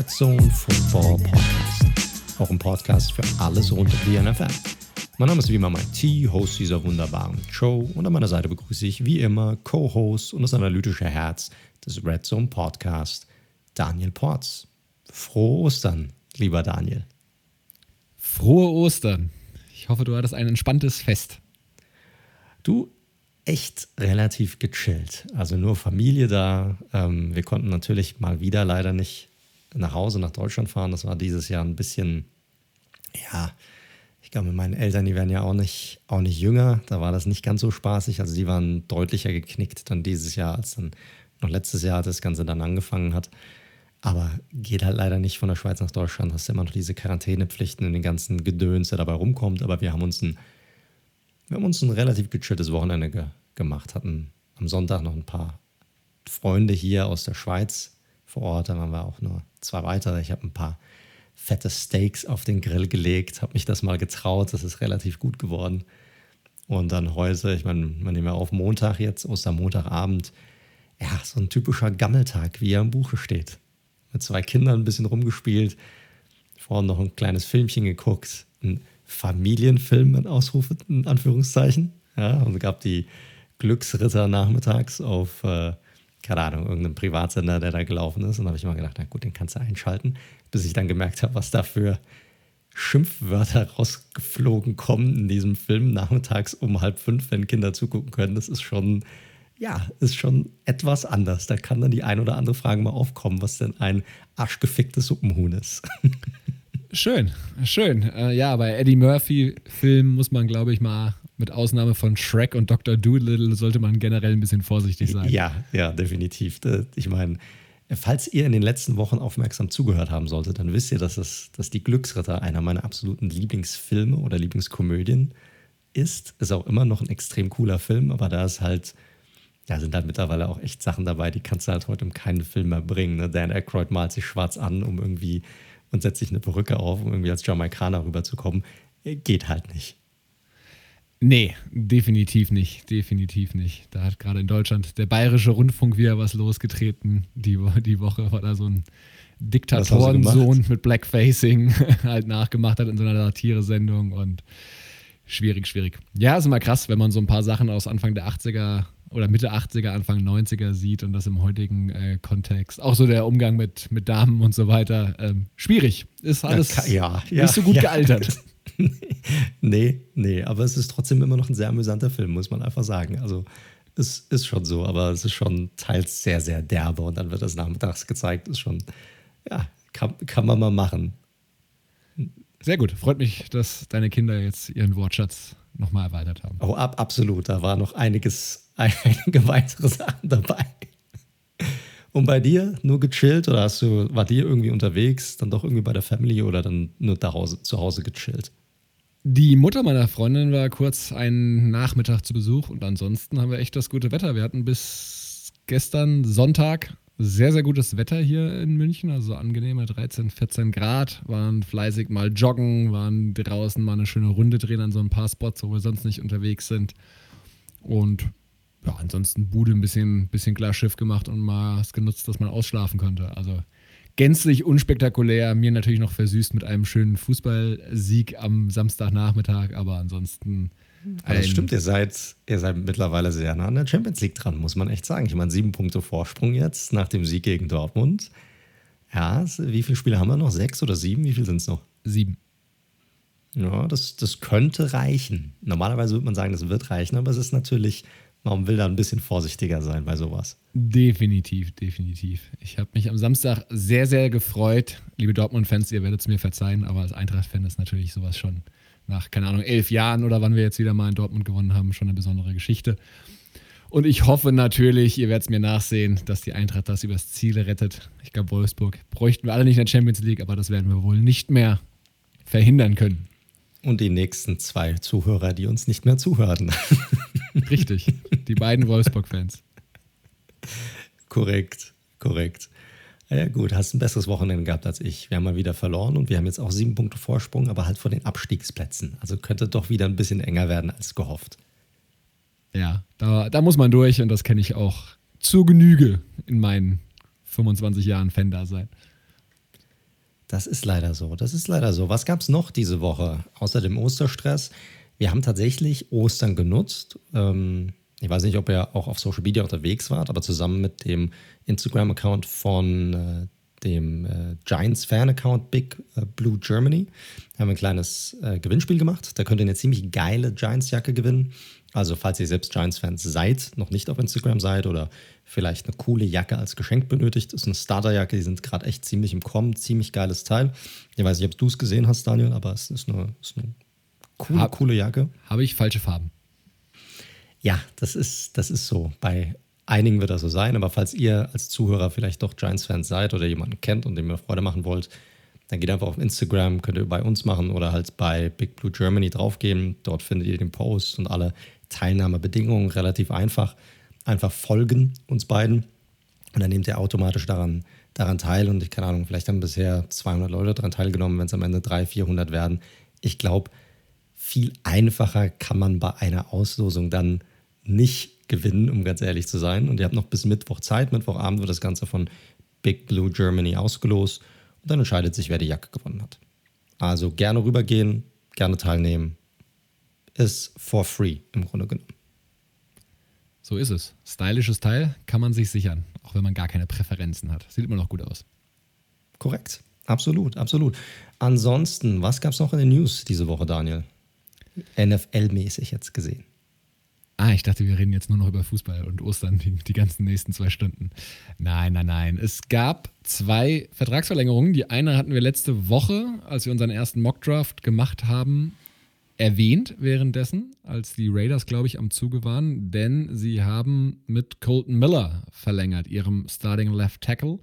Red Zone Football Podcast. Auch ein Podcast für alles rund um die NFL. Mein Name ist wie immer Mike T, Host dieser wunderbaren Show. Und an meiner Seite begrüße ich wie immer Co-Host und das analytische Herz des Red Zone Podcast, Daniel Porz. Frohe Ostern, lieber Daniel. Frohe Ostern. Ich hoffe, du hattest ein entspanntes Fest. Du, echt relativ gechillt. Also nur Familie da. Ähm, wir konnten natürlich mal wieder leider nicht nach Hause, nach Deutschland fahren. Das war dieses Jahr ein bisschen, ja, ich glaube, meine Eltern, die werden ja auch nicht, auch nicht jünger. Da war das nicht ganz so spaßig. Also die waren deutlicher geknickt dann dieses Jahr, als dann noch letztes Jahr das Ganze dann angefangen hat. Aber geht halt leider nicht von der Schweiz nach Deutschland. Hast immer noch diese Quarantänepflichten und den ganzen Gedöns, der dabei rumkommt. Aber wir haben uns ein wir haben uns ein relativ gechilltes Wochenende ge gemacht, hatten am Sonntag noch ein paar Freunde hier aus der Schweiz vor Ort, da waren wir auch nur zwei weitere. Ich habe ein paar fette Steaks auf den Grill gelegt, habe mich das mal getraut, das ist relativ gut geworden. Und dann heute, ich meine, man nehmen ja auf Montag jetzt, Ostermontagabend, ja, so ein typischer Gammeltag, wie er im Buche steht. Mit zwei Kindern ein bisschen rumgespielt, vorhin noch ein kleines Filmchen geguckt, ein Familienfilm in Ausrufe, in Anführungszeichen. Ja, und es gab die Glücksritter nachmittags auf, äh, keine Ahnung, irgendeinem Privatsender, der da gelaufen ist. Und da habe ich mal gedacht, na gut, den kannst du einschalten, bis ich dann gemerkt habe, was da für Schimpfwörter rausgeflogen kommen in diesem Film nachmittags um halb fünf, wenn Kinder zugucken können. Das ist schon, ja, ist schon etwas anders. Da kann dann die ein oder andere Frage mal aufkommen, was denn ein arschgeficktes Suppenhuhn ist. Schön, schön. Äh, ja, bei Eddie Murphy-Filmen muss man, glaube ich, mal mit Ausnahme von Shrek und Dr. Doolittle sollte man generell ein bisschen vorsichtig sein. Ja, ja, definitiv. Ich meine, falls ihr in den letzten Wochen aufmerksam zugehört haben solltet, dann wisst ihr, dass, das, dass Die Glücksritter einer meiner absoluten Lieblingsfilme oder Lieblingskomödien ist. Ist auch immer noch ein extrem cooler Film, aber da ist halt, ja, sind halt mittlerweile auch echt Sachen dabei, die kannst du halt heute in keinen Film mehr bringen. Ne? Dan Aykroyd malt sich schwarz an, um irgendwie und setzt sich eine Perücke auf, um irgendwie als Jamaikaner rüberzukommen. Äh, geht halt nicht. Nee, definitiv nicht. Definitiv nicht. Da hat gerade in Deutschland der Bayerische Rundfunk wieder was losgetreten. Die, die Woche war da so ein Diktatorensohn mit Blackfacing halt nachgemacht hat in so einer Satire-Sendung und schwierig, schwierig. Ja, ist immer krass, wenn man so ein paar Sachen aus Anfang der 80er oder Mitte 80er, Anfang 90er sieht und das im heutigen äh, Kontext. Auch so der Umgang mit, mit Damen und so weiter. Ähm, schwierig. Ist alles ja, ja, nicht so gut ja. gealtert. nee, nee, aber es ist trotzdem immer noch ein sehr amüsanter Film, muss man einfach sagen. Also es ist schon so, aber es ist schon teils sehr, sehr derbe und dann wird das nachmittags gezeigt. Ist schon, ja, kann, kann man mal machen. Sehr gut. Freut mich, dass deine Kinder jetzt ihren Wortschatz nochmal erweitert haben. Oh, ab, absolut. Da war noch einiges einige weitere Sachen dabei. Und bei dir nur gechillt oder hast du, war dir irgendwie unterwegs, dann doch irgendwie bei der Family oder dann nur Hause, zu Hause gechillt? Die Mutter meiner Freundin war kurz einen Nachmittag zu Besuch und ansonsten haben wir echt das gute Wetter. Wir hatten bis gestern Sonntag sehr, sehr gutes Wetter hier in München, also angenehme 13, 14 Grad, waren fleißig mal joggen, waren draußen mal eine schöne Runde drehen an so ein paar Spots, wo wir sonst nicht unterwegs sind. Und ja, ansonsten Bude ein bisschen, bisschen klar Schiff gemacht und mal es genutzt, dass man ausschlafen konnte. Also gänzlich unspektakulär, mir natürlich noch versüßt mit einem schönen Fußballsieg am Samstagnachmittag, aber ansonsten. Also stimmt, ihr seid, ihr seid mittlerweile sehr nah an der Champions League dran, muss man echt sagen. Ich meine, sieben Punkte Vorsprung jetzt nach dem Sieg gegen Dortmund. Ja, wie viele Spiele haben wir noch? Sechs oder sieben? Wie viele sind es noch? Sieben. Ja, das, das könnte reichen. Normalerweise würde man sagen, das wird reichen, aber es ist natürlich man will da ein bisschen vorsichtiger sein bei sowas. Definitiv, definitiv. Ich habe mich am Samstag sehr, sehr gefreut. Liebe Dortmund-Fans, ihr werdet es mir verzeihen, aber als Eintracht-Fan ist natürlich sowas schon nach, keine Ahnung, elf Jahren oder wann wir jetzt wieder mal in Dortmund gewonnen haben, schon eine besondere Geschichte. Und ich hoffe natürlich, ihr werdet es mir nachsehen, dass die Eintracht das übers Ziel rettet. Ich glaube, Wolfsburg bräuchten wir alle nicht in der Champions League, aber das werden wir wohl nicht mehr verhindern können. Und die nächsten zwei Zuhörer, die uns nicht mehr zuhören. Richtig, die beiden Wolfsburg-Fans. Korrekt, korrekt. Ja gut, hast ein besseres Wochenende gehabt als ich. Wir haben mal wieder verloren und wir haben jetzt auch sieben Punkte Vorsprung, aber halt vor den Abstiegsplätzen. Also könnte doch wieder ein bisschen enger werden als gehofft. Ja, da, da muss man durch und das kenne ich auch zur Genüge in meinen 25 Jahren Fan-Dasein. Das ist leider so. Das ist leider so. Was gab es noch diese Woche außer dem Osterstress? Wir haben tatsächlich Ostern genutzt. Ähm, ich weiß nicht, ob ihr auch auf Social Media unterwegs wart, aber zusammen mit dem Instagram-Account von äh, dem äh, Giants-Fan-Account Big äh, Blue Germany haben wir ein kleines äh, Gewinnspiel gemacht. Da könnt ihr eine ziemlich geile Giants-Jacke gewinnen. Also, falls ihr selbst Giants-Fans seid, noch nicht auf Instagram seid oder vielleicht eine coole Jacke als Geschenk benötigt, ist eine Starterjacke, die sind gerade echt ziemlich im Kommen, ziemlich geiles Teil. Ich weiß nicht, ob du es gesehen hast, Daniel, aber es ist eine, ist eine coole, Hab, coole Jacke. Habe ich falsche Farben? Ja, das ist, das ist so. Bei einigen wird das so sein, aber falls ihr als Zuhörer vielleicht doch Giants-Fans seid oder jemanden kennt und dem ihr Freude machen wollt, dann geht einfach auf Instagram, könnt ihr bei uns machen oder halt bei Big Blue Germany draufgehen. Dort findet ihr den Post und alle Teilnahmebedingungen relativ einfach. Einfach folgen uns beiden und dann nehmt ihr automatisch daran, daran teil. Und ich keine Ahnung, vielleicht haben bisher 200 Leute daran teilgenommen, wenn es am Ende 300, 400 werden. Ich glaube, viel einfacher kann man bei einer Auslosung dann nicht gewinnen, um ganz ehrlich zu sein. Und ihr habt noch bis Mittwoch Zeit. Mittwochabend wird das Ganze von Big Blue Germany ausgelost. Und dann entscheidet sich, wer die Jacke gewonnen hat. Also gerne rübergehen, gerne teilnehmen ist for free im Grunde genommen. So ist es. Stylisches Teil kann man sich sichern, auch wenn man gar keine Präferenzen hat. Sieht immer noch gut aus. Korrekt. Absolut, absolut. Ansonsten, was gab es noch in den News diese Woche, Daniel? NFL-mäßig jetzt gesehen. Ah, ich dachte, wir reden jetzt nur noch über Fußball und Ostern die, die, ganzen nächsten zwei Stunden. Nein, nein, nein. Es gab zwei Vertragsverlängerungen. Die eine hatten wir letzte Woche, als wir unseren ersten Mockdraft gemacht haben, erwähnt währenddessen, als die Raiders, glaube ich, am Zuge waren, denn sie haben mit Colton Miller verlängert, ihrem Starting Left Tackle.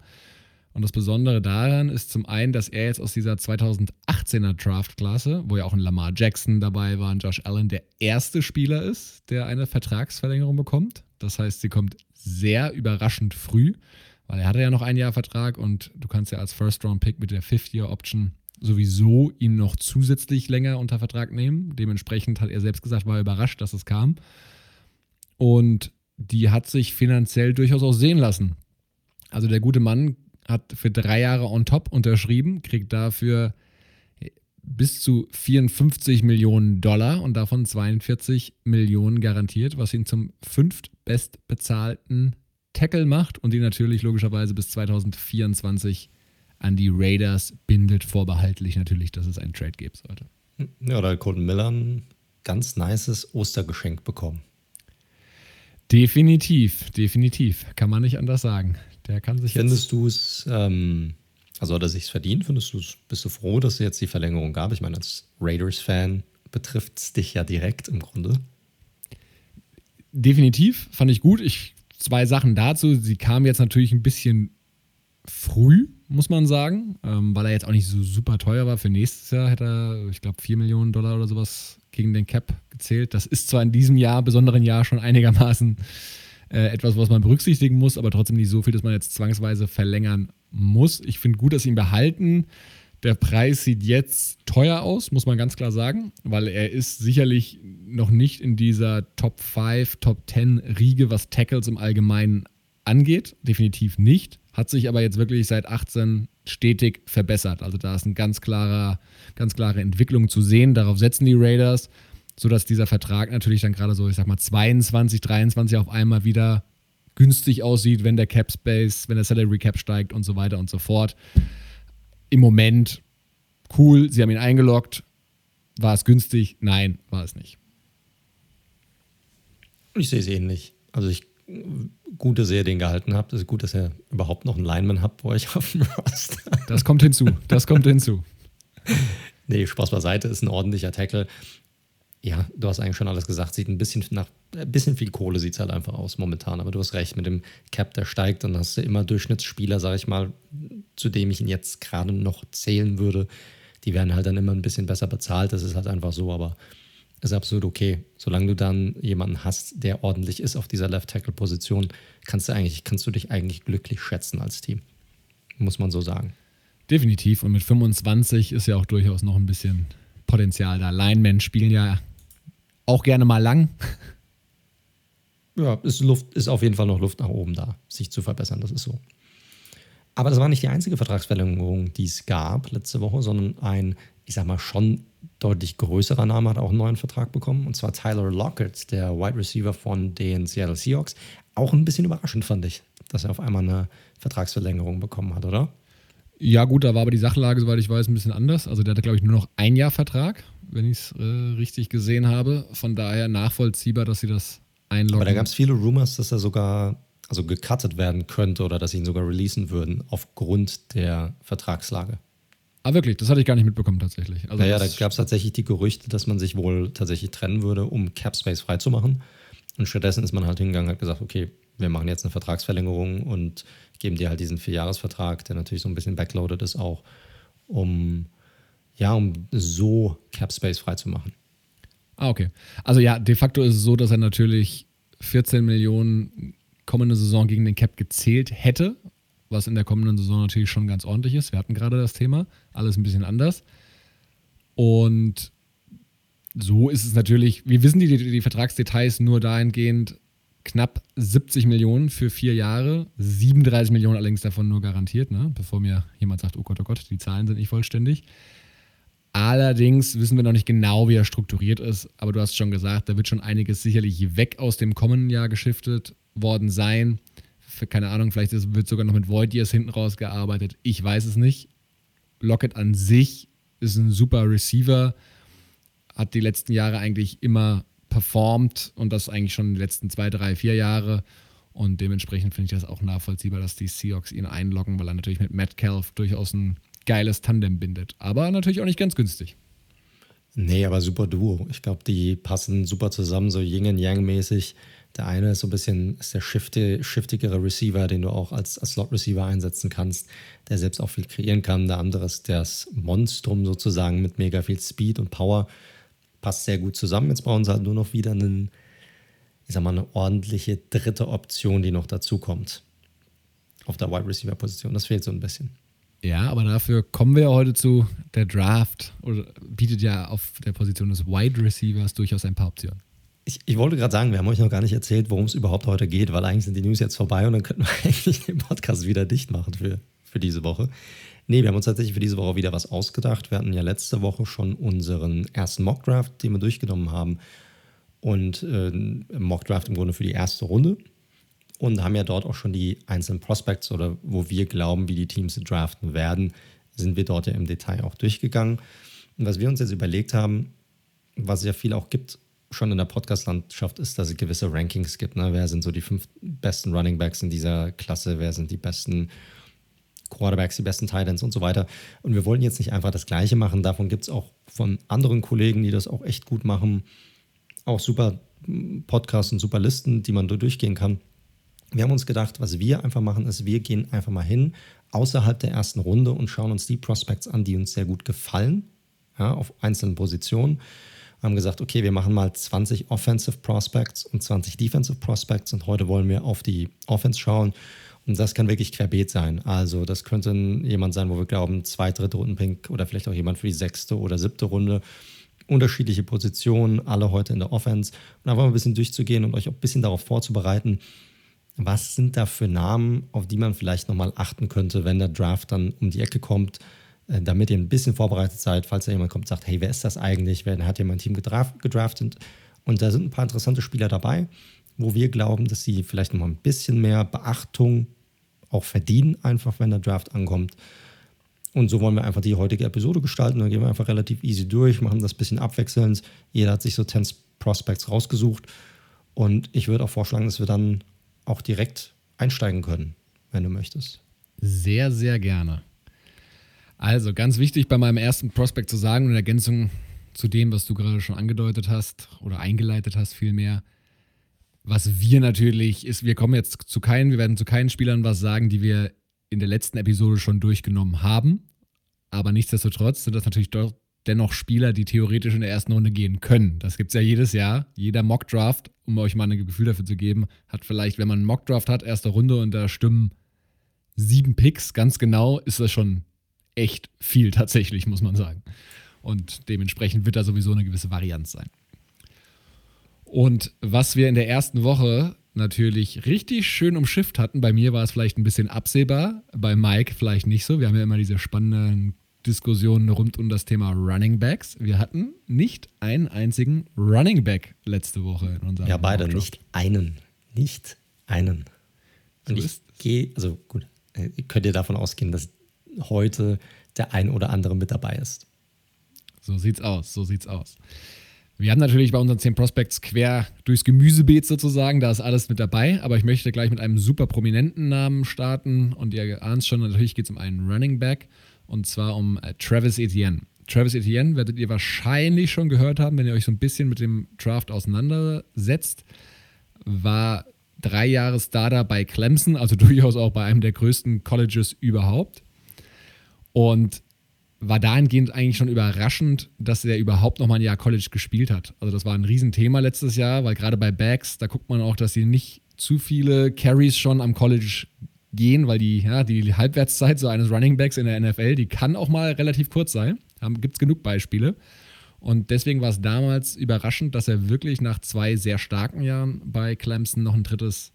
Und das Besondere daran ist zum einen, dass er jetzt aus dieser 2018er Draft-Klasse, wo ja auch ein Lamar Jackson dabei war und Josh Allen, der erste Spieler ist, der eine Vertragsverlängerung bekommt. Das heißt, sie kommt sehr überraschend früh, weil er hatte ja noch ein Jahr Vertrag und du kannst ja als First-Round-Pick mit der Fifth-Year-Option sowieso ihn noch zusätzlich länger unter Vertrag nehmen. Dementsprechend hat er selbst gesagt, war er überrascht, dass es kam. Und die hat sich finanziell durchaus auch sehen lassen. Also der gute Mann hat für drei Jahre on top unterschrieben, kriegt dafür bis zu 54 Millionen Dollar und davon 42 Millionen garantiert, was ihn zum fünftbestbezahlten Tackle macht und ihn natürlich logischerweise bis 2024 an die Raiders bindet, vorbehaltlich natürlich, dass es einen Trade geben sollte. Ja, da hat Colton Miller ein ganz nices Ostergeschenk bekommen. Definitiv, definitiv. Kann man nicht anders sagen. Der kann sich Findest du es, ähm, also hat er sich verdient? Findest du bist du froh, dass es jetzt die Verlängerung gab? Ich meine, als Raiders-Fan betrifft es dich ja direkt im Grunde. Definitiv, fand ich gut. Ich, zwei Sachen dazu. Sie kam jetzt natürlich ein bisschen früh, muss man sagen, ähm, weil er jetzt auch nicht so super teuer war. Für nächstes Jahr hätte er, ich glaube, 4 Millionen Dollar oder sowas gegen den Cap gezählt. Das ist zwar in diesem Jahr, besonderen Jahr, schon einigermaßen äh, etwas, was man berücksichtigen muss, aber trotzdem nicht so viel, dass man jetzt zwangsweise verlängern muss. Ich finde gut, dass sie ihn behalten. Der Preis sieht jetzt teuer aus, muss man ganz klar sagen, weil er ist sicherlich noch nicht in dieser Top 5, Top 10 Riege, was Tackles im Allgemeinen angeht. Definitiv nicht. Hat sich aber jetzt wirklich seit 18 stetig verbessert. Also da ist eine ganz ganz klare Entwicklung zu sehen. Darauf setzen die Raiders sodass dieser Vertrag natürlich dann gerade so, ich sag mal, 22, 23 auf einmal wieder günstig aussieht, wenn der Cap Space, wenn der Salary Cap steigt und so weiter und so fort. Im Moment cool, sie haben ihn eingeloggt. War es günstig? Nein, war es nicht. Ich sehe es ähnlich. Also ich gut, dass ihr den gehalten habt. Es ist gut, dass ihr überhaupt noch einen Lineman habt bei euch auf dem Roster. Das kommt hinzu. Das kommt hinzu. nee, Spaß beiseite, ist ein ordentlicher Tackle ja, du hast eigentlich schon alles gesagt. Sieht ein bisschen nach, ein bisschen viel Kohle sieht es halt einfach aus momentan. Aber du hast recht, mit dem Cap, der steigt, dann hast du immer Durchschnittsspieler, sag ich mal, zu dem ich ihn jetzt gerade noch zählen würde. Die werden halt dann immer ein bisschen besser bezahlt. Das ist halt einfach so, aber ist absolut okay. Solange du dann jemanden hast, der ordentlich ist auf dieser Left-Tackle-Position, kannst du eigentlich, kannst du dich eigentlich glücklich schätzen als Team. Muss man so sagen. Definitiv. Und mit 25 ist ja auch durchaus noch ein bisschen Potenzial da. Linemen spielen ja auch gerne mal lang. Ja, ist, Luft, ist auf jeden Fall noch Luft nach oben da, sich zu verbessern, das ist so. Aber das war nicht die einzige Vertragsverlängerung, die es gab letzte Woche, sondern ein, ich sag mal, schon deutlich größerer Name hat auch einen neuen Vertrag bekommen. Und zwar Tyler Lockett, der Wide Receiver von den Seattle Seahawks. Auch ein bisschen überraschend fand ich, dass er auf einmal eine Vertragsverlängerung bekommen hat, oder? Ja, gut, da war aber die Sachlage, soweit ich weiß, ein bisschen anders. Also der hatte, glaube ich, nur noch ein Jahr Vertrag, wenn ich es äh, richtig gesehen habe. Von daher nachvollziehbar, dass sie das einloggen. Aber da gab es viele Rumors, dass er sogar also gecuttet werden könnte oder dass sie ihn sogar releasen würden aufgrund der Vertragslage. Ah, wirklich? Das hatte ich gar nicht mitbekommen tatsächlich. Also naja, da gab es tatsächlich die Gerüchte, dass man sich wohl tatsächlich trennen würde, um Cap Space freizumachen. Und stattdessen ist man halt hingegangen und hat gesagt, okay, wir machen jetzt eine Vertragsverlängerung und geben dir halt diesen Vierjahresvertrag, der natürlich so ein bisschen backloaded ist auch, um ja, um so Cap Space freizumachen. Ah, okay. Also ja, de facto ist es so, dass er natürlich 14 Millionen kommende Saison gegen den Cap gezählt hätte, was in der kommenden Saison natürlich schon ganz ordentlich ist. Wir hatten gerade das Thema, alles ein bisschen anders. Und so ist es natürlich, wir wissen die, die, die Vertragsdetails nur dahingehend, knapp 70 Millionen für vier Jahre, 37 Millionen allerdings davon nur garantiert, ne? bevor mir jemand sagt, oh Gott, oh Gott, die Zahlen sind nicht vollständig. Allerdings wissen wir noch nicht genau, wie er strukturiert ist, aber du hast schon gesagt, da wird schon einiges sicherlich weg aus dem kommenden Jahr geschiftet worden sein. Für, keine Ahnung, vielleicht ist, wird sogar noch mit Void Years hinten raus gearbeitet. Ich weiß es nicht. Lockett an sich ist ein super Receiver, hat die letzten Jahre eigentlich immer performt und das eigentlich schon die letzten zwei, drei, vier Jahre. Und dementsprechend finde ich das auch nachvollziehbar, dass die Seahawks ihn einloggen, weil er natürlich mit Metcalf durchaus ein geiles Tandem bindet. Aber natürlich auch nicht ganz günstig. Nee, aber super Duo. Ich glaube, die passen super zusammen, so Yin und Yang mäßig. Der eine ist so ein bisschen ist der shifty, shiftigere Receiver, den du auch als, als Slot-Receiver einsetzen kannst, der selbst auch viel kreieren kann. Der andere ist das Monstrum sozusagen mit mega viel Speed und Power. Passt sehr gut zusammen. Jetzt brauchen sie halt nur noch wieder einen, ich sag mal, eine ordentliche dritte Option, die noch dazu kommt. Auf der Wide Receiver-Position. Das fehlt so ein bisschen. Ja, aber dafür kommen wir ja heute zu. Der Draft oder bietet ja auf der Position des Wide Receivers durchaus ein paar Optionen. Ich, ich wollte gerade sagen, wir haben euch noch gar nicht erzählt, worum es überhaupt heute geht, weil eigentlich sind die News jetzt vorbei und dann könnten wir eigentlich den Podcast wieder dicht machen für, für diese Woche. Nee, wir haben uns tatsächlich für diese Woche wieder was ausgedacht. Wir hatten ja letzte Woche schon unseren ersten Mockdraft, den wir durchgenommen haben. Und äh, Mockdraft im Grunde für die erste Runde. Und haben ja dort auch schon die einzelnen Prospects oder wo wir glauben, wie die Teams draften werden, sind wir dort ja im Detail auch durchgegangen. Und was wir uns jetzt überlegt haben, was es ja viel auch gibt, schon in der Podcast-Landschaft ist, dass es gewisse Rankings gibt. Ne? Wer sind so die fünf besten Running Backs in dieser Klasse? Wer sind die besten Quarterbacks, die besten Titans und so weiter? Und wir wollen jetzt nicht einfach das Gleiche machen. Davon gibt es auch von anderen Kollegen, die das auch echt gut machen, auch super Podcasts und super Listen, die man durchgehen kann. Wir haben uns gedacht, was wir einfach machen, ist, wir gehen einfach mal hin außerhalb der ersten Runde und schauen uns die Prospects an, die uns sehr gut gefallen, ja, auf einzelnen Positionen haben gesagt, okay, wir machen mal 20 Offensive Prospects und 20 Defensive Prospects und heute wollen wir auf die Offense schauen. Und das kann wirklich querbeet sein. Also das könnte jemand sein, wo wir glauben, zwei, dritte Runden Pink oder vielleicht auch jemand für die sechste oder siebte Runde. Unterschiedliche Positionen, alle heute in der Offense. Und einfach mal ein bisschen durchzugehen und euch auch ein bisschen darauf vorzubereiten, was sind da für Namen, auf die man vielleicht nochmal achten könnte, wenn der Draft dann um die Ecke kommt äh, damit ihr ein bisschen vorbereitet seid, falls da jemand kommt und sagt, hey, wer ist das eigentlich? Wer hat ja mein Team gedraft, gedraftet? Und da sind ein paar interessante Spieler dabei, wo wir glauben, dass sie vielleicht noch mal ein bisschen mehr Beachtung auch verdienen, einfach wenn der Draft ankommt. Und so wollen wir einfach die heutige Episode gestalten. Dann gehen wir einfach relativ easy durch, machen das ein bisschen abwechselnd. Jeder hat sich so 10 Prospects rausgesucht. Und ich würde auch vorschlagen, dass wir dann auch direkt einsteigen können, wenn du möchtest. Sehr, sehr gerne. Also ganz wichtig bei meinem ersten Prospekt zu sagen, in Ergänzung zu dem, was du gerade schon angedeutet hast oder eingeleitet hast vielmehr, was wir natürlich ist, wir kommen jetzt zu keinen, wir werden zu keinen Spielern was sagen, die wir in der letzten Episode schon durchgenommen haben. Aber nichtsdestotrotz sind das natürlich doch dennoch Spieler, die theoretisch in der ersten Runde gehen können. Das gibt es ja jedes Jahr. Jeder Mockdraft, um euch mal ein Gefühl dafür zu geben, hat vielleicht, wenn man einen Mockdraft hat, erste Runde und da stimmen sieben Picks ganz genau, ist das schon echt viel tatsächlich, muss man sagen. Und dementsprechend wird da sowieso eine gewisse Varianz sein. Und was wir in der ersten Woche natürlich richtig schön umschifft hatten. Bei mir war es vielleicht ein bisschen absehbar, bei Mike vielleicht nicht so. Wir haben ja immer diese spannenden Diskussionen rund um das Thema Running Backs. Wir hatten nicht einen einzigen Running Back letzte Woche in unserem Ja, beide, nicht einen. Nicht einen. Und so ich gehe, also gut, äh, könnt ihr davon ausgehen, dass heute der ein oder andere mit dabei ist. So sieht's aus, so sieht's aus. Wir haben natürlich bei unseren 10 Prospects quer durchs Gemüsebeet sozusagen, da ist alles mit dabei, aber ich möchte gleich mit einem super prominenten Namen starten und ihr ahnt schon, natürlich geht es um einen Running Back und zwar um äh, Travis Etienne. Travis Etienne werdet ihr wahrscheinlich schon gehört haben, wenn ihr euch so ein bisschen mit dem Draft auseinandersetzt, war drei Jahre Starter bei Clemson, also durchaus auch bei einem der größten Colleges überhaupt. Und war dahingehend eigentlich schon überraschend, dass er überhaupt noch mal ein Jahr College gespielt hat. Also das war ein Riesenthema letztes Jahr, weil gerade bei Bags, da guckt man auch, dass sie nicht zu viele Carries schon am College gehen, weil die, ja, die Halbwertszeit so eines Running Backs in der NFL, die kann auch mal relativ kurz sein. Gibt es genug Beispiele. Und deswegen war es damals überraschend, dass er wirklich nach zwei sehr starken Jahren bei Clemson noch ein drittes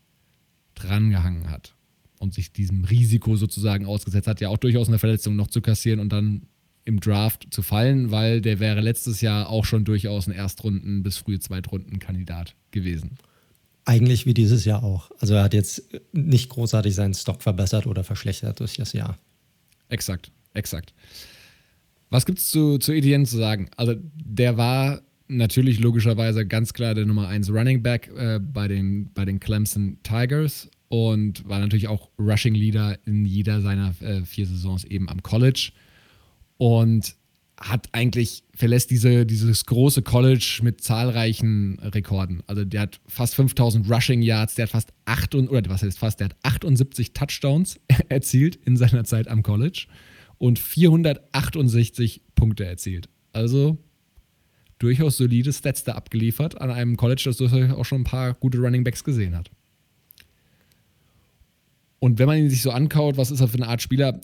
drangehangen hat und sich diesem Risiko sozusagen ausgesetzt hat, ja auch durchaus eine Verletzung noch zu kassieren und dann im Draft zu fallen, weil der wäre letztes Jahr auch schon durchaus ein Erstrunden- bis frühe Zweitrunden-Kandidat gewesen. Eigentlich wie dieses Jahr auch. Also er hat jetzt nicht großartig seinen Stock verbessert oder verschlechtert durch das Jahr. Exakt, exakt. Was gibt es zu, zu Etienne zu sagen? Also der war natürlich logischerweise ganz klar der Nummer 1 Running Back äh, bei, den, bei den Clemson Tigers und war natürlich auch Rushing Leader in jeder seiner äh, vier Saisons eben am College und hat eigentlich, verlässt diese, dieses große College mit zahlreichen Rekorden. Also der hat fast 5000 Rushing Yards, der hat fast 8, oder was heißt fast, der hat 78 Touchdowns erzielt in seiner Zeit am College und 468 Punkte erzielt. Also durchaus solide Stats da abgeliefert an einem College, das durchaus auch schon ein paar gute Running Backs gesehen hat. Und wenn man ihn sich so ankaut, was ist er für eine Art Spieler?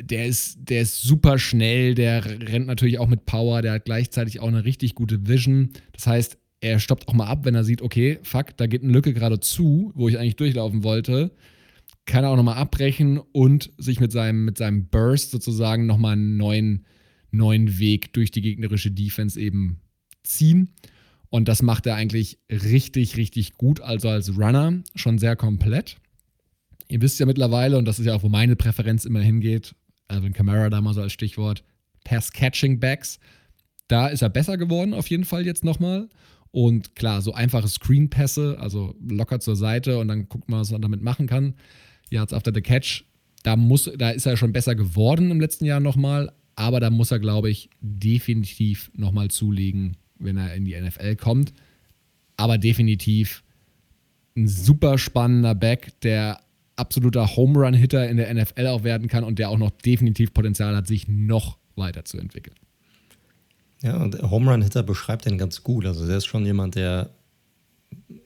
Der ist, der ist super schnell, der rennt natürlich auch mit Power, der hat gleichzeitig auch eine richtig gute Vision. Das heißt, er stoppt auch mal ab, wenn er sieht, okay, fuck, da geht eine Lücke gerade zu, wo ich eigentlich durchlaufen wollte. Kann er auch nochmal abbrechen und sich mit seinem, mit seinem Burst sozusagen nochmal einen neuen, neuen Weg durch die gegnerische Defense eben ziehen. Und das macht er eigentlich richtig, richtig gut. Also als Runner schon sehr komplett. Ihr wisst ja mittlerweile, und das ist ja auch, wo meine Präferenz immer hingeht, Alvin Kamara da mal so als Stichwort, Pass-Catching-Backs. Da ist er besser geworden, auf jeden Fall jetzt nochmal. Und klar, so einfache Screen-Pässe, also locker zur Seite und dann guckt man, was man damit machen kann. Yards after the catch, da, muss, da ist er schon besser geworden im letzten Jahr nochmal, aber da muss er, glaube ich, definitiv nochmal zulegen, wenn er in die NFL kommt. Aber definitiv ein super spannender Back, der absoluter Home Run Hitter in der NFL auch werden kann und der auch noch definitiv Potenzial hat, sich noch weiterzuentwickeln. Ja, und Home Run Hitter beschreibt den ganz gut. Also der ist schon jemand, der,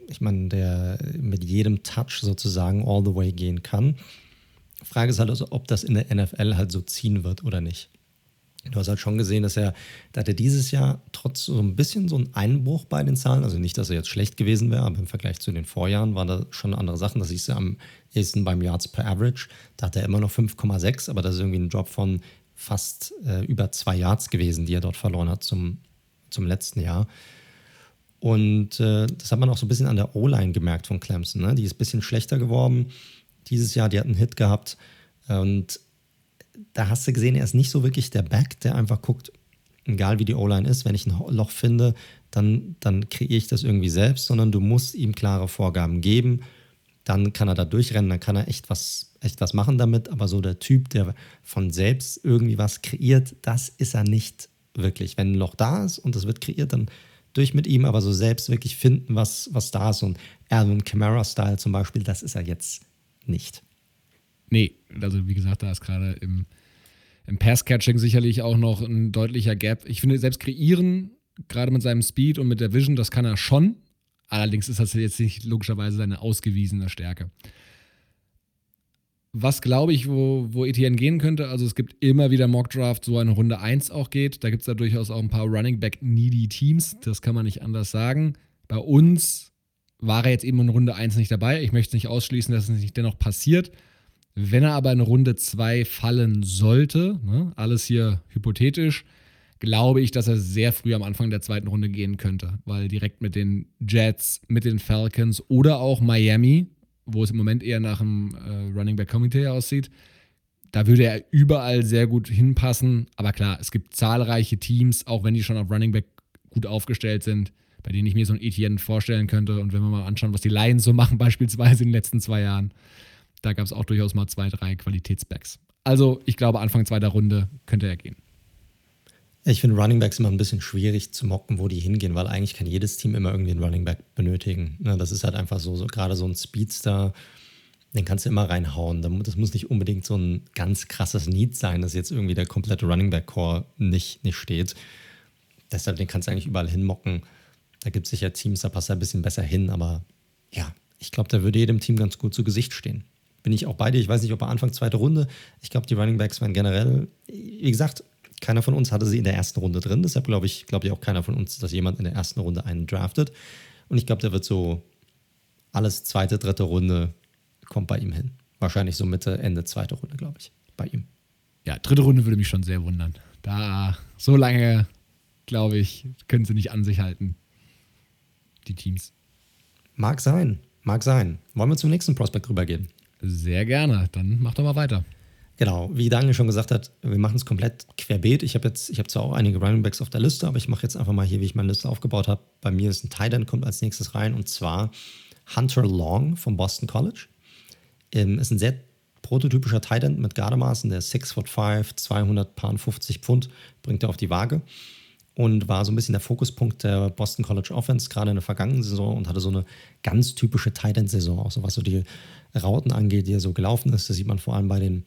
ich meine, der mit jedem Touch sozusagen all the way gehen kann. Frage ist halt also, ob das in der NFL halt so ziehen wird oder nicht. Du hast halt schon gesehen, dass er, da hat er dieses Jahr trotz so ein bisschen so einen Einbruch bei den Zahlen, also nicht, dass er jetzt schlecht gewesen wäre, aber im Vergleich zu den Vorjahren waren da schon andere Sachen. Das siehst du am ehesten beim Yards per Average. Da hat er immer noch 5,6, aber das ist irgendwie ein Drop von fast äh, über zwei Yards gewesen, die er dort verloren hat zum, zum letzten Jahr. Und äh, das hat man auch so ein bisschen an der O-Line gemerkt von Clemson. Ne? Die ist ein bisschen schlechter geworden. Dieses Jahr, die hat einen Hit gehabt. Und da hast du gesehen, er ist nicht so wirklich der Back, der einfach guckt, egal wie die O-Line ist, wenn ich ein Loch finde, dann, dann kreiere ich das irgendwie selbst, sondern du musst ihm klare Vorgaben geben. Dann kann er da durchrennen, dann kann er echt was, echt was machen damit. Aber so der Typ, der von selbst irgendwie was kreiert, das ist er nicht wirklich. Wenn ein Loch da ist und es wird kreiert, dann durch mit ihm, aber so selbst wirklich finden, was, was da ist. Und Alvin Kamara-Style zum Beispiel, das ist er jetzt nicht. Nee, also wie gesagt, da ist gerade im, im Pass-Catching sicherlich auch noch ein deutlicher Gap. Ich finde, selbst kreieren, gerade mit seinem Speed und mit der Vision, das kann er schon. Allerdings ist das jetzt nicht logischerweise seine ausgewiesene Stärke. Was glaube ich, wo, wo Etienne gehen könnte, also es gibt immer wieder Mockdraft, so eine Runde 1 auch geht. Da gibt es da durchaus auch ein paar Running Back-needy Teams, das kann man nicht anders sagen. Bei uns war er jetzt eben in Runde 1 nicht dabei. Ich möchte nicht ausschließen, dass es nicht dennoch passiert. Wenn er aber in Runde 2 fallen sollte, ne, alles hier hypothetisch, glaube ich, dass er sehr früh am Anfang der zweiten Runde gehen könnte, weil direkt mit den Jets, mit den Falcons oder auch Miami, wo es im Moment eher nach einem äh, Running Back Committee aussieht, da würde er überall sehr gut hinpassen. Aber klar, es gibt zahlreiche Teams, auch wenn die schon auf Running Back gut aufgestellt sind, bei denen ich mir so ein Etienne vorstellen könnte. Und wenn wir mal anschauen, was die Lions so machen, beispielsweise in den letzten zwei Jahren, da gab es auch durchaus mal zwei, drei Qualitätsbacks. Also ich glaube, Anfang zweiter Runde könnte er gehen. Ich finde Running Backs immer ein bisschen schwierig zu mocken, wo die hingehen, weil eigentlich kann jedes Team immer irgendwie einen Running Back benötigen. Ne, das ist halt einfach so, so gerade so ein Speedster, den kannst du immer reinhauen. Das muss nicht unbedingt so ein ganz krasses Need sein, dass jetzt irgendwie der komplette Running Back Core nicht, nicht steht. Deshalb, den kannst du eigentlich überall hinmocken. Da gibt es sicher Teams, da passt er ein bisschen besser hin, aber ja, ich glaube, da würde jedem Team ganz gut zu Gesicht stehen. Bin ich auch bei dir. Ich weiß nicht, ob er Anfang zweite Runde. Ich glaube, die Running Backs waren generell, wie gesagt, keiner von uns hatte sie in der ersten Runde drin. Deshalb glaube ich, glaube ich auch keiner von uns, dass jemand in der ersten Runde einen draftet. Und ich glaube, der wird so alles zweite, dritte Runde kommt bei ihm hin. Wahrscheinlich so Mitte, Ende zweite Runde, glaube ich, bei ihm. Ja, dritte Runde würde mich schon sehr wundern. Da so lange, glaube ich, können sie nicht an sich halten, die Teams. Mag sein, mag sein. Wollen wir zum nächsten Prospect rübergehen? Sehr gerne. Dann mach doch mal weiter. Genau, wie Daniel schon gesagt hat, wir machen es komplett querbeet. Ich habe jetzt, ich habe zwar auch einige Running Backs auf der Liste, aber ich mache jetzt einfach mal hier, wie ich meine Liste aufgebaut habe. Bei mir ist ein Tight End, kommt als nächstes rein und zwar Hunter Long vom Boston College. Ähm, ist ein sehr prototypischer Tight End mit Gardemaßen, der ist 6 foot 5, 250 Pfund, bringt er auf die Waage und war so ein bisschen der Fokuspunkt der Boston College Offense, gerade in der vergangenen Saison und hatte so eine ganz typische Tight End-Saison, auch so was so die Rauten angeht, die er so gelaufen ist. Das sieht man vor allem bei den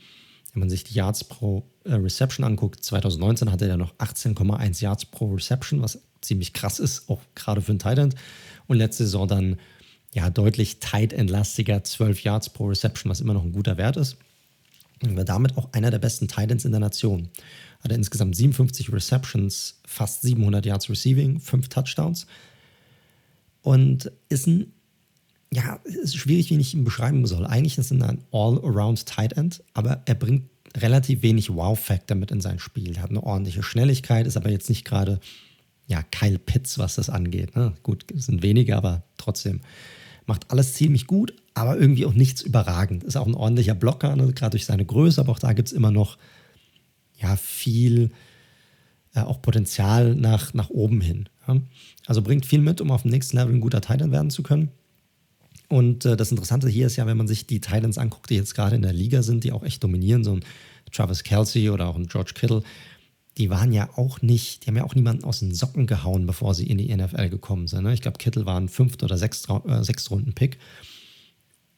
wenn man sich die Yards pro äh, Reception anguckt, 2019 hatte er noch 18,1 Yards pro Reception, was ziemlich krass ist, auch gerade für einen Tight End. Und letzte Saison dann ja deutlich tight entlastiger 12 Yards pro Reception, was immer noch ein guter Wert ist. Und war damit auch einer der besten Tight Ends in der Nation. Hatte insgesamt 57 Receptions, fast 700 Yards Receiving, 5 Touchdowns. Und ist ein ja, ist schwierig, wie ich ihn beschreiben soll. Eigentlich ist er ein All-Around Tight End, aber er bringt relativ wenig Wow-Factor mit in sein Spiel. Er hat eine ordentliche Schnelligkeit, ist aber jetzt nicht gerade ja, Kyle Pitts, was das angeht. Ne? Gut, sind wenige, aber trotzdem. Macht alles ziemlich gut, aber irgendwie auch nichts überragend. Ist auch ein ordentlicher Blocker, ne? gerade durch seine Größe, aber auch da gibt es immer noch ja, viel äh, auch Potenzial nach, nach oben hin. Ja? Also bringt viel mit, um auf dem nächsten Level ein guter Titan werden zu können. Und äh, das Interessante hier ist ja, wenn man sich die Titans anguckt, die jetzt gerade in der Liga sind, die auch echt dominieren, so ein Travis Kelsey oder auch ein George Kittle, die waren ja auch nicht, die haben ja auch niemanden aus den Socken gehauen, bevor sie in die NFL gekommen sind. Ne? Ich glaube, Kittle war ein fünft oder sechst, äh, sechst Runden Pick.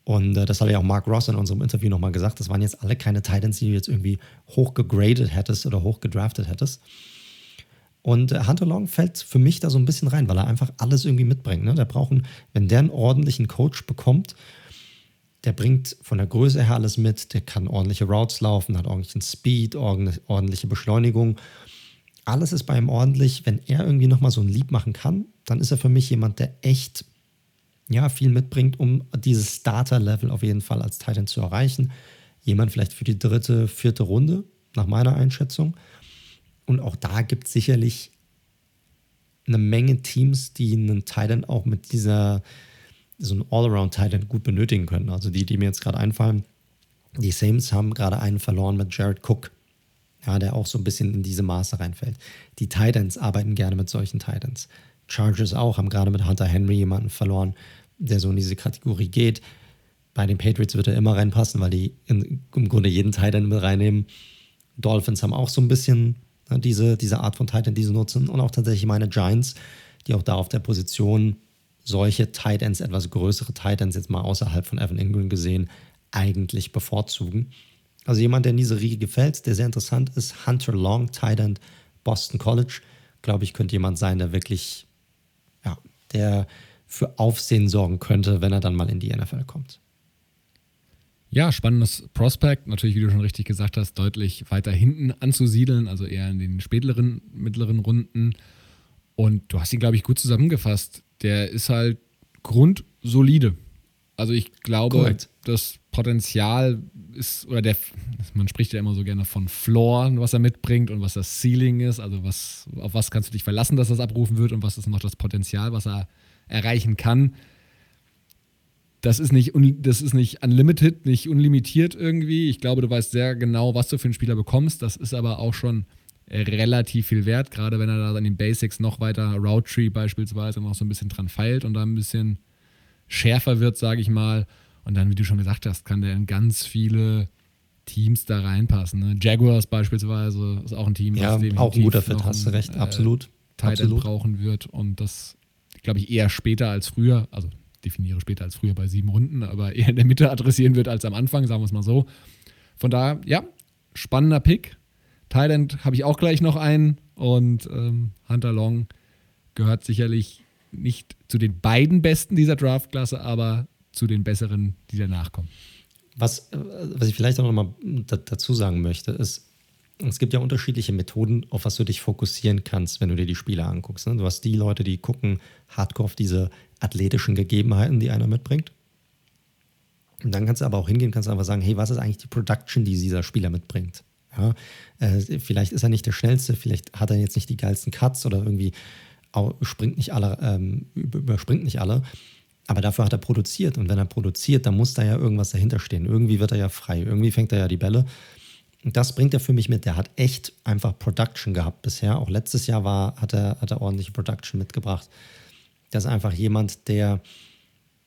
Und äh, das hat ja auch Mark Ross in unserem Interview nochmal gesagt. Das waren jetzt alle keine Titans, die du jetzt irgendwie hoch gegradet hättest oder hoch gedraftet hättest. Und äh, Hunter Long fällt für mich da so ein bisschen rein, weil er einfach alles irgendwie mitbringt. Ne? Der braucht, einen, wenn der einen ordentlichen Coach bekommt, der bringt von der Größe her alles mit, der kann ordentliche Routes laufen, hat ordentlichen Speed, ordentliche Beschleunigung. Alles ist bei ihm ordentlich. Wenn er irgendwie nochmal so ein Lied machen kann, dann ist er für mich jemand, der echt ja, viel mitbringt, um dieses Starter-Level auf jeden Fall als Titan zu erreichen. Jemand vielleicht für die dritte, vierte Runde, nach meiner Einschätzung. Und auch da gibt es sicherlich eine Menge Teams, die einen Titan auch mit dieser, so ein All-Around-Titan gut benötigen können. Also die, die mir jetzt gerade einfallen, die Saints haben gerade einen verloren mit Jared Cook, ja, der auch so ein bisschen in diese Maße reinfällt. Die Titans arbeiten gerne mit solchen Titans. Chargers auch, haben gerade mit Hunter Henry jemanden verloren, der so in diese Kategorie geht. Bei den Patriots wird er immer reinpassen, weil die in, im Grunde jeden Titan mit reinnehmen. Dolphins haben auch so ein bisschen Ne, diese, diese Art von Tight End, die sie nutzen. Und auch tatsächlich meine Giants, die auch da auf der Position solche Tight Ends, etwas größere Tight Ends, jetzt mal außerhalb von Evan Ingram gesehen, eigentlich bevorzugen. Also jemand, der in diese Riege gefällt, der sehr interessant ist, Hunter Long, Tight End, Boston College. Glaube ich, könnte jemand sein, der wirklich, ja, der für Aufsehen sorgen könnte, wenn er dann mal in die NFL kommt. Ja, spannendes Prospect. Natürlich, wie du schon richtig gesagt hast, deutlich weiter hinten anzusiedeln, also eher in den späteren, mittleren Runden. Und du hast ihn, glaube ich, gut zusammengefasst. Der ist halt Grund solide. Also ich glaube, Correct. das Potenzial ist, oder der, man spricht ja immer so gerne von Floor, was er mitbringt und was das Ceiling ist. Also was, auf was kannst du dich verlassen, dass das abrufen wird und was ist noch das Potenzial, was er erreichen kann. Das ist nicht, das ist nicht unlimited, nicht unlimitiert irgendwie. Ich glaube, du weißt sehr genau, was du für einen Spieler bekommst. Das ist aber auch schon relativ viel wert, gerade wenn er da an den Basics noch weiter, Route Tree beispielsweise, noch so ein bisschen dran feilt und da ein bisschen schärfer wird, sage ich mal. Und dann, wie du schon gesagt hast, kann der in ganz viele Teams da reinpassen. Ne? Jaguars beispielsweise ist auch ein Team, ja, auch ein guter Fit, hast du recht, äh, absolut. Titan brauchen wird und das, glaube ich, eher später als früher, also definiere später als früher bei sieben Runden, aber eher in der Mitte adressieren wird als am Anfang, sagen wir es mal so. Von daher, ja, spannender Pick. Thailand habe ich auch gleich noch einen und ähm, Hunter Long gehört sicherlich nicht zu den beiden Besten dieser Draftklasse, aber zu den besseren, die danach kommen. Was, äh, was ich vielleicht auch nochmal dazu sagen möchte, ist, es gibt ja unterschiedliche Methoden, auf was du dich fokussieren kannst, wenn du dir die Spiele anguckst. Ne? Du hast die Leute, die gucken hardcore auf diese athletischen Gegebenheiten, die einer mitbringt. Und dann kannst du aber auch hingehen, kannst einfach sagen, hey, was ist eigentlich die Production, die dieser Spieler mitbringt? Ja, äh, vielleicht ist er nicht der schnellste, vielleicht hat er jetzt nicht die geilsten Cuts oder irgendwie springt nicht alle, ähm, überspringt nicht alle. Aber dafür hat er produziert. Und wenn er produziert, dann muss da ja irgendwas dahinter stehen. Irgendwie wird er ja frei. Irgendwie fängt er ja die Bälle. Und das bringt er für mich mit. Der hat echt einfach Production gehabt bisher. Auch letztes Jahr war, hat, er, hat er ordentliche Production mitgebracht. Das ist einfach jemand, der,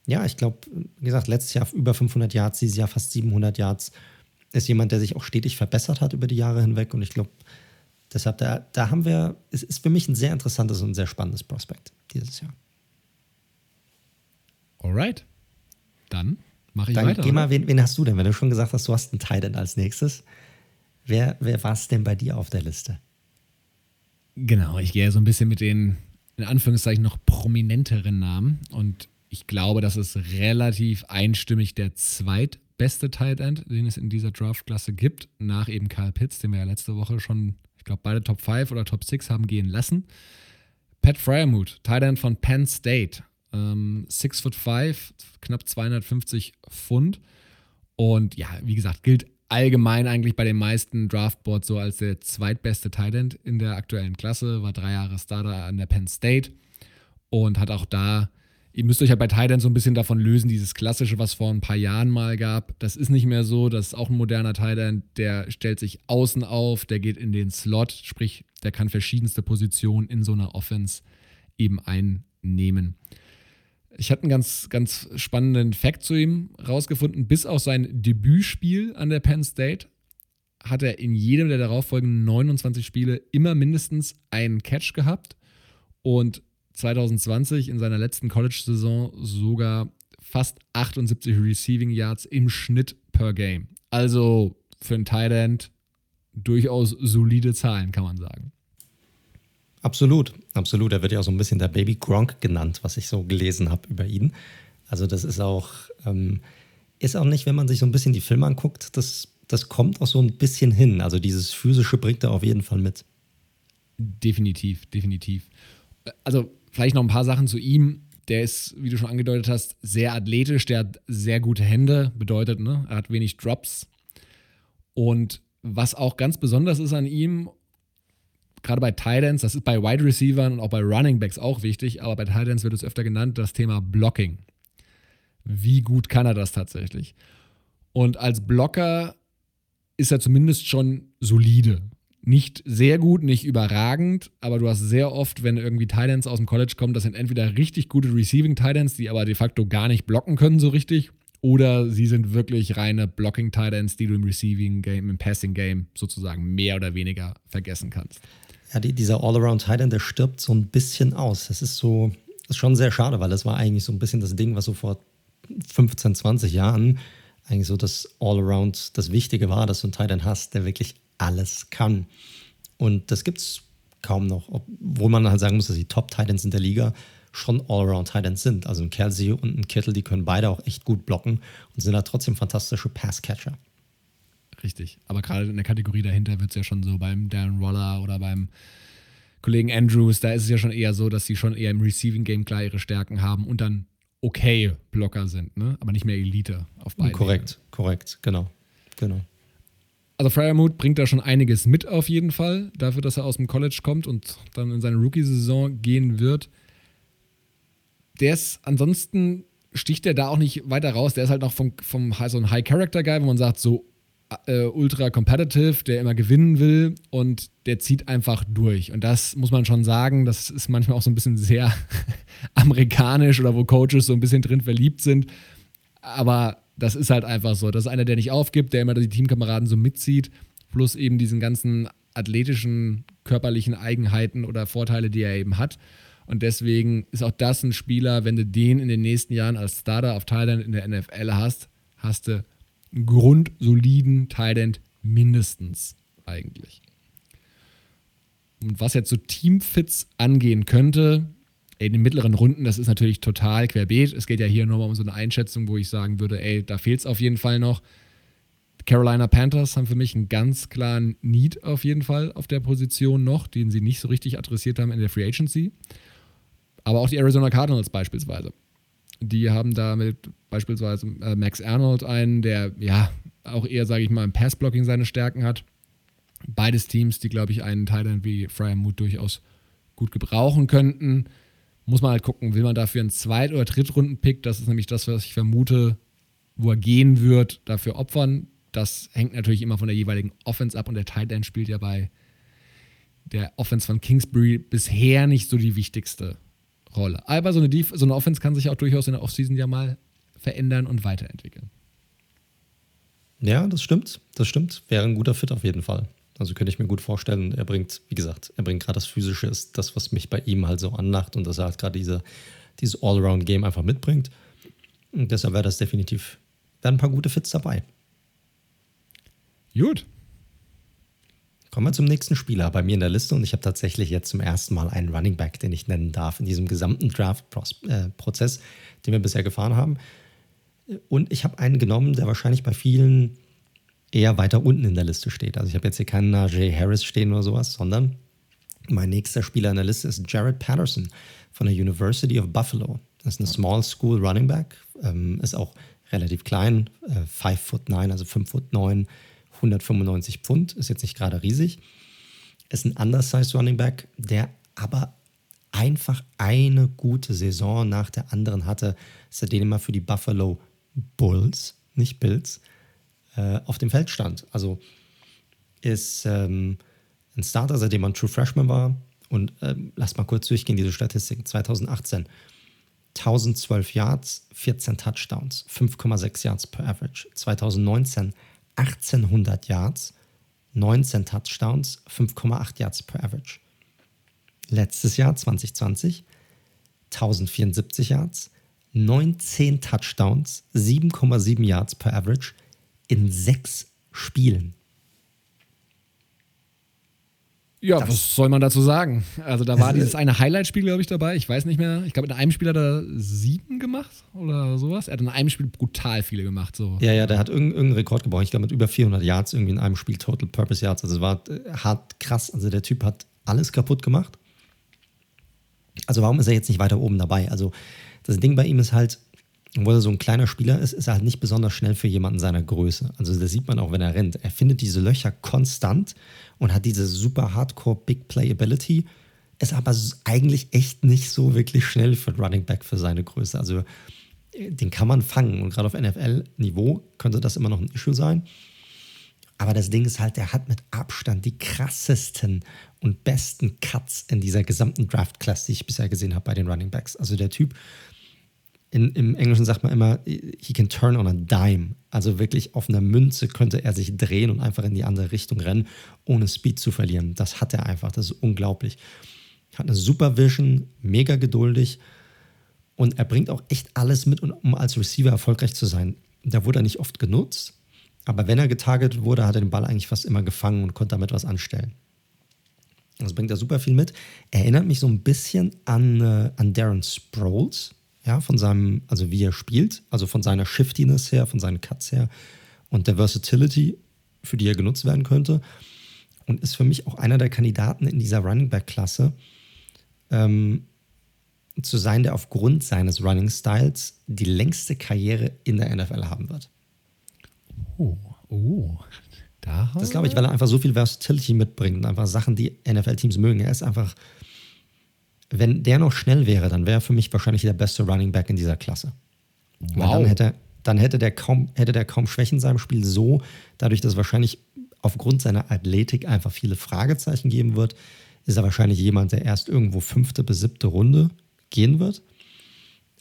ja, ich glaube, wie gesagt, letztes Jahr über 500 Yards, dieses Jahr fast 700 Yards. Ist jemand, der sich auch stetig verbessert hat über die Jahre hinweg. Und ich glaube, deshalb, da, da haben wir, es ist für mich ein sehr interessantes und sehr spannendes Prospekt dieses Jahr. Alright. Dann mache ich Dann weiter. Geh mal, wen, wen, hast du denn? Wenn du schon gesagt hast, du hast einen Titan als nächstes. Wer, wer war es denn bei dir auf der Liste? Genau, ich gehe so ein bisschen mit den, in Anführungszeichen, noch prominenteren Namen. Und ich glaube, das ist relativ einstimmig der zweitbeste Tight End, den es in dieser Draft-Klasse gibt, nach eben Karl Pitts, den wir ja letzte Woche schon, ich glaube, beide Top 5 oder Top 6 haben gehen lassen. Pat Fryermuth, Tight End von Penn State, ähm, six foot five, knapp 250 Pfund. Und ja, wie gesagt, gilt allgemein eigentlich bei den meisten Draftboards so als der zweitbeste Tight End in der aktuellen Klasse. War drei Jahre Starter an der Penn State und hat auch da ihr müsst euch halt bei Tight so ein bisschen davon lösen, dieses klassische, was vor ein paar Jahren mal gab. Das ist nicht mehr so. Das ist auch ein moderner Tight der stellt sich außen auf, der geht in den Slot, sprich, der kann verschiedenste Positionen in so einer Offense eben einnehmen. Ich hatte einen ganz, ganz spannenden Fact zu ihm rausgefunden. Bis auf sein Debütspiel an der Penn State hat er in jedem der darauffolgenden 29 Spiele immer mindestens einen Catch gehabt und 2020 in seiner letzten College-Saison sogar fast 78 Receiving Yards im Schnitt per Game. Also für einen Tight End durchaus solide Zahlen, kann man sagen. Absolut, absolut. Er wird ja auch so ein bisschen der Baby Gronk genannt, was ich so gelesen habe über ihn. Also das ist auch, ähm, ist auch nicht, wenn man sich so ein bisschen die Filme anguckt, das, das kommt auch so ein bisschen hin. Also dieses physische bringt er auf jeden Fall mit. Definitiv, definitiv. Also vielleicht noch ein paar Sachen zu ihm. Der ist, wie du schon angedeutet hast, sehr athletisch, der hat sehr gute Hände, bedeutet, ne, er hat wenig Drops. Und was auch ganz besonders ist an ihm, gerade bei Titans, das ist bei Wide Receivers und auch bei Running Backs auch wichtig, aber bei Titans wird es öfter genannt, das Thema Blocking. Wie gut kann er das tatsächlich? Und als Blocker ist er zumindest schon solide. Nicht sehr gut, nicht überragend, aber du hast sehr oft, wenn irgendwie Titans aus dem College kommen, das sind entweder richtig gute Receiving Titans, die aber de facto gar nicht blocken können so richtig, oder sie sind wirklich reine Blocking Titans, die du im Receiving Game, im Passing Game sozusagen mehr oder weniger vergessen kannst. Ja, die, dieser All-Around-Titan, der stirbt so ein bisschen aus. Das ist so, ist schon sehr schade, weil das war eigentlich so ein bisschen das Ding, was so vor 15, 20 Jahren eigentlich so das All-Around, das Wichtige war, dass du einen Titan hast, der wirklich alles kann. Und das gibt es kaum noch, obwohl man halt sagen muss, dass die Top-Titans in der Liga schon All-Around-Titans sind. Also ein Kelsey und ein Kittle, die können beide auch echt gut blocken und sind da trotzdem fantastische Pass-Catcher. Richtig. Aber gerade in der Kategorie dahinter wird es ja schon so beim Darren Waller oder beim Kollegen Andrews, da ist es ja schon eher so, dass sie schon eher im Receiving Game klar ihre Stärken haben und dann okay Blocker sind, ne? aber nicht mehr Elite auf beiden. Korrekt, korrekt, genau. genau. Also Fryermuth bringt da schon einiges mit auf jeden Fall, dafür, dass er aus dem College kommt und dann in seine Rookie-Saison gehen wird. Der ist ansonsten sticht er da auch nicht weiter raus. Der ist halt noch vom, vom so ein High-Character-Guy, wo man sagt, so äh, ultra competitive, der immer gewinnen will und der zieht einfach durch. Und das muss man schon sagen, das ist manchmal auch so ein bisschen sehr amerikanisch oder wo Coaches so ein bisschen drin verliebt sind. Aber das ist halt einfach so. Das ist einer, der nicht aufgibt, der immer die Teamkameraden so mitzieht, plus eben diesen ganzen athletischen, körperlichen Eigenheiten oder Vorteile, die er eben hat. Und deswegen ist auch das ein Spieler, wenn du den in den nächsten Jahren als Starter auf Thailand in der NFL hast, hast du grundsoliden Thailand mindestens eigentlich. Und was jetzt so Teamfits angehen könnte, in den mittleren Runden, das ist natürlich total querbeet. Es geht ja hier nochmal um so eine Einschätzung, wo ich sagen würde, ey, da fehlt es auf jeden Fall noch. Carolina Panthers haben für mich einen ganz klaren Need auf jeden Fall auf der Position noch, den sie nicht so richtig adressiert haben in der Free Agency. Aber auch die Arizona Cardinals beispielsweise. Die haben da mit beispielsweise äh, Max Arnold einen, der ja auch eher, sage ich mal, im Passblocking seine Stärken hat. Beides Teams, die, glaube ich, einen Teil wie Fryermuth durchaus gut gebrauchen könnten muss man halt gucken, will man dafür einen Zweit- oder Drittrunden-Pick, das ist nämlich das, was ich vermute, wo er gehen wird, dafür opfern. Das hängt natürlich immer von der jeweiligen Offense ab und der Tight End spielt ja bei der Offense von Kingsbury bisher nicht so die wichtigste Rolle. Aber so eine, Def so eine Offense kann sich auch durchaus in der Offseason ja mal verändern und weiterentwickeln. Ja, das stimmt. Das stimmt. Wäre ein guter Fit auf jeden Fall. Also könnte ich mir gut vorstellen, er bringt, wie gesagt, er bringt gerade das Physische, ist das, was mich bei ihm halt so anlacht und dass er halt gerade diese, dieses Allround-Game einfach mitbringt. Und deshalb wäre das definitiv, wären ein paar gute Fits dabei. Gut. Kommen wir zum nächsten Spieler bei mir in der Liste und ich habe tatsächlich jetzt zum ersten Mal einen Running Back, den ich nennen darf, in diesem gesamten Draft-Prozess, den wir bisher gefahren haben. Und ich habe einen genommen, der wahrscheinlich bei vielen eher weiter unten in der Liste steht. Also ich habe jetzt hier keinen Najee Harris stehen oder sowas, sondern mein nächster Spieler in der Liste ist Jared Patterson von der University of Buffalo. Das ist eine Small School Running Back, ähm, ist auch relativ klein, 5 äh, foot 9, also 5 foot 9, 195 Pfund, ist jetzt nicht gerade riesig. Ist ein undersized Running Back, der aber einfach eine gute Saison nach der anderen hatte, seitdem er für die Buffalo Bulls, nicht Bills, äh, auf dem Feld stand. Also ist ähm, ein Starter, seitdem man True Freshman war. Und ähm, lasst mal kurz durchgehen, diese Statistiken. 2018 1012 Yards, 14 Touchdowns, 5,6 Yards per Average. 2019 1800 Yards, 19 Touchdowns, 5,8 Yards per Average. Letztes Jahr 2020 1074 Yards, 19 Touchdowns, 7,7 Yards per Average, in sechs Spielen. Ja, das was soll man dazu sagen? Also da war dieses eine Highlight-Spiel, glaube ich, dabei. Ich weiß nicht mehr. Ich glaube, in einem Spiel hat er sieben gemacht oder sowas. Er hat in einem Spiel brutal viele gemacht. So. Ja, ja, der hat irgendeinen Rekord gebrochen. Ich glaube, mit über 400 Yards irgendwie in einem Spiel, Total Purpose Yards. Also es war äh, hart krass. Also der Typ hat alles kaputt gemacht. Also warum ist er jetzt nicht weiter oben dabei? Also das Ding bei ihm ist halt, obwohl er so ein kleiner Spieler ist, ist er halt nicht besonders schnell für jemanden seiner Größe. Also das sieht man auch, wenn er rennt. Er findet diese Löcher konstant und hat diese super Hardcore Big Play Ability, ist aber eigentlich echt nicht so wirklich schnell für ein Running Back für seine Größe. Also den kann man fangen und gerade auf NFL-Niveau könnte das immer noch ein Issue sein. Aber das Ding ist halt, der hat mit Abstand die krassesten und besten Cuts in dieser gesamten Draft-Class, die ich bisher gesehen habe bei den Running Backs. Also der Typ in, im Englischen sagt man immer, he can turn on a dime. Also wirklich auf einer Münze könnte er sich drehen und einfach in die andere Richtung rennen, ohne Speed zu verlieren. Das hat er einfach. Das ist unglaublich. Hat eine super Vision, mega geduldig und er bringt auch echt alles mit, um als Receiver erfolgreich zu sein. Da wurde er nicht oft genutzt, aber wenn er getargetet wurde, hat er den Ball eigentlich fast immer gefangen und konnte damit was anstellen. Das bringt er super viel mit. Erinnert mich so ein bisschen an, äh, an Darren Sproles, ja, von seinem, also wie er spielt, also von seiner Shiftiness her, von seinen Cuts her und der Versatility, für die er genutzt werden könnte. Und ist für mich auch einer der Kandidaten in dieser Running Back-Klasse, ähm, zu sein, der aufgrund seines Running Styles die längste Karriere in der NFL haben wird. Oh, oh. Da das glaube ich, weil er einfach so viel Versatility mitbringt und einfach Sachen, die NFL-Teams mögen. Er ist einfach, wenn der noch schnell wäre, dann wäre er für mich wahrscheinlich der beste Running Back in dieser Klasse. Wow. Weil dann hätte, dann hätte der kaum, hätte der kaum Schwächen in seinem Spiel so, dadurch, dass wahrscheinlich aufgrund seiner Athletik einfach viele Fragezeichen geben wird, ist er wahrscheinlich jemand, der erst irgendwo fünfte bis siebte Runde gehen wird.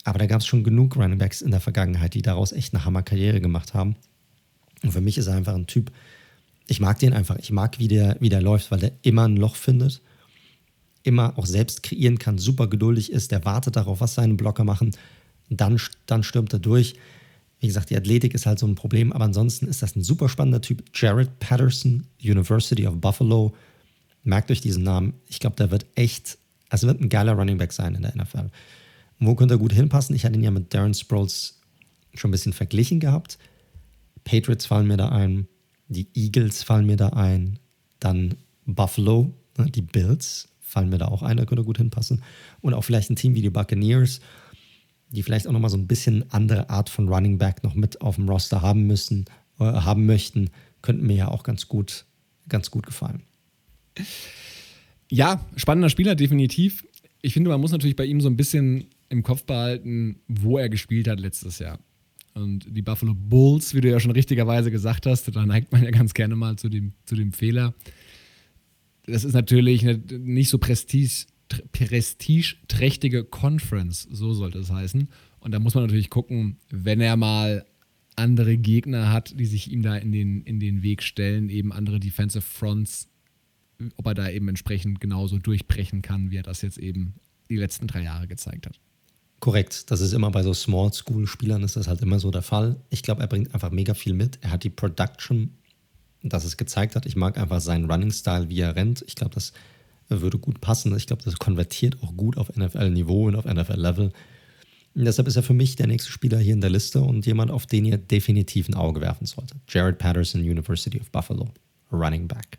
Aber da gab es schon genug Running Backs in der Vergangenheit, die daraus echt eine Hammerkarriere gemacht haben. Und für mich ist er einfach ein Typ, ich mag den einfach. Ich mag, wie der, wie der läuft, weil der immer ein Loch findet, immer auch selbst kreieren kann, super geduldig ist, der wartet darauf, was seine Blocker machen. Dann, dann stürmt er durch. Wie gesagt, die Athletik ist halt so ein Problem, aber ansonsten ist das ein super spannender Typ. Jared Patterson, University of Buffalo. Merkt euch diesen Namen. Ich glaube, der wird echt, also wird ein geiler Running Back sein in der NFL. wo könnte er gut hinpassen? Ich hatte ihn ja mit Darren Sproles schon ein bisschen verglichen gehabt. Patriots fallen mir da ein, die Eagles fallen mir da ein, dann Buffalo, ne, die Bills fallen mir da auch ein, da könnte gut hinpassen. Und auch vielleicht ein Team wie die Buccaneers die vielleicht auch nochmal so ein bisschen andere Art von Running Back noch mit auf dem Roster haben müssen, äh, haben möchten, könnten mir ja auch ganz gut, ganz gut gefallen. Ja, spannender Spieler, definitiv. Ich finde, man muss natürlich bei ihm so ein bisschen im Kopf behalten, wo er gespielt hat letztes Jahr. Und die Buffalo Bulls, wie du ja schon richtigerweise gesagt hast, da neigt man ja ganz gerne mal zu dem, zu dem Fehler. Das ist natürlich nicht so prestige, prestigeträchtige Conference, so sollte es heißen. Und da muss man natürlich gucken, wenn er mal andere Gegner hat, die sich ihm da in den, in den Weg stellen, eben andere Defensive Fronts, ob er da eben entsprechend genauso durchbrechen kann, wie er das jetzt eben die letzten drei Jahre gezeigt hat. Korrekt, das ist immer bei so Small School Spielern ist das halt immer so der Fall. Ich glaube, er bringt einfach mega viel mit. Er hat die Production, dass es gezeigt hat. Ich mag einfach seinen Running Style, wie er rennt. Ich glaube, das würde gut passen. Ich glaube, das konvertiert auch gut auf NFL-Niveau und auf NFL-Level. Deshalb ist er für mich der nächste Spieler hier in der Liste und jemand, auf den ihr definitiv ein Auge werfen solltet. Jared Patterson, University of Buffalo, Running Back.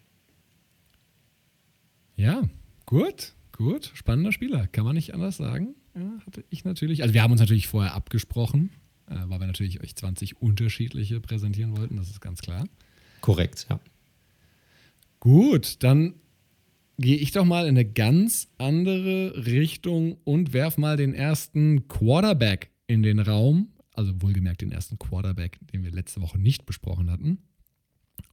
Ja, gut, gut. Spannender Spieler, kann man nicht anders sagen. Ja, hatte ich natürlich. Also, wir haben uns natürlich vorher abgesprochen, äh, weil wir natürlich euch 20 unterschiedliche präsentieren wollten, das ist ganz klar. Korrekt, ja. Gut, dann gehe ich doch mal in eine ganz andere Richtung und werf mal den ersten Quarterback in den Raum. Also wohlgemerkt den ersten Quarterback, den wir letzte Woche nicht besprochen hatten.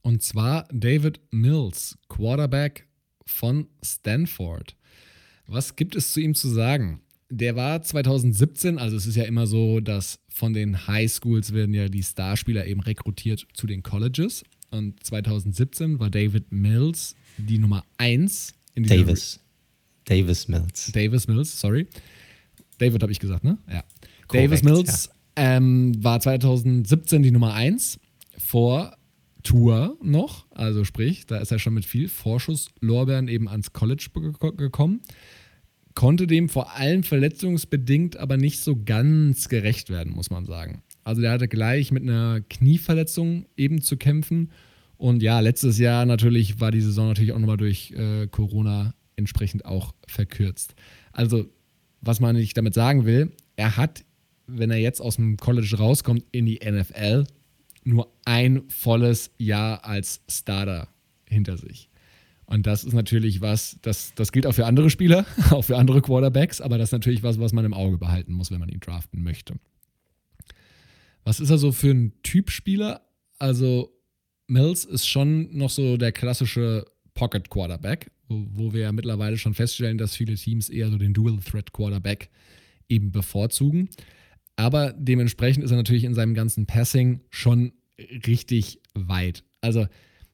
Und zwar David Mills, Quarterback von Stanford. Was gibt es zu ihm zu sagen? Der war 2017, also es ist ja immer so, dass von den High Schools werden ja die Starspieler eben rekrutiert zu den Colleges. Und 2017 war David Mills die Nummer 1 in dieser Davis. Davis Mills. Davis Mills, sorry. David habe ich gesagt, ne? Ja. Korrekt, Davis Mills ja. ähm, war 2017 die Nummer 1 vor Tour noch. Also sprich, da ist er schon mit viel Vorschusslorbeeren eben ans College gekommen. Konnte dem vor allem verletzungsbedingt aber nicht so ganz gerecht werden, muss man sagen. Also der hatte gleich mit einer Knieverletzung eben zu kämpfen und ja, letztes Jahr natürlich war die Saison natürlich auch nochmal durch äh, Corona entsprechend auch verkürzt. Also, was man nicht damit sagen will, er hat, wenn er jetzt aus dem College rauskommt in die NFL, nur ein volles Jahr als Starter hinter sich. Und das ist natürlich was, das, das gilt auch für andere Spieler, auch für andere Quarterbacks, aber das ist natürlich was, was man im Auge behalten muss, wenn man ihn draften möchte. Was ist er so für ein Typspieler? Also Mills ist schon noch so der klassische Pocket Quarterback, wo, wir ja mittlerweile schon feststellen, dass viele Teams eher so den Dual Threat Quarterback eben bevorzugen. Aber dementsprechend ist er natürlich in seinem ganzen Passing schon richtig weit. Also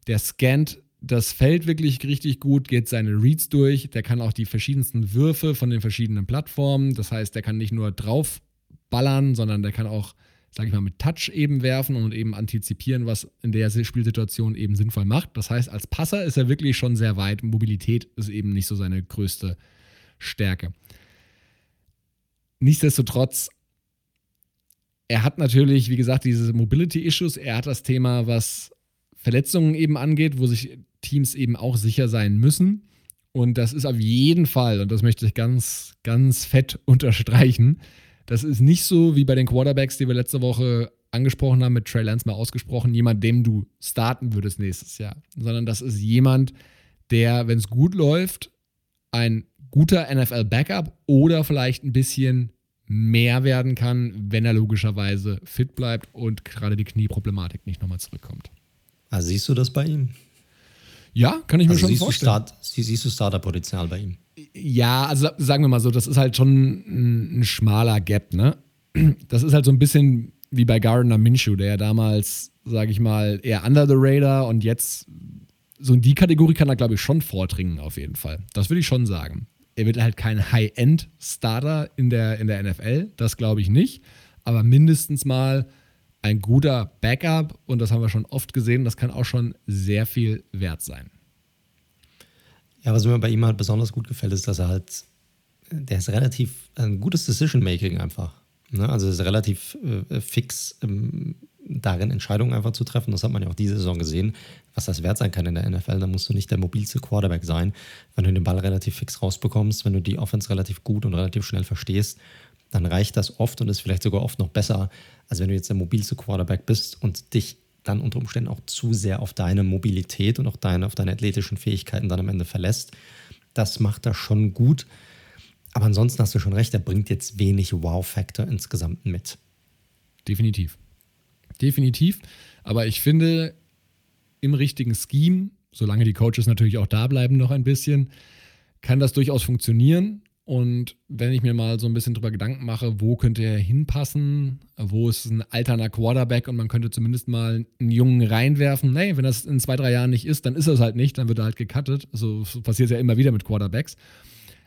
der scannt das Feld wirklich richtig gut, geht seine Reads durch, der kann auch die verschiedensten Würfe von den verschiedenen Plattformen. Das heißt, der kann nicht nur draufballern, sondern der kann auch sage ich mal, mit Touch eben werfen und eben antizipieren, was in der Spielsituation eben sinnvoll macht. Das heißt, als Passer ist er wirklich schon sehr weit. Mobilität ist eben nicht so seine größte Stärke. Nichtsdestotrotz, er hat natürlich, wie gesagt, diese Mobility-Issues. Er hat das Thema, was Verletzungen eben angeht, wo sich Teams eben auch sicher sein müssen. Und das ist auf jeden Fall, und das möchte ich ganz, ganz fett unterstreichen, das ist nicht so wie bei den Quarterbacks, die wir letzte Woche angesprochen haben, mit Trey Lance mal ausgesprochen, jemand, dem du starten würdest nächstes Jahr, sondern das ist jemand, der, wenn es gut läuft, ein guter NFL-Backup oder vielleicht ein bisschen mehr werden kann, wenn er logischerweise fit bleibt und gerade die Knieproblematik nicht nochmal zurückkommt. Also siehst du das bei ihm? Ja, kann ich mir also schon siehst vorstellen. Du Start, siehst du Starterpotenzial bei ihm? Ja, also sagen wir mal so, das ist halt schon ein, ein, schmaler Gap, ne? Das ist halt so ein bisschen wie bei Gardner Minshew, der ja damals, sage ich mal, eher under the radar und jetzt so in die Kategorie kann er, glaube ich, schon vordringen, auf jeden Fall. Das würde ich schon sagen. Er wird halt kein High-End-Starter in der, in der NFL, das glaube ich nicht, aber mindestens mal ein guter Backup und das haben wir schon oft gesehen, das kann auch schon sehr viel wert sein. Ja, was mir bei ihm halt besonders gut gefällt, ist, dass er halt, der ist relativ, ein gutes Decision-Making einfach. Ne? Also ist relativ äh, fix ähm, darin, Entscheidungen einfach zu treffen. Das hat man ja auch diese Saison gesehen, was das wert sein kann in der NFL. Da musst du nicht der mobilste Quarterback sein. Wenn du den Ball relativ fix rausbekommst, wenn du die Offense relativ gut und relativ schnell verstehst, dann reicht das oft und ist vielleicht sogar oft noch besser, als wenn du jetzt der mobilste Quarterback bist und dich dann unter Umständen auch zu sehr auf deine Mobilität und auch deine, auf deine athletischen Fähigkeiten dann am Ende verlässt. Das macht er schon gut. Aber ansonsten hast du schon recht, er bringt jetzt wenig Wow-Faktor insgesamt mit. Definitiv. Definitiv. Aber ich finde, im richtigen Scheme, solange die Coaches natürlich auch da bleiben noch ein bisschen, kann das durchaus funktionieren. Und wenn ich mir mal so ein bisschen drüber Gedanken mache, wo könnte er hinpassen, wo ist ein alterner Quarterback und man könnte zumindest mal einen Jungen reinwerfen. Nee, wenn das in zwei, drei Jahren nicht ist, dann ist es halt nicht, dann wird er halt gecuttet. Also passiert ja immer wieder mit Quarterbacks.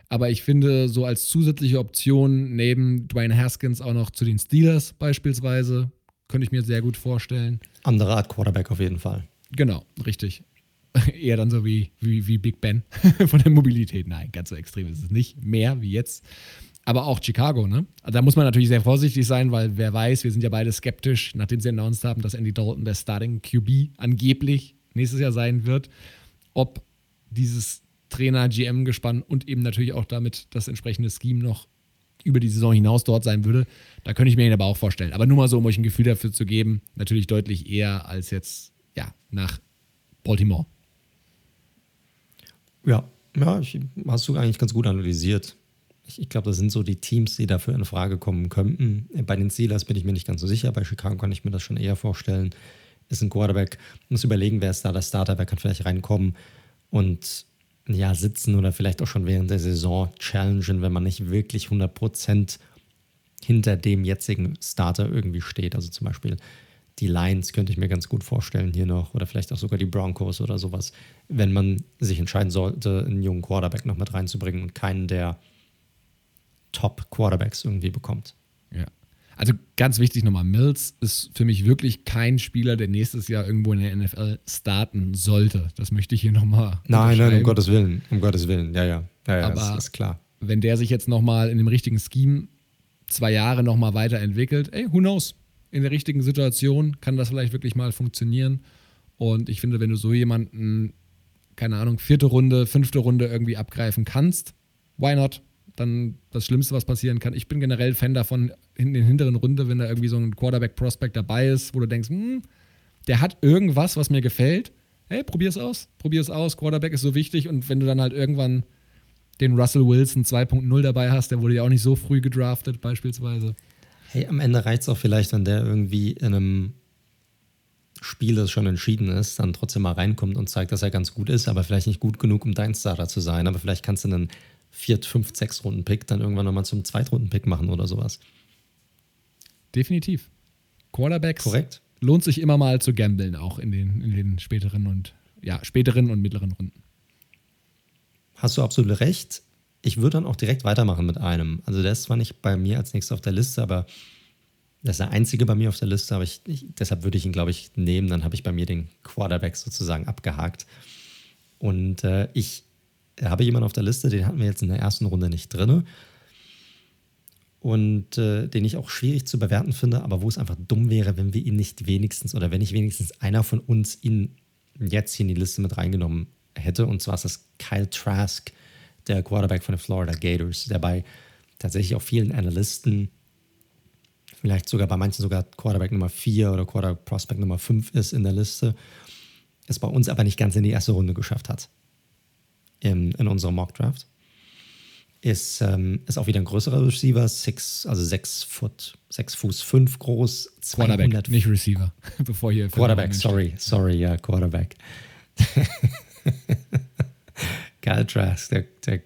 Aber ich finde, so als zusätzliche Option neben Dwayne Haskins auch noch zu den Steelers beispielsweise, könnte ich mir sehr gut vorstellen. Andere Art Quarterback auf jeden Fall. Genau, richtig. Eher dann so wie, wie, wie Big Ben von der Mobilität. Nein, ganz so extrem ist es nicht. Mehr wie jetzt. Aber auch Chicago, ne? Da muss man natürlich sehr vorsichtig sein, weil wer weiß, wir sind ja beide skeptisch, nachdem sie announced haben, dass Andy Dalton der Starting QB angeblich nächstes Jahr sein wird, ob dieses Trainer, GM-Gespann und eben natürlich auch damit das entsprechende Scheme noch über die Saison hinaus dort sein würde. Da könnte ich mir ihn aber auch vorstellen. Aber nur mal so, um euch ein Gefühl dafür zu geben, natürlich deutlich eher als jetzt ja, nach Baltimore. Ja, ja, ich, hast du eigentlich ganz gut analysiert. Ich, ich glaube, das sind so die Teams, die dafür in Frage kommen könnten. Bei den Steelers bin ich mir nicht ganz so sicher. Bei Chicago kann ich mir das schon eher vorstellen. Ist ein Quarterback. Muss überlegen, wer ist da der Starter, wer kann vielleicht reinkommen und ja, sitzen oder vielleicht auch schon während der Saison challengen, wenn man nicht wirklich 100% hinter dem jetzigen Starter irgendwie steht. Also zum Beispiel die Lions könnte ich mir ganz gut vorstellen hier noch oder vielleicht auch sogar die Broncos oder sowas, wenn man sich entscheiden sollte, einen jungen Quarterback noch mit reinzubringen und keinen der Top-Quarterbacks irgendwie bekommt. Ja. Also ganz wichtig nochmal, Mills ist für mich wirklich kein Spieler, der nächstes Jahr irgendwo in der NFL starten sollte. Das möchte ich hier nochmal. Nein, nein, um Gottes Willen, um Gottes Willen, ja, ja, ja, ja Aber das ist klar. Wenn der sich jetzt nochmal in dem richtigen Scheme zwei Jahre nochmal weiterentwickelt, ey, who knows? In der richtigen Situation kann das vielleicht wirklich mal funktionieren. Und ich finde, wenn du so jemanden, keine Ahnung, vierte Runde, fünfte Runde irgendwie abgreifen kannst, why not? Dann das Schlimmste, was passieren kann. Ich bin generell Fan davon, in den hinteren Runde, wenn da irgendwie so ein Quarterback-Prospect dabei ist, wo du denkst, hm, der hat irgendwas, was mir gefällt. Hey, probier's aus. Probier's aus. Quarterback ist so wichtig. Und wenn du dann halt irgendwann den Russell Wilson 2.0 dabei hast, der wurde ja auch nicht so früh gedraftet, beispielsweise hey, am Ende reicht es auch vielleicht, wenn der irgendwie in einem Spiel, das schon entschieden ist, dann trotzdem mal reinkommt und zeigt, dass er ganz gut ist, aber vielleicht nicht gut genug, um dein Starter zu sein. Aber vielleicht kannst du einen Viert-, Fünf-, Sechs-Runden-Pick dann irgendwann nochmal zum Zweitrunden-Pick machen oder sowas. Definitiv. Quarterbacks Korrekt. lohnt sich immer mal zu gambeln, auch in den, in den späteren und ja, späteren und mittleren Runden. Hast du absolut recht. Ich würde dann auch direkt weitermachen mit einem. Also der ist zwar nicht bei mir als nächstes auf der Liste, aber das ist der einzige bei mir auf der Liste, aber ich, ich, deshalb würde ich ihn, glaube ich, nehmen. Dann habe ich bei mir den Quarterback sozusagen abgehakt. Und äh, ich habe jemanden auf der Liste, den hatten wir jetzt in der ersten Runde nicht drin. Und äh, den ich auch schwierig zu bewerten finde, aber wo es einfach dumm wäre, wenn wir ihn nicht wenigstens oder wenn nicht wenigstens einer von uns ihn jetzt hier in die Liste mit reingenommen hätte. Und zwar ist das Kyle Trask, der Quarterback von den Florida Gators, der bei tatsächlich auch vielen Analysten, vielleicht sogar bei manchen sogar Quarterback Nummer 4 oder Quarterback Prospect Nummer 5 ist in der Liste, es bei uns aber nicht ganz in die erste Runde geschafft hat in, in unserem Mock Draft. Ist, ähm, ist auch wieder ein größerer Receiver, six, also 6 Foot, 6 Fuß 5 groß, 200 Quarterback, nicht Receiver, bevor hier Quarterback, sorry, sorry, ja, Quarterback. Kyle Trask, der, der,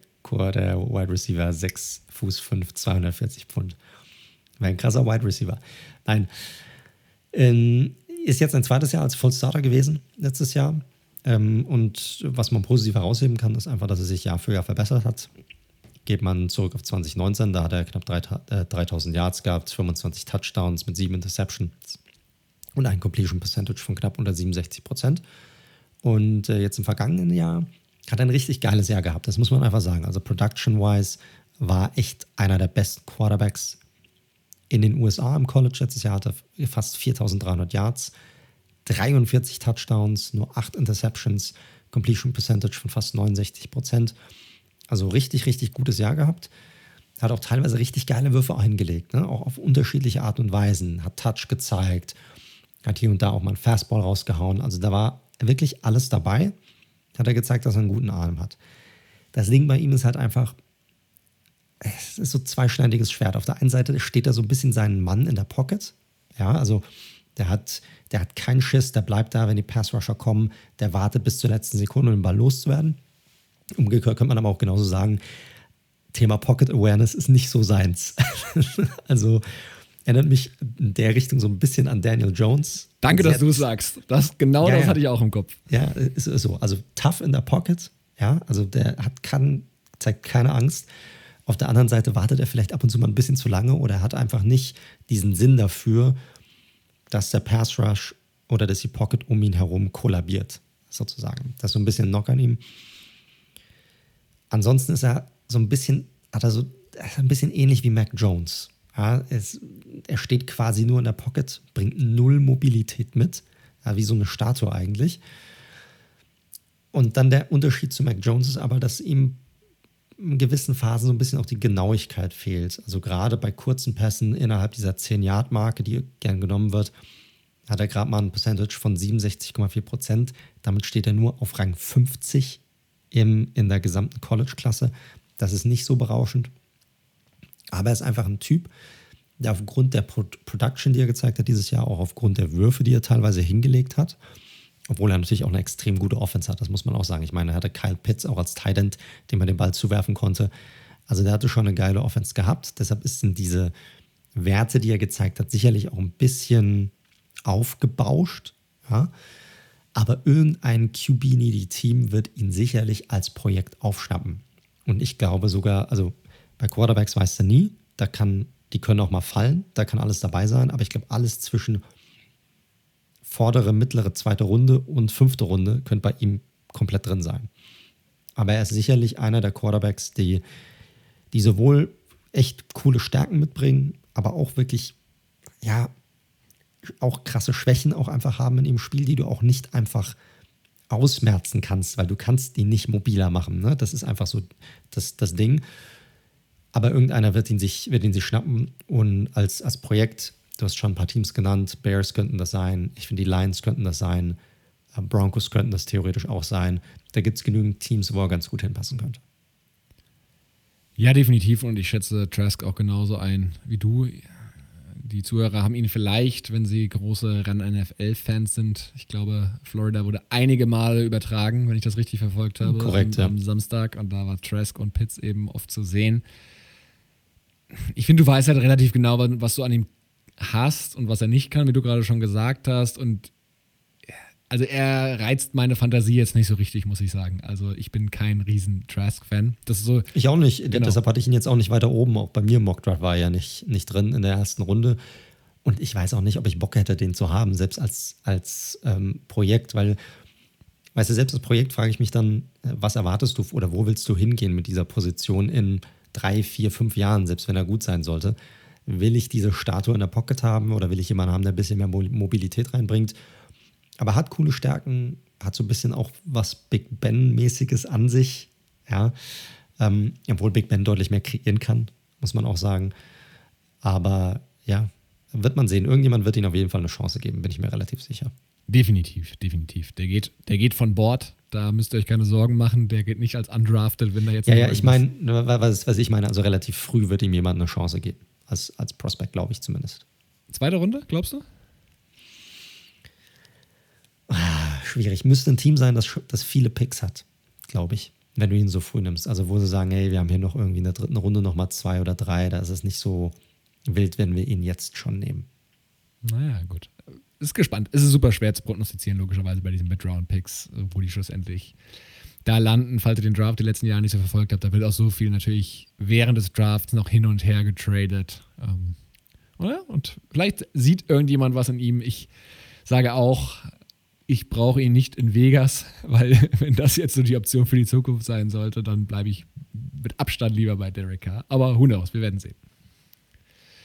der Wide Receiver, 6 Fuß 5, 240 Pfund. War ein krasser Wide Receiver. Nein. In, ist jetzt ein zweites Jahr als Full Starter gewesen, letztes Jahr. Ähm, und was man positiv herausheben kann, ist einfach, dass er sich Jahr für Jahr verbessert hat. Geht man zurück auf 2019, da hat er knapp 3000 äh, Yards gehabt, 25 Touchdowns mit 7 Interceptions und ein Completion Percentage von knapp unter 67 Prozent. Und äh, jetzt im vergangenen Jahr hat ein richtig geiles Jahr gehabt, das muss man einfach sagen. Also production-wise war echt einer der besten Quarterbacks in den USA im College. Letztes Jahr hatte er fast 4300 Yards, 43 Touchdowns, nur 8 Interceptions, Completion Percentage von fast 69 Prozent. Also richtig, richtig gutes Jahr gehabt. Hat auch teilweise richtig geile Würfe eingelegt, ne? auch auf unterschiedliche Art und Weisen. Hat Touch gezeigt, hat hier und da auch mal einen Fastball rausgehauen. Also da war wirklich alles dabei. Hat er gezeigt, dass er einen guten Arm hat. Das Ding bei ihm ist halt einfach, es ist so zweischneidiges Schwert. Auf der einen Seite steht da so ein bisschen sein Mann in der Pocket. Ja, also der hat, der hat keinen Schiss, der bleibt da, wenn die Passrusher kommen, der wartet bis zur letzten Sekunde, um den Ball loszuwerden. Umgekehrt könnte man aber auch genauso sagen, Thema Pocket Awareness ist nicht so seins. also erinnert mich in der Richtung so ein bisschen an Daniel Jones. Danke, dass du es sagst. Das, genau ja, das ja. hatte ich auch im Kopf. Ja, ist, so. Also tough in der Pocket. Ja, also der hat, kann, zeigt keine Angst. Auf der anderen Seite wartet er vielleicht ab und zu mal ein bisschen zu lange oder er hat einfach nicht diesen Sinn dafür, dass der Pass Rush oder dass die Pocket um ihn herum kollabiert, sozusagen. Das ist so ein bisschen Knock an ihm. Ansonsten ist er so ein bisschen, hat er so ein bisschen ähnlich wie Mac Jones. Ja, es, er steht quasi nur in der Pocket, bringt null Mobilität mit, ja, wie so eine Statue eigentlich. Und dann der Unterschied zu Mac Jones ist aber, dass ihm in gewissen Phasen so ein bisschen auch die Genauigkeit fehlt. Also gerade bei kurzen Pässen innerhalb dieser 10-Yard-Marke, die gern genommen wird, hat er gerade mal ein Percentage von 67,4 Prozent. Damit steht er nur auf Rang 50 im, in der gesamten College-Klasse. Das ist nicht so berauschend. Aber er ist einfach ein Typ, der aufgrund der Pro Production, die er gezeigt hat dieses Jahr, auch aufgrund der Würfe, die er teilweise hingelegt hat, obwohl er natürlich auch eine extrem gute Offense hat, das muss man auch sagen. Ich meine, er hatte Kyle Pitts auch als Tight End, dem man den Ball zuwerfen konnte. Also der hatte schon eine geile Offense gehabt. Deshalb sind diese Werte, die er gezeigt hat, sicherlich auch ein bisschen aufgebauscht. Ja? Aber irgendein QB-Needy-Team wird ihn sicherlich als Projekt aufschnappen. Und ich glaube sogar, also bei Quarterbacks weißt du nie, da kann, die können auch mal fallen, da kann alles dabei sein, aber ich glaube, alles zwischen vordere, mittlere, zweite Runde und fünfte Runde könnte bei ihm komplett drin sein. Aber er ist sicherlich einer der Quarterbacks, die, die sowohl echt coole Stärken mitbringen, aber auch wirklich, ja, auch krasse Schwächen auch einfach haben in ihrem Spiel, die du auch nicht einfach ausmerzen kannst, weil du kannst die nicht mobiler machen. Ne? Das ist einfach so das, das Ding. Aber irgendeiner wird ihn sich, wird ihn sich schnappen und als, als Projekt Du hast schon ein paar Teams genannt. Bears könnten das sein. Ich finde, die Lions könnten das sein. Äh, Broncos könnten das theoretisch auch sein. Da gibt es genügend Teams, wo er ganz gut hinpassen könnte. Ja, definitiv. Und ich schätze Trask auch genauso ein wie du. Die Zuhörer haben ihn vielleicht, wenn sie große Run-NFL-Fans sind. Ich glaube, Florida wurde einige Male übertragen, wenn ich das richtig verfolgt habe. Korrekt, am, ja. am Samstag. Und da war Trask und Pitts eben oft zu sehen. Ich finde, du weißt halt relativ genau, was du an ihm hast und was er nicht kann, wie du gerade schon gesagt hast. Und also er reizt meine Fantasie jetzt nicht so richtig, muss ich sagen. Also ich bin kein riesen Trask-Fan. Das ist so. Ich auch nicht. Genau. Deshalb hatte ich ihn jetzt auch nicht weiter oben. Auch bei mir im Mockdraft war er ja nicht, nicht drin in der ersten Runde. Und ich weiß auch nicht, ob ich Bock hätte, den zu haben, selbst als, als ähm, Projekt, weil, weißt du, selbst als Projekt frage ich mich dann, äh, was erwartest du oder wo willst du hingehen mit dieser Position in drei, vier, fünf Jahren, selbst wenn er gut sein sollte will ich diese Statue in der Pocket haben oder will ich jemanden haben, der ein bisschen mehr Mobilität reinbringt. Aber hat coole Stärken, hat so ein bisschen auch was Big Ben-mäßiges an sich. Ja, ähm, obwohl Big Ben deutlich mehr kreieren kann, muss man auch sagen. Aber ja, wird man sehen. Irgendjemand wird ihm auf jeden Fall eine Chance geben, bin ich mir relativ sicher. Definitiv, definitiv. Der geht, der geht von Bord. Da müsst ihr euch keine Sorgen machen. Der geht nicht als undrafted, wenn er jetzt. Ja, ja, ich meine, was, was ich meine, also relativ früh wird ihm jemand eine Chance geben. Als, als Prospect, glaube ich zumindest. Zweite Runde, glaubst du? Ah, schwierig. Müsste ein Team sein, das, das viele Picks hat, glaube ich, wenn du ihn so früh nimmst. Also, wo sie sagen, hey, wir haben hier noch irgendwie in der dritten Runde nochmal zwei oder drei, da ist es nicht so wild, wenn wir ihn jetzt schon nehmen. Naja, gut. Ist gespannt. Es ist super schwer zu prognostizieren, logischerweise bei diesen Mid-Round-Picks, wo die schlussendlich da landen, falls ihr den Draft die letzten Jahre nicht so verfolgt habt. Da wird auch so viel natürlich während des Drafts noch hin und her getradet. Ähm, oder? Und vielleicht sieht irgendjemand was in ihm. Ich sage auch, ich brauche ihn nicht in Vegas, weil wenn das jetzt so die Option für die Zukunft sein sollte, dann bleibe ich mit Abstand lieber bei Derek Carr. Aber who knows, wir werden sehen.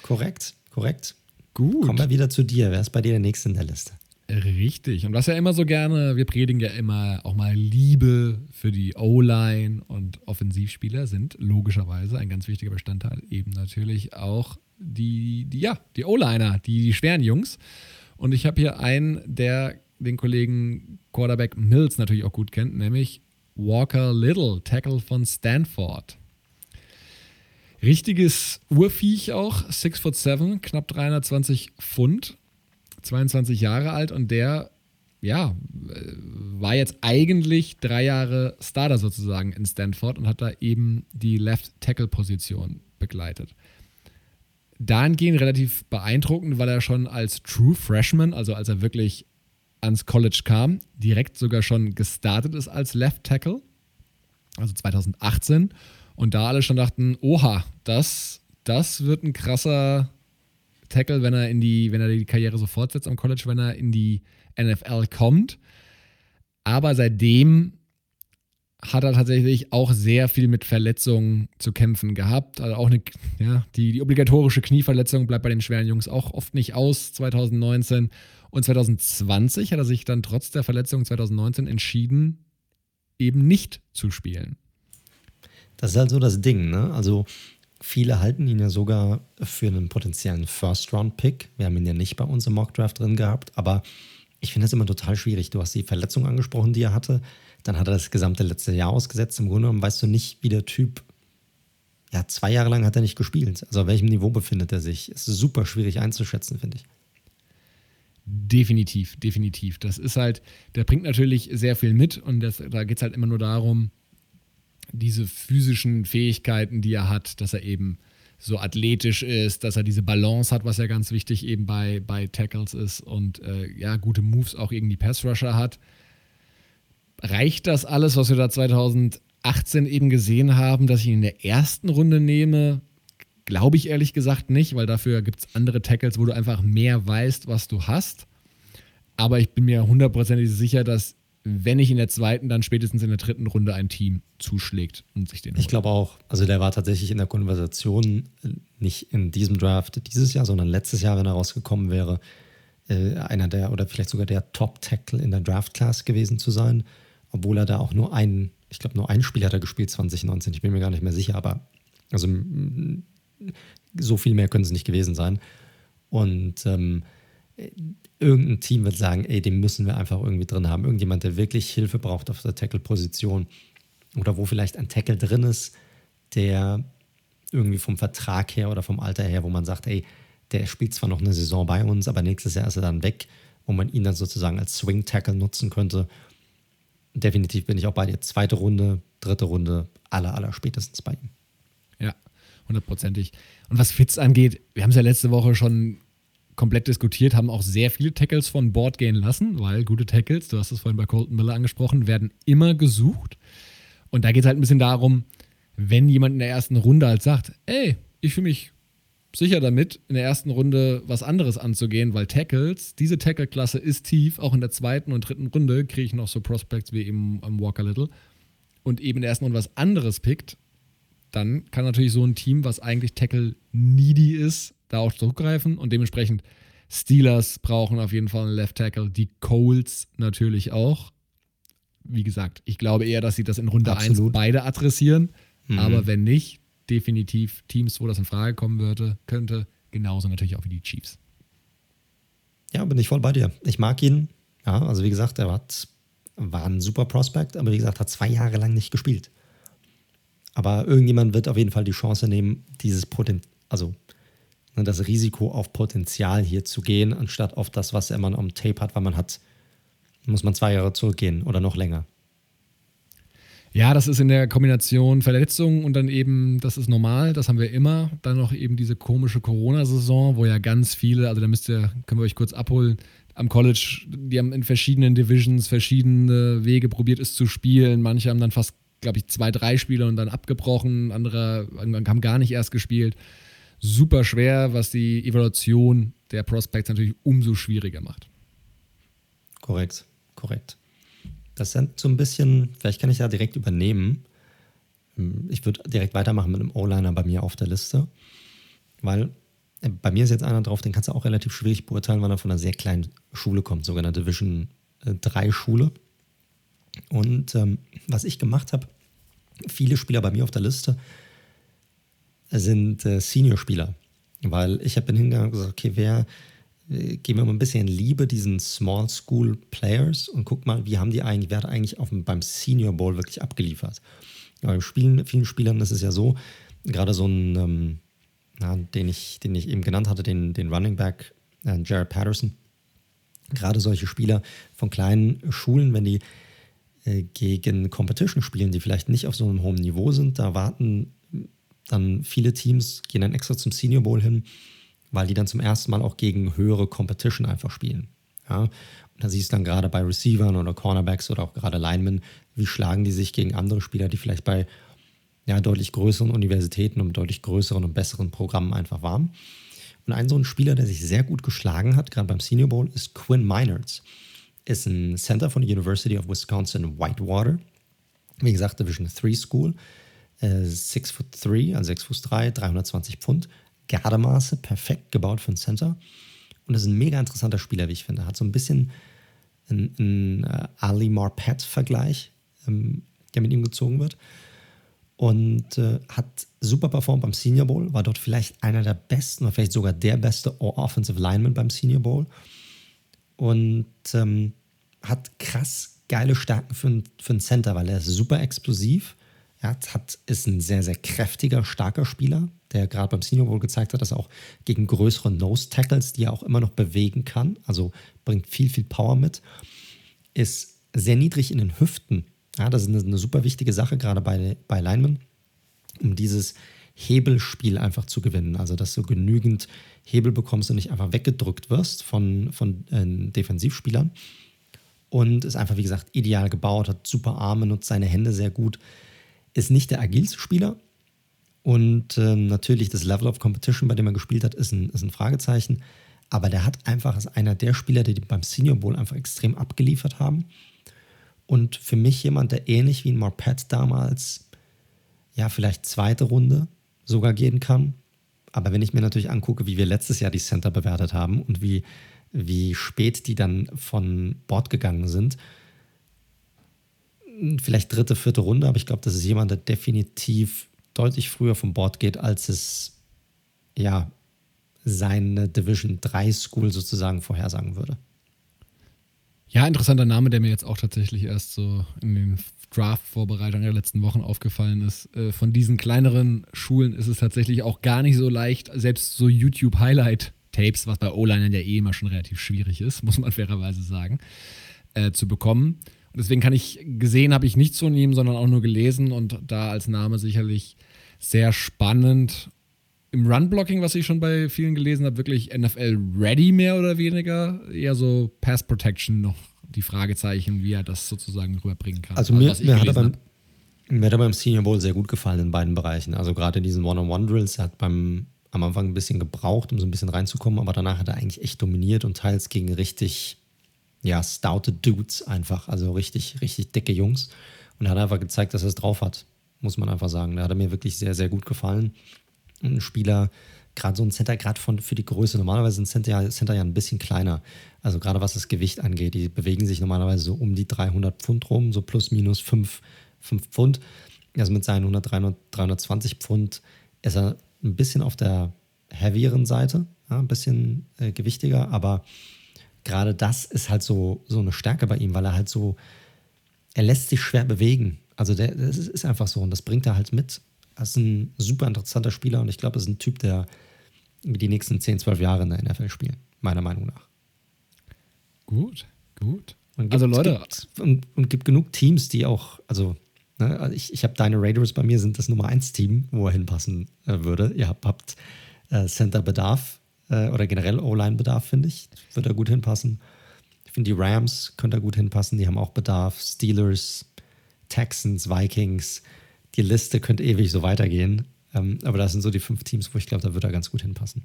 Korrekt, korrekt. Gut. Kommen wir wieder zu dir. Wer ist bei dir der Nächste in der Liste? Richtig. Und was ja immer so gerne, wir predigen ja immer auch mal Liebe für die O-Line und Offensivspieler sind logischerweise ein ganz wichtiger Bestandteil eben natürlich auch die, die ja, die O-Liner, die, die schweren Jungs. Und ich habe hier einen, der den Kollegen Quarterback Mills natürlich auch gut kennt, nämlich Walker Little, Tackle von Stanford. Richtiges Urviech auch, 6 foot 7, knapp 320 Pfund, 22 Jahre alt und der, ja, war jetzt eigentlich drei Jahre Starter sozusagen in Stanford und hat da eben die Left Tackle Position begleitet. Dahingehend relativ beeindruckend, weil er schon als True Freshman, also als er wirklich ans College kam, direkt sogar schon gestartet ist als Left Tackle, also 2018 und da alle schon dachten, oha, das, das wird ein krasser Tackle, wenn er in die, wenn er die Karriere so fortsetzt am College, wenn er in die NFL kommt. Aber seitdem hat er tatsächlich auch sehr viel mit Verletzungen zu kämpfen gehabt. Also auch eine, ja, die, die obligatorische Knieverletzung bleibt bei den schweren Jungs auch oft nicht aus 2019. Und 2020 hat er sich dann trotz der Verletzung 2019 entschieden, eben nicht zu spielen. Das ist halt so das Ding, ne? Also viele halten ihn ja sogar für einen potenziellen First-Round-Pick. Wir haben ihn ja nicht bei uns im Mock-Draft drin gehabt, aber ich finde das immer total schwierig. Du hast die Verletzung angesprochen, die er hatte. Dann hat er das gesamte letzte Jahr ausgesetzt. Im Grunde genommen weißt du nicht, wie der Typ. Ja, zwei Jahre lang hat er nicht gespielt. Also auf welchem Niveau befindet er sich? Ist super schwierig einzuschätzen, finde ich. Definitiv, definitiv. Das ist halt, der bringt natürlich sehr viel mit und das, da geht es halt immer nur darum, diese physischen Fähigkeiten, die er hat, dass er eben so athletisch ist, dass er diese Balance hat, was ja ganz wichtig eben bei, bei Tackles ist und äh, ja, gute Moves auch gegen die Pass-Rusher hat. Reicht das alles, was wir da 2018 eben gesehen haben, dass ich ihn in der ersten Runde nehme? Glaube ich ehrlich gesagt nicht, weil dafür gibt es andere Tackles, wo du einfach mehr weißt, was du hast. Aber ich bin mir hundertprozentig sicher, dass wenn nicht in der zweiten, dann spätestens in der dritten Runde ein Team zuschlägt und sich den. Ich glaube auch. Also der war tatsächlich in der Konversation äh, nicht in diesem Draft dieses Jahr, sondern letztes Jahr, wenn er rausgekommen wäre, äh, einer der oder vielleicht sogar der Top-Tackle in der Draft-Class gewesen zu sein, obwohl er da auch nur einen, ich glaube nur ein Spiel hat er gespielt 2019, ich bin mir gar nicht mehr sicher, aber also so viel mehr können es nicht gewesen sein. Und ähm, irgendein Team wird sagen, ey, den müssen wir einfach irgendwie drin haben. Irgendjemand, der wirklich Hilfe braucht auf der Tackle-Position oder wo vielleicht ein Tackle drin ist, der irgendwie vom Vertrag her oder vom Alter her, wo man sagt, ey, der spielt zwar noch eine Saison bei uns, aber nächstes Jahr ist er dann weg, wo man ihn dann sozusagen als Swing-Tackle nutzen könnte. Definitiv bin ich auch bei dir. Zweite Runde, dritte Runde, aller, aller spätestens bei ihm. Ja, hundertprozentig. Und was Fitz angeht, wir haben es ja letzte Woche schon komplett diskutiert, haben auch sehr viele Tackles von Bord gehen lassen, weil gute Tackles, du hast es vorhin bei Colton Miller angesprochen, werden immer gesucht. Und da geht es halt ein bisschen darum, wenn jemand in der ersten Runde halt sagt, ey, ich fühle mich sicher damit, in der ersten Runde was anderes anzugehen, weil Tackles, diese Tackle-Klasse ist tief, auch in der zweiten und dritten Runde kriege ich noch so Prospects wie eben am Walker Little und eben in der ersten Runde was anderes pickt, dann kann natürlich so ein Team, was eigentlich Tackle needy ist, da auch zurückgreifen und dementsprechend Steelers brauchen auf jeden Fall einen Left Tackle, die Coles natürlich auch. wie gesagt, ich glaube eher, dass sie das in Runde 1 beide adressieren. Mhm. Aber wenn nicht, definitiv Teams, wo das in Frage kommen würde, könnte, genauso natürlich auch wie die Chiefs. Ja, bin ich voll bei dir. Ich mag ihn. Ja, also wie gesagt, er hat, war ein super Prospect, aber wie gesagt, hat zwei Jahre lang nicht gespielt. Aber irgendjemand wird auf jeden Fall die Chance nehmen, dieses Potenzial, also das Risiko auf Potenzial hier zu gehen, anstatt auf das, was man am Tape hat, weil man hat, muss man zwei Jahre zurückgehen oder noch länger. Ja, das ist in der Kombination Verletzungen und dann eben, das ist normal, das haben wir immer. Dann noch eben diese komische Corona-Saison, wo ja ganz viele, also da müsst ihr, können wir euch kurz abholen, am College, die haben in verschiedenen Divisions verschiedene Wege probiert, es zu spielen. Manche haben dann fast, glaube ich, zwei, drei Spiele und dann abgebrochen, andere haben gar nicht erst gespielt. Super schwer, was die Evaluation der Prospects natürlich umso schwieriger macht. Korrekt, korrekt. Das sind so ein bisschen, vielleicht kann ich da direkt übernehmen. Ich würde direkt weitermachen mit einem O-Liner bei mir auf der Liste, weil bei mir ist jetzt einer drauf, den kannst du auch relativ schwierig beurteilen, weil er von einer sehr kleinen Schule kommt, sogar einer Division 3 äh, Schule. Und ähm, was ich gemacht habe, viele Spieler bei mir auf der Liste sind äh, Senior-Spieler, weil ich habe hingegangen und gesagt, okay, wer geben wir mal ein bisschen Liebe diesen Small School Players und guck mal, wie haben die eigentlich, wer hat eigentlich auf, beim Senior Bowl wirklich abgeliefert. Bei Spielen, vielen Spielern ist es ja so, gerade so ein, ähm, ja, den, ich, den ich eben genannt hatte, den, den Running Back äh, Jared Patterson, gerade solche Spieler von kleinen Schulen, wenn die äh, gegen Competition spielen, die vielleicht nicht auf so einem hohen Niveau sind, da warten dann viele Teams, gehen dann extra zum Senior Bowl hin weil die dann zum ersten Mal auch gegen höhere Competition einfach spielen. Ja? Und da siehst du dann gerade bei Receivern oder Cornerbacks oder auch gerade Linemen, wie schlagen die sich gegen andere Spieler, die vielleicht bei ja, deutlich größeren Universitäten und deutlich größeren und besseren Programmen einfach waren. Und ein so ein Spieler, der sich sehr gut geschlagen hat, gerade beim Senior Bowl, ist Quinn Minards. Ist ein Center von der University of Wisconsin Whitewater. Wie gesagt, Division 3 School. Äh, 6 foot 3, also 6 Fuß 3, 320 Pfund. Gardemaße, perfekt gebaut für einen Center. Und ist ein mega interessanter Spieler, wie ich finde. Hat so ein bisschen einen, einen uh, Ali Marpet-Vergleich, ähm, der mit ihm gezogen wird. Und äh, hat super performt beim Senior Bowl, war dort vielleicht einer der besten oder vielleicht sogar der beste Offensive Lineman beim Senior Bowl. Und ähm, hat krass geile Stärken für, ein, für einen Center, weil er ist super explosiv. Er hat, ist ein sehr, sehr kräftiger, starker Spieler, der gerade beim Senior Bowl gezeigt hat, dass er auch gegen größere Nose Tackles, die er auch immer noch bewegen kann, also bringt viel, viel Power mit, ist sehr niedrig in den Hüften. Ja, das ist eine, eine super wichtige Sache, gerade bei, bei Linemen, um dieses Hebelspiel einfach zu gewinnen. Also, dass du genügend Hebel bekommst und nicht einfach weggedrückt wirst von, von äh, Defensivspielern. Und ist einfach, wie gesagt, ideal gebaut, hat super Arme, nutzt seine Hände sehr gut. Ist nicht der agilste Spieler, und ähm, natürlich das Level of Competition, bei dem er gespielt hat, ist ein, ist ein Fragezeichen. Aber der hat einfach, ist einer der Spieler, die beim Senior Bowl einfach extrem abgeliefert haben. Und für mich jemand, der ähnlich wie ein Marpet damals, ja, vielleicht zweite Runde sogar gehen kann. Aber wenn ich mir natürlich angucke, wie wir letztes Jahr die Center bewertet haben und wie, wie spät die dann von Bord gegangen sind, vielleicht dritte, vierte Runde, aber ich glaube, das ist jemand, der definitiv deutlich früher vom Bord geht, als es ja seine Division 3 School sozusagen vorhersagen würde. Ja, interessanter Name, der mir jetzt auch tatsächlich erst so in den Draft-Vorbereitungen der letzten Wochen aufgefallen ist. Äh, von diesen kleineren Schulen ist es tatsächlich auch gar nicht so leicht, selbst so YouTube-Highlight-Tapes, was bei O-Linern ja eh immer schon relativ schwierig ist, muss man fairerweise sagen, äh, zu bekommen. Deswegen kann ich, gesehen habe ich nichts von ihm, sondern auch nur gelesen und da als Name sicherlich sehr spannend. Im Run-Blocking, was ich schon bei vielen gelesen habe, wirklich NFL-ready mehr oder weniger. Eher so Pass-Protection noch die Fragezeichen, wie er das sozusagen rüberbringen kann. Also, mir, also mir hat er beim, mir hat er beim Senior Bowl sehr gut gefallen in beiden Bereichen. Also gerade in diesen One-on-One-Drills, er hat beim, am Anfang ein bisschen gebraucht, um so ein bisschen reinzukommen, aber danach hat er eigentlich echt dominiert und teils gegen richtig ja, stoute Dudes einfach, also richtig, richtig dicke Jungs. Und er hat einfach gezeigt, dass er es drauf hat, muss man einfach sagen. Da hat er mir wirklich sehr, sehr gut gefallen. ein Spieler, gerade so ein Center, gerade für die Größe, normalerweise sind Center Center ja ein bisschen kleiner. Also gerade was das Gewicht angeht, die bewegen sich normalerweise so um die 300 Pfund rum, so plus minus 5, 5 Pfund. Also mit seinen 100, 300, 320 Pfund ist er ein bisschen auf der heavieren Seite, ja, ein bisschen äh, gewichtiger, aber gerade das ist halt so, so eine Stärke bei ihm, weil er halt so, er lässt sich schwer bewegen. Also der, das ist einfach so und das bringt er halt mit. Er ist ein super interessanter Spieler und ich glaube, er ist ein Typ, der die nächsten 10, 12 Jahre in der NFL spielen, meiner Meinung nach. Gut, gut. Gibt, also Leute. Gibt, und, und gibt genug Teams, die auch, also Ne? Also ich, ich habe deine Raiders bei mir, sind das Nummer 1 Team, wo er hinpassen äh, würde. Ihr habt, habt äh, Center-Bedarf äh, oder generell O-Line-Bedarf, finde ich. Würde er gut hinpassen. Ich finde, die Rams könnte er gut hinpassen, die haben auch Bedarf. Steelers, Texans, Vikings. Die Liste könnte ewig so weitergehen. Ähm, aber das sind so die fünf Teams, wo ich glaube, da würde er ganz gut hinpassen.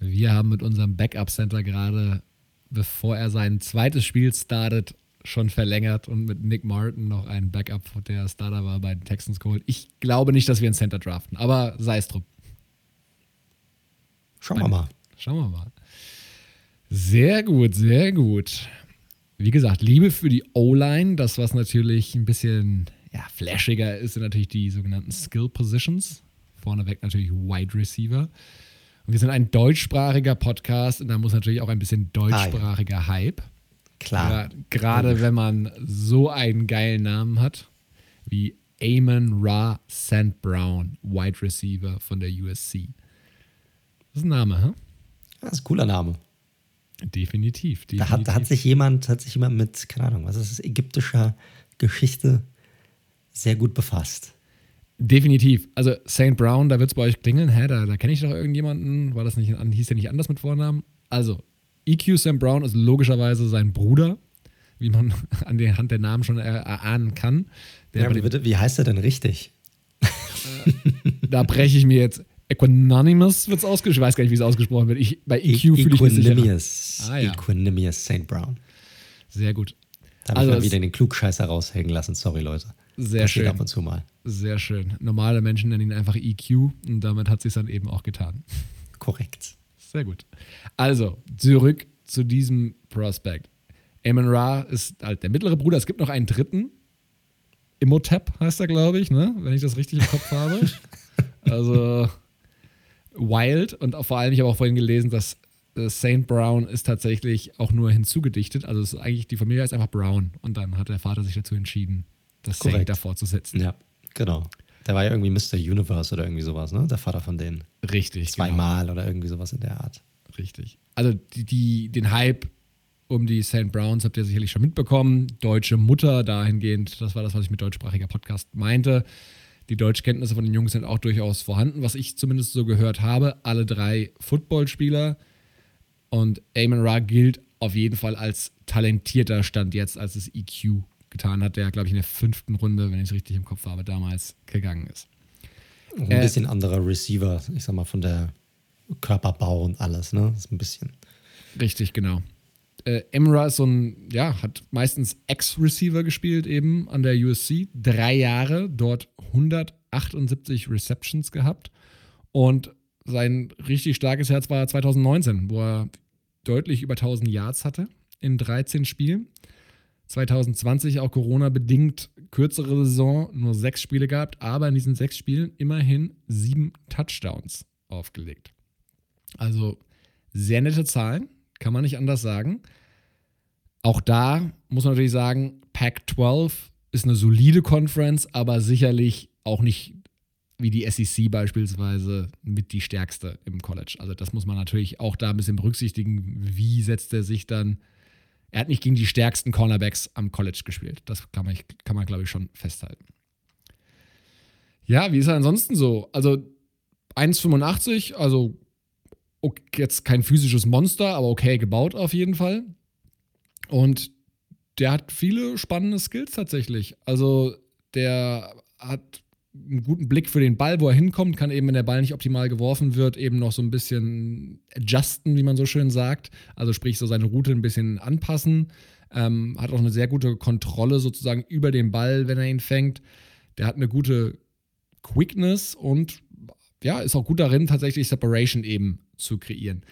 Wir haben mit unserem Backup-Center gerade, bevor er sein zweites Spiel startet, schon verlängert und mit Nick Martin noch einen Backup, der Starter war bei den Texans geholt. Ich glaube nicht, dass wir einen Center draften, aber sei es drum. Schauen wir mal. Schauen wir mal. Sehr gut, sehr gut. Wie gesagt, Liebe für die O-Line, das was natürlich ein bisschen ja, flashiger ist, sind natürlich die sogenannten Skill Positions. Vorneweg natürlich Wide Receiver. Und wir sind ein deutschsprachiger Podcast und da muss natürlich auch ein bisschen deutschsprachiger ah, ja. Hype. Klar. Gerade wenn man so einen geilen Namen hat, wie Amon Ra St. Brown, Wide Receiver von der USC. Das ist ein Name, hä? Das ist ein cooler Name. Definitiv. definitiv. Da, hat, da hat sich jemand, hat sich jemand mit, keine Ahnung, was ist das, ägyptischer Geschichte sehr gut befasst. Definitiv. Also St. Brown, da wird es bei euch klingeln. Hä, da, da kenne ich doch irgendjemanden. War das nicht, hieß der nicht anders mit Vornamen? Also, EQ Sam Brown ist logischerweise sein Bruder, wie man an der Hand der Namen schon erahnen kann. Ja, bitte, wie heißt er denn richtig? Äh, da breche ich mir jetzt. Equanimous wird es ausgesprochen. Ich weiß gar nicht, wie es ausgesprochen wird. Ich, bei EQ fühle ich mich sicher. Ah, ja. Equanimous St. Brown. Sehr gut. Da habe also ich mal wieder den Klugscheißer raushängen lassen. Sorry, Leute. Sehr das schön. ab und zu mal. Sehr schön. Normale Menschen nennen ihn einfach EQ und damit hat sie es dann eben auch getan. Korrekt. Sehr gut. Also, zurück zu diesem Prospect. Amon Ra ist halt der mittlere Bruder. Es gibt noch einen dritten. Imhotep heißt er, glaube ich, ne? wenn ich das richtig im Kopf habe. Also Wild und vor allem, ich habe auch vorhin gelesen, dass äh, Saint Brown ist tatsächlich auch nur hinzugedichtet. Also ist eigentlich die Familie heißt einfach Brown und dann hat der Vater sich dazu entschieden, das Korrekt. Saint davor zu setzen. Ja, genau. Der war ja irgendwie Mr. Universe oder irgendwie sowas, ne? Der Vater von denen. Richtig. Zweimal genau. oder irgendwie sowas in der Art. Richtig. Also die, die, den Hype um die St. Browns habt ihr sicherlich schon mitbekommen. Deutsche Mutter dahingehend, das war das, was ich mit deutschsprachiger Podcast meinte. Die Deutschkenntnisse von den Jungs sind auch durchaus vorhanden, was ich zumindest so gehört habe. Alle drei Footballspieler. Und Eamon Ra gilt auf jeden Fall als talentierter Stand jetzt, als es EQ getan hat, der, glaube ich, in der fünften Runde, wenn ich es richtig im Kopf habe, damals gegangen ist. Ein äh, bisschen anderer Receiver, ich sag mal, von der Körperbau und alles, ne? Das ist ein bisschen. Richtig, genau. Äh, Emra ist so ein, ja, hat meistens Ex-Receiver gespielt, eben an der USC. Drei Jahre, dort 178 Receptions gehabt. Und sein richtig starkes Herz war 2019, wo er deutlich über 1000 Yards hatte in 13 Spielen. 2020 auch Corona-bedingt kürzere Saison, nur sechs Spiele gehabt, aber in diesen sechs Spielen immerhin sieben Touchdowns aufgelegt. Also sehr nette Zahlen, kann man nicht anders sagen. Auch da muss man natürlich sagen, Pac-12 ist eine solide Conference, aber sicherlich auch nicht wie die SEC beispielsweise mit die stärkste im College. Also das muss man natürlich auch da ein bisschen berücksichtigen. Wie setzt er sich dann er hat nicht gegen die stärksten Cornerbacks am College gespielt. Das kann man, kann man glaube ich, schon festhalten. Ja, wie ist er ansonsten so? Also 1,85, also okay, jetzt kein physisches Monster, aber okay gebaut auf jeden Fall. Und der hat viele spannende Skills tatsächlich. Also der hat einen guten Blick für den Ball, wo er hinkommt, kann eben, wenn der Ball nicht optimal geworfen wird, eben noch so ein bisschen adjusten, wie man so schön sagt. Also sprich, so seine Route ein bisschen anpassen. Ähm, hat auch eine sehr gute Kontrolle sozusagen über den Ball, wenn er ihn fängt. Der hat eine gute Quickness und ja, ist auch gut darin, tatsächlich Separation eben zu kreieren.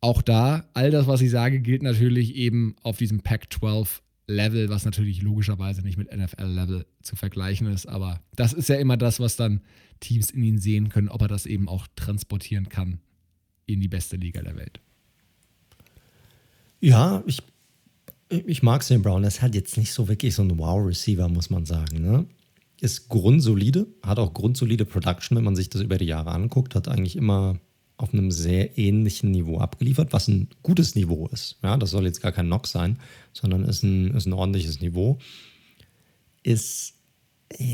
Auch da, all das, was ich sage, gilt natürlich eben auf diesem Pac-12 Level, was natürlich logischerweise nicht mit NFL-Level zu vergleichen ist. Aber das ist ja immer das, was dann Teams in ihn sehen können, ob er das eben auch transportieren kann in die beste Liga der Welt. Ja, ich, ich mag St. Brown. Ist halt jetzt nicht so wirklich so ein Wow-Receiver, muss man sagen. Ne? Ist grundsolide, hat auch grundsolide Production, wenn man sich das über die Jahre anguckt. Hat eigentlich immer auf einem sehr ähnlichen Niveau abgeliefert, was ein gutes Niveau ist. Ja, das soll jetzt gar kein Knock sein, sondern ist ein, ist ein ordentliches Niveau. Ist,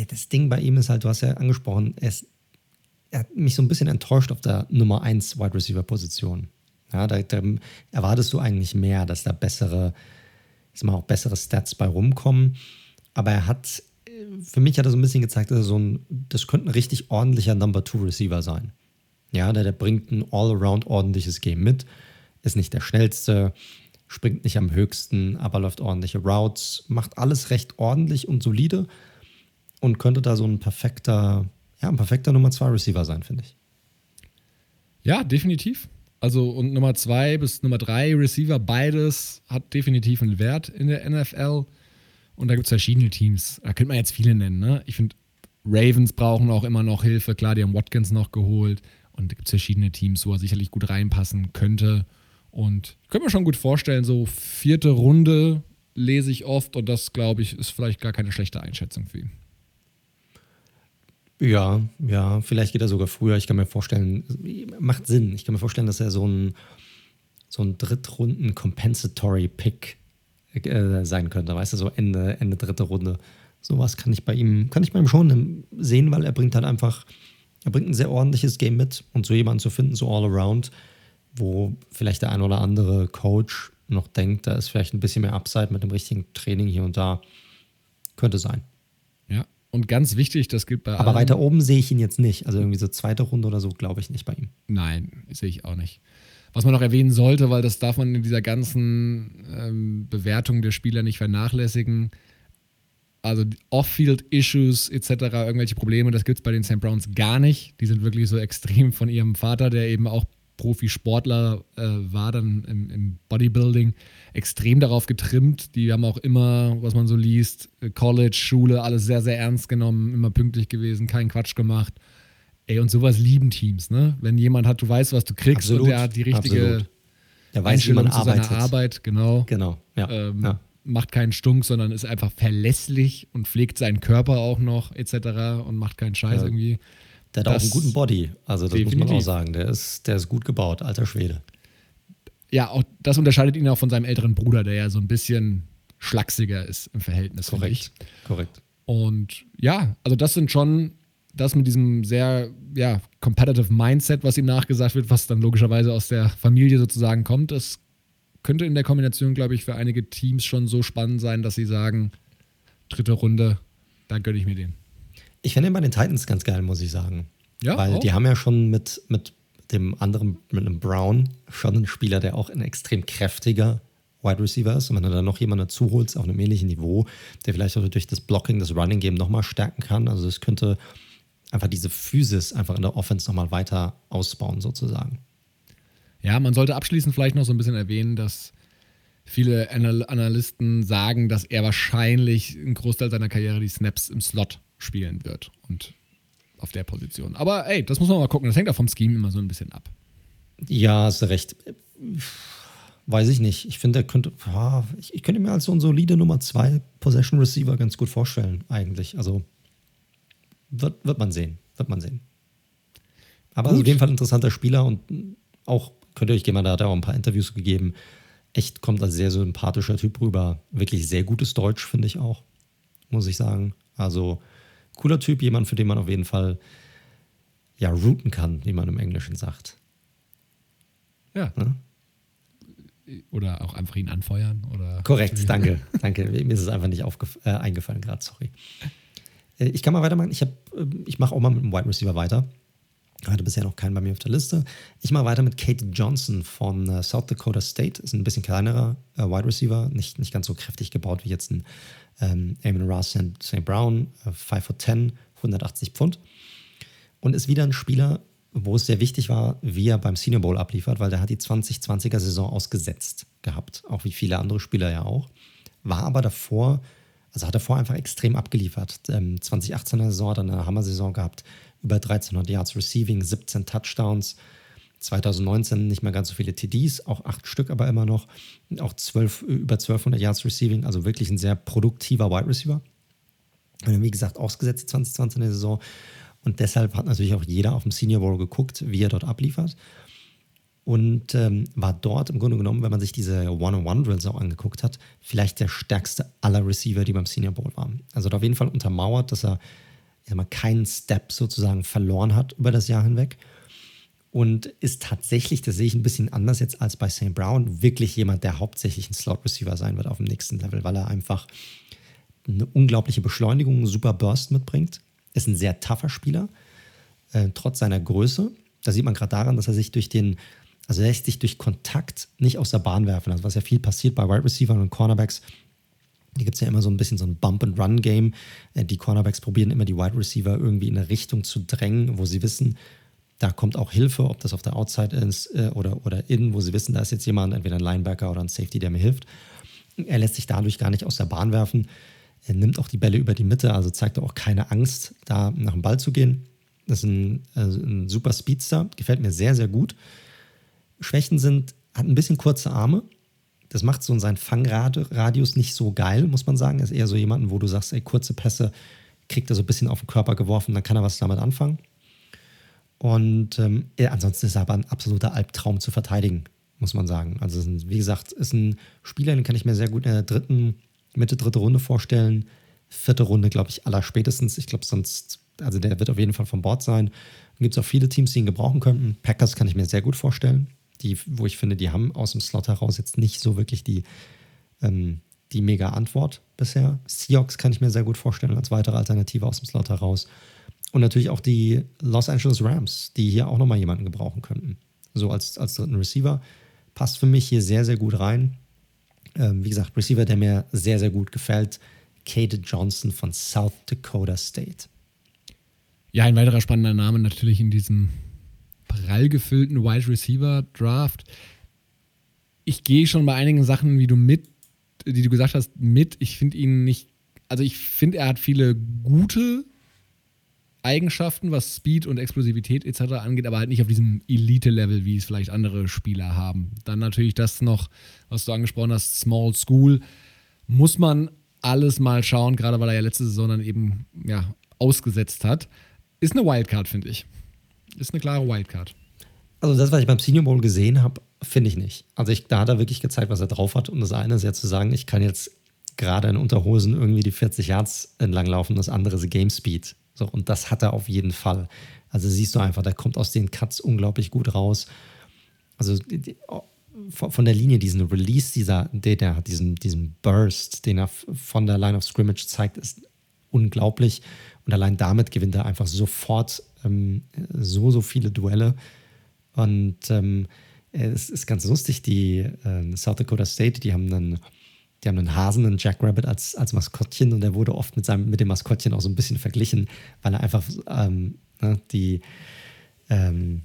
das Ding bei ihm ist halt, du hast ja angesprochen, ist, er hat mich so ein bisschen enttäuscht auf der Nummer 1 Wide Receiver Position. Ja, da, da erwartest du eigentlich mehr, dass da bessere, ich mal auch bessere Stats bei rumkommen. Aber er hat, für mich hat er so ein bisschen gezeigt, dass er so ein, das könnte ein richtig ordentlicher Number 2 Receiver sein. Ja, der, der bringt ein all-around ordentliches Game mit, ist nicht der schnellste, springt nicht am höchsten, aber läuft ordentliche Routes, macht alles recht ordentlich und solide und könnte da so ein perfekter, ja, ein perfekter Nummer 2 Receiver sein, finde ich. Ja, definitiv. Also und Nummer 2 bis Nummer 3 Receiver, beides hat definitiv einen Wert in der NFL. Und da gibt es verschiedene Teams. Da könnte man jetzt viele nennen. Ne? Ich finde, Ravens brauchen auch immer noch Hilfe. Klar, die haben Watkins noch geholt. Und da gibt es verschiedene Teams, wo er sicherlich gut reinpassen könnte. Und ich könnte mir schon gut vorstellen, so vierte Runde lese ich oft und das, glaube ich, ist vielleicht gar keine schlechte Einschätzung für ihn. Ja, ja, vielleicht geht er sogar früher. Ich kann mir vorstellen, macht Sinn. Ich kann mir vorstellen, dass er so ein, so ein Drittrunden-Compensatory-Pick äh, sein könnte. Weißt du, so Ende, Ende dritte Runde. Sowas kann ich bei ihm, kann ich bei ihm schon sehen, weil er bringt halt einfach er bringt ein sehr ordentliches Game mit und so jemanden zu finden, so all around, wo vielleicht der ein oder andere Coach noch denkt, da ist vielleicht ein bisschen mehr Upside mit dem richtigen Training hier und da. Könnte sein. Ja, und ganz wichtig, das gilt bei Aber weiter oben sehe ich ihn jetzt nicht. Also irgendwie so zweite Runde oder so, glaube ich nicht bei ihm. Nein, sehe ich auch nicht. Was man noch erwähnen sollte, weil das darf man in dieser ganzen ähm, Bewertung der Spieler nicht vernachlässigen, also Off-Field-Issues etc., irgendwelche Probleme, das gibt es bei den St. Browns gar nicht. Die sind wirklich so extrem von ihrem Vater, der eben auch Profisportler äh, war, dann im, im, Bodybuilding, extrem darauf getrimmt. Die haben auch immer, was man so liest, College, Schule, alles sehr, sehr ernst genommen, immer pünktlich gewesen, keinen Quatsch gemacht. Ey, und sowas lieben Teams, ne? Wenn jemand hat, du weißt, was du kriegst Absolut. und der hat die richtige Absolut. Der weiß, wie man arbeitet. Arbeit, genau. Genau, ja. Ähm, ja macht keinen Stunk, sondern ist einfach verlässlich und pflegt seinen Körper auch noch etc. und macht keinen Scheiß ja. irgendwie. Der hat das auch einen guten Body, also das definitiv. muss man auch sagen. Der ist, der ist gut gebaut, alter Schwede. Ja, auch das unterscheidet ihn auch von seinem älteren Bruder, der ja so ein bisschen schlachsiger ist im Verhältnis. Korrekt, korrekt. Und ja, also das sind schon das mit diesem sehr ja, competitive Mindset, was ihm nachgesagt wird, was dann logischerweise aus der Familie sozusagen kommt, das könnte in der Kombination, glaube ich, für einige Teams schon so spannend sein, dass sie sagen, dritte Runde, da gönne ich mir den. Ich finde den bei den Titans ganz geil, muss ich sagen. Ja, Weil auch. die haben ja schon mit, mit dem anderen, mit einem Brown, schon einen Spieler, der auch ein extrem kräftiger Wide Receiver ist. Und wenn du dann noch jemanden dazu holst auf einem ähnlichen Niveau, der vielleicht auch durch das Blocking, das Running Game nochmal stärken kann. Also es könnte einfach diese Physis einfach in der Offense nochmal weiter ausbauen, sozusagen. Ja, man sollte abschließend vielleicht noch so ein bisschen erwähnen, dass viele Anal Analysten sagen, dass er wahrscheinlich einen Großteil seiner Karriere die Snaps im Slot spielen wird und auf der Position. Aber ey, das muss man mal gucken. Das hängt auch vom Scheme immer so ein bisschen ab. Ja, hast du recht. Weiß ich nicht. Ich finde, er könnte, ich, ich, könnte mir als so ein solide Nummer 2 Possession Receiver ganz gut vorstellen, eigentlich. Also wird, wird man sehen. Wird man sehen. Aber auf jeden Fall interessanter Spieler und auch könnt ihr euch gehen, da hat er auch ein paar Interviews gegeben. Echt kommt als sehr sympathischer Typ rüber. Wirklich sehr gutes Deutsch, finde ich auch, muss ich sagen. Also cooler Typ, jemand, für den man auf jeden Fall ja, routen kann, wie man im Englischen sagt. Ja. ja? Oder auch einfach ihn anfeuern. Oder Korrekt, danke. danke. Mir ist es einfach nicht äh, eingefallen gerade, sorry. Äh, ich kann mal weitermachen. Ich, äh, ich mache auch mal mit dem Wide Receiver weiter. Hatte bisher noch keinen bei mir auf der Liste. Ich mache weiter mit Kate Johnson von äh, South Dakota State. Ist ein bisschen kleinerer äh, Wide Receiver, nicht, nicht ganz so kräftig gebaut wie jetzt ein ähm, Amon Ross St. Brown, äh, 5 foot 10, 180 Pfund. Und ist wieder ein Spieler, wo es sehr wichtig war, wie er beim Senior Bowl abliefert, weil der hat die 2020er Saison ausgesetzt gehabt, auch wie viele andere Spieler ja auch. War aber davor, also hat davor einfach extrem abgeliefert. Ähm, 2018er Saison hat er eine Hammer-Saison gehabt, über 1300 Yards Receiving, 17 Touchdowns. 2019 nicht mehr ganz so viele TDs, auch acht Stück aber immer noch. Auch 12, über 1200 Yards Receiving, also wirklich ein sehr produktiver Wide Receiver. Wie gesagt, ausgesetzt 2020 in der Saison. Und deshalb hat natürlich auch jeder auf dem Senior Bowl geguckt, wie er dort abliefert. Und ähm, war dort im Grunde genommen, wenn man sich diese One-on-One-Drills auch angeguckt hat, vielleicht der stärkste aller Receiver, die beim Senior Bowl waren. Also hat auf jeden Fall untermauert, dass er ich mal, keinen Step sozusagen verloren hat über das Jahr hinweg. Und ist tatsächlich, das sehe ich ein bisschen anders jetzt als bei St. Brown, wirklich jemand, der hauptsächlich ein Slot-Receiver sein wird auf dem nächsten Level, weil er einfach eine unglaubliche Beschleunigung, einen super Burst mitbringt. Ist ein sehr tougher Spieler, äh, trotz seiner Größe. Da sieht man gerade daran, dass er sich durch den, also er lässt sich durch Kontakt nicht aus der Bahn werfen. Also was ja viel passiert bei Wide Receivers und Cornerbacks. Hier gibt es ja immer so ein bisschen so ein Bump-and-Run-Game. Äh, die Cornerbacks probieren immer die Wide Receiver irgendwie in eine Richtung zu drängen, wo sie wissen, da kommt auch Hilfe, ob das auf der Outside ist äh, oder, oder in, wo sie wissen, da ist jetzt jemand, entweder ein Linebacker oder ein Safety, der mir hilft. Er lässt sich dadurch gar nicht aus der Bahn werfen. Er nimmt auch die Bälle über die Mitte, also zeigt auch keine Angst, da nach dem Ball zu gehen. Das ist ein, also ein super Speedster, gefällt mir sehr, sehr gut. Schwächen sind, hat ein bisschen kurze Arme. Das macht so seinen Fangradius nicht so geil, muss man sagen. Ist eher so jemanden, wo du sagst, ey, kurze Pässe kriegt er so ein bisschen auf den Körper geworfen, dann kann er was damit anfangen. Und ähm, ansonsten ist er aber ein absoluter Albtraum zu verteidigen, muss man sagen. Also, ein, wie gesagt, ist ein Spieler, den kann ich mir sehr gut in der dritten Mitte, dritte Runde vorstellen. Vierte Runde, glaube ich, aller spätestens. Ich glaube, sonst, also der wird auf jeden Fall von Bord sein. Dann gibt es auch viele Teams, die ihn gebrauchen könnten. Packers kann ich mir sehr gut vorstellen. Die, wo ich finde, die haben aus dem Slot heraus jetzt nicht so wirklich die, ähm, die mega Antwort bisher. Seahawks kann ich mir sehr gut vorstellen als weitere Alternative aus dem Slot heraus. Und natürlich auch die Los Angeles Rams, die hier auch nochmal jemanden gebrauchen könnten. So als, als dritten Receiver. Passt für mich hier sehr, sehr gut rein. Ähm, wie gesagt, Receiver, der mir sehr, sehr gut gefällt, Kate Johnson von South Dakota State. Ja, ein weiterer spannender Name natürlich in diesem prall gefüllten Wide Receiver Draft. Ich gehe schon bei einigen Sachen, wie du mit, die du gesagt hast, mit. Ich finde ihn nicht, also ich finde, er hat viele gute Eigenschaften, was Speed und Explosivität etc. angeht, aber halt nicht auf diesem Elite-Level, wie es vielleicht andere Spieler haben. Dann natürlich das noch, was du angesprochen hast, Small School. Muss man alles mal schauen, gerade weil er ja letzte Saison dann eben ja, ausgesetzt hat. Ist eine Wildcard, finde ich. Ist eine klare Wildcard. Also das, was ich beim Senior Bowl gesehen habe, finde ich nicht. Also ich, da hat er wirklich gezeigt, was er drauf hat. Und das eine ist ja zu sagen, ich kann jetzt gerade in Unterhosen irgendwie die 40 Yards entlang laufen, das andere ist Game Speed. So, und das hat er auf jeden Fall. Also siehst du einfach, der kommt aus den Cuts unglaublich gut raus. Also oh, von der Linie, diesen Release, dieser, den er hat, diesen, diesen Burst, den er von der Line of Scrimmage zeigt, ist unglaublich. Und allein damit gewinnt er einfach sofort ähm, so, so viele Duelle. Und ähm, es ist ganz lustig, die äh, South Dakota State, die haben dann die haben einen Hasen, einen Jackrabbit als, als Maskottchen und der wurde oft mit, seinem, mit dem Maskottchen auch so ein bisschen verglichen, weil er einfach ähm, ne, die, ähm,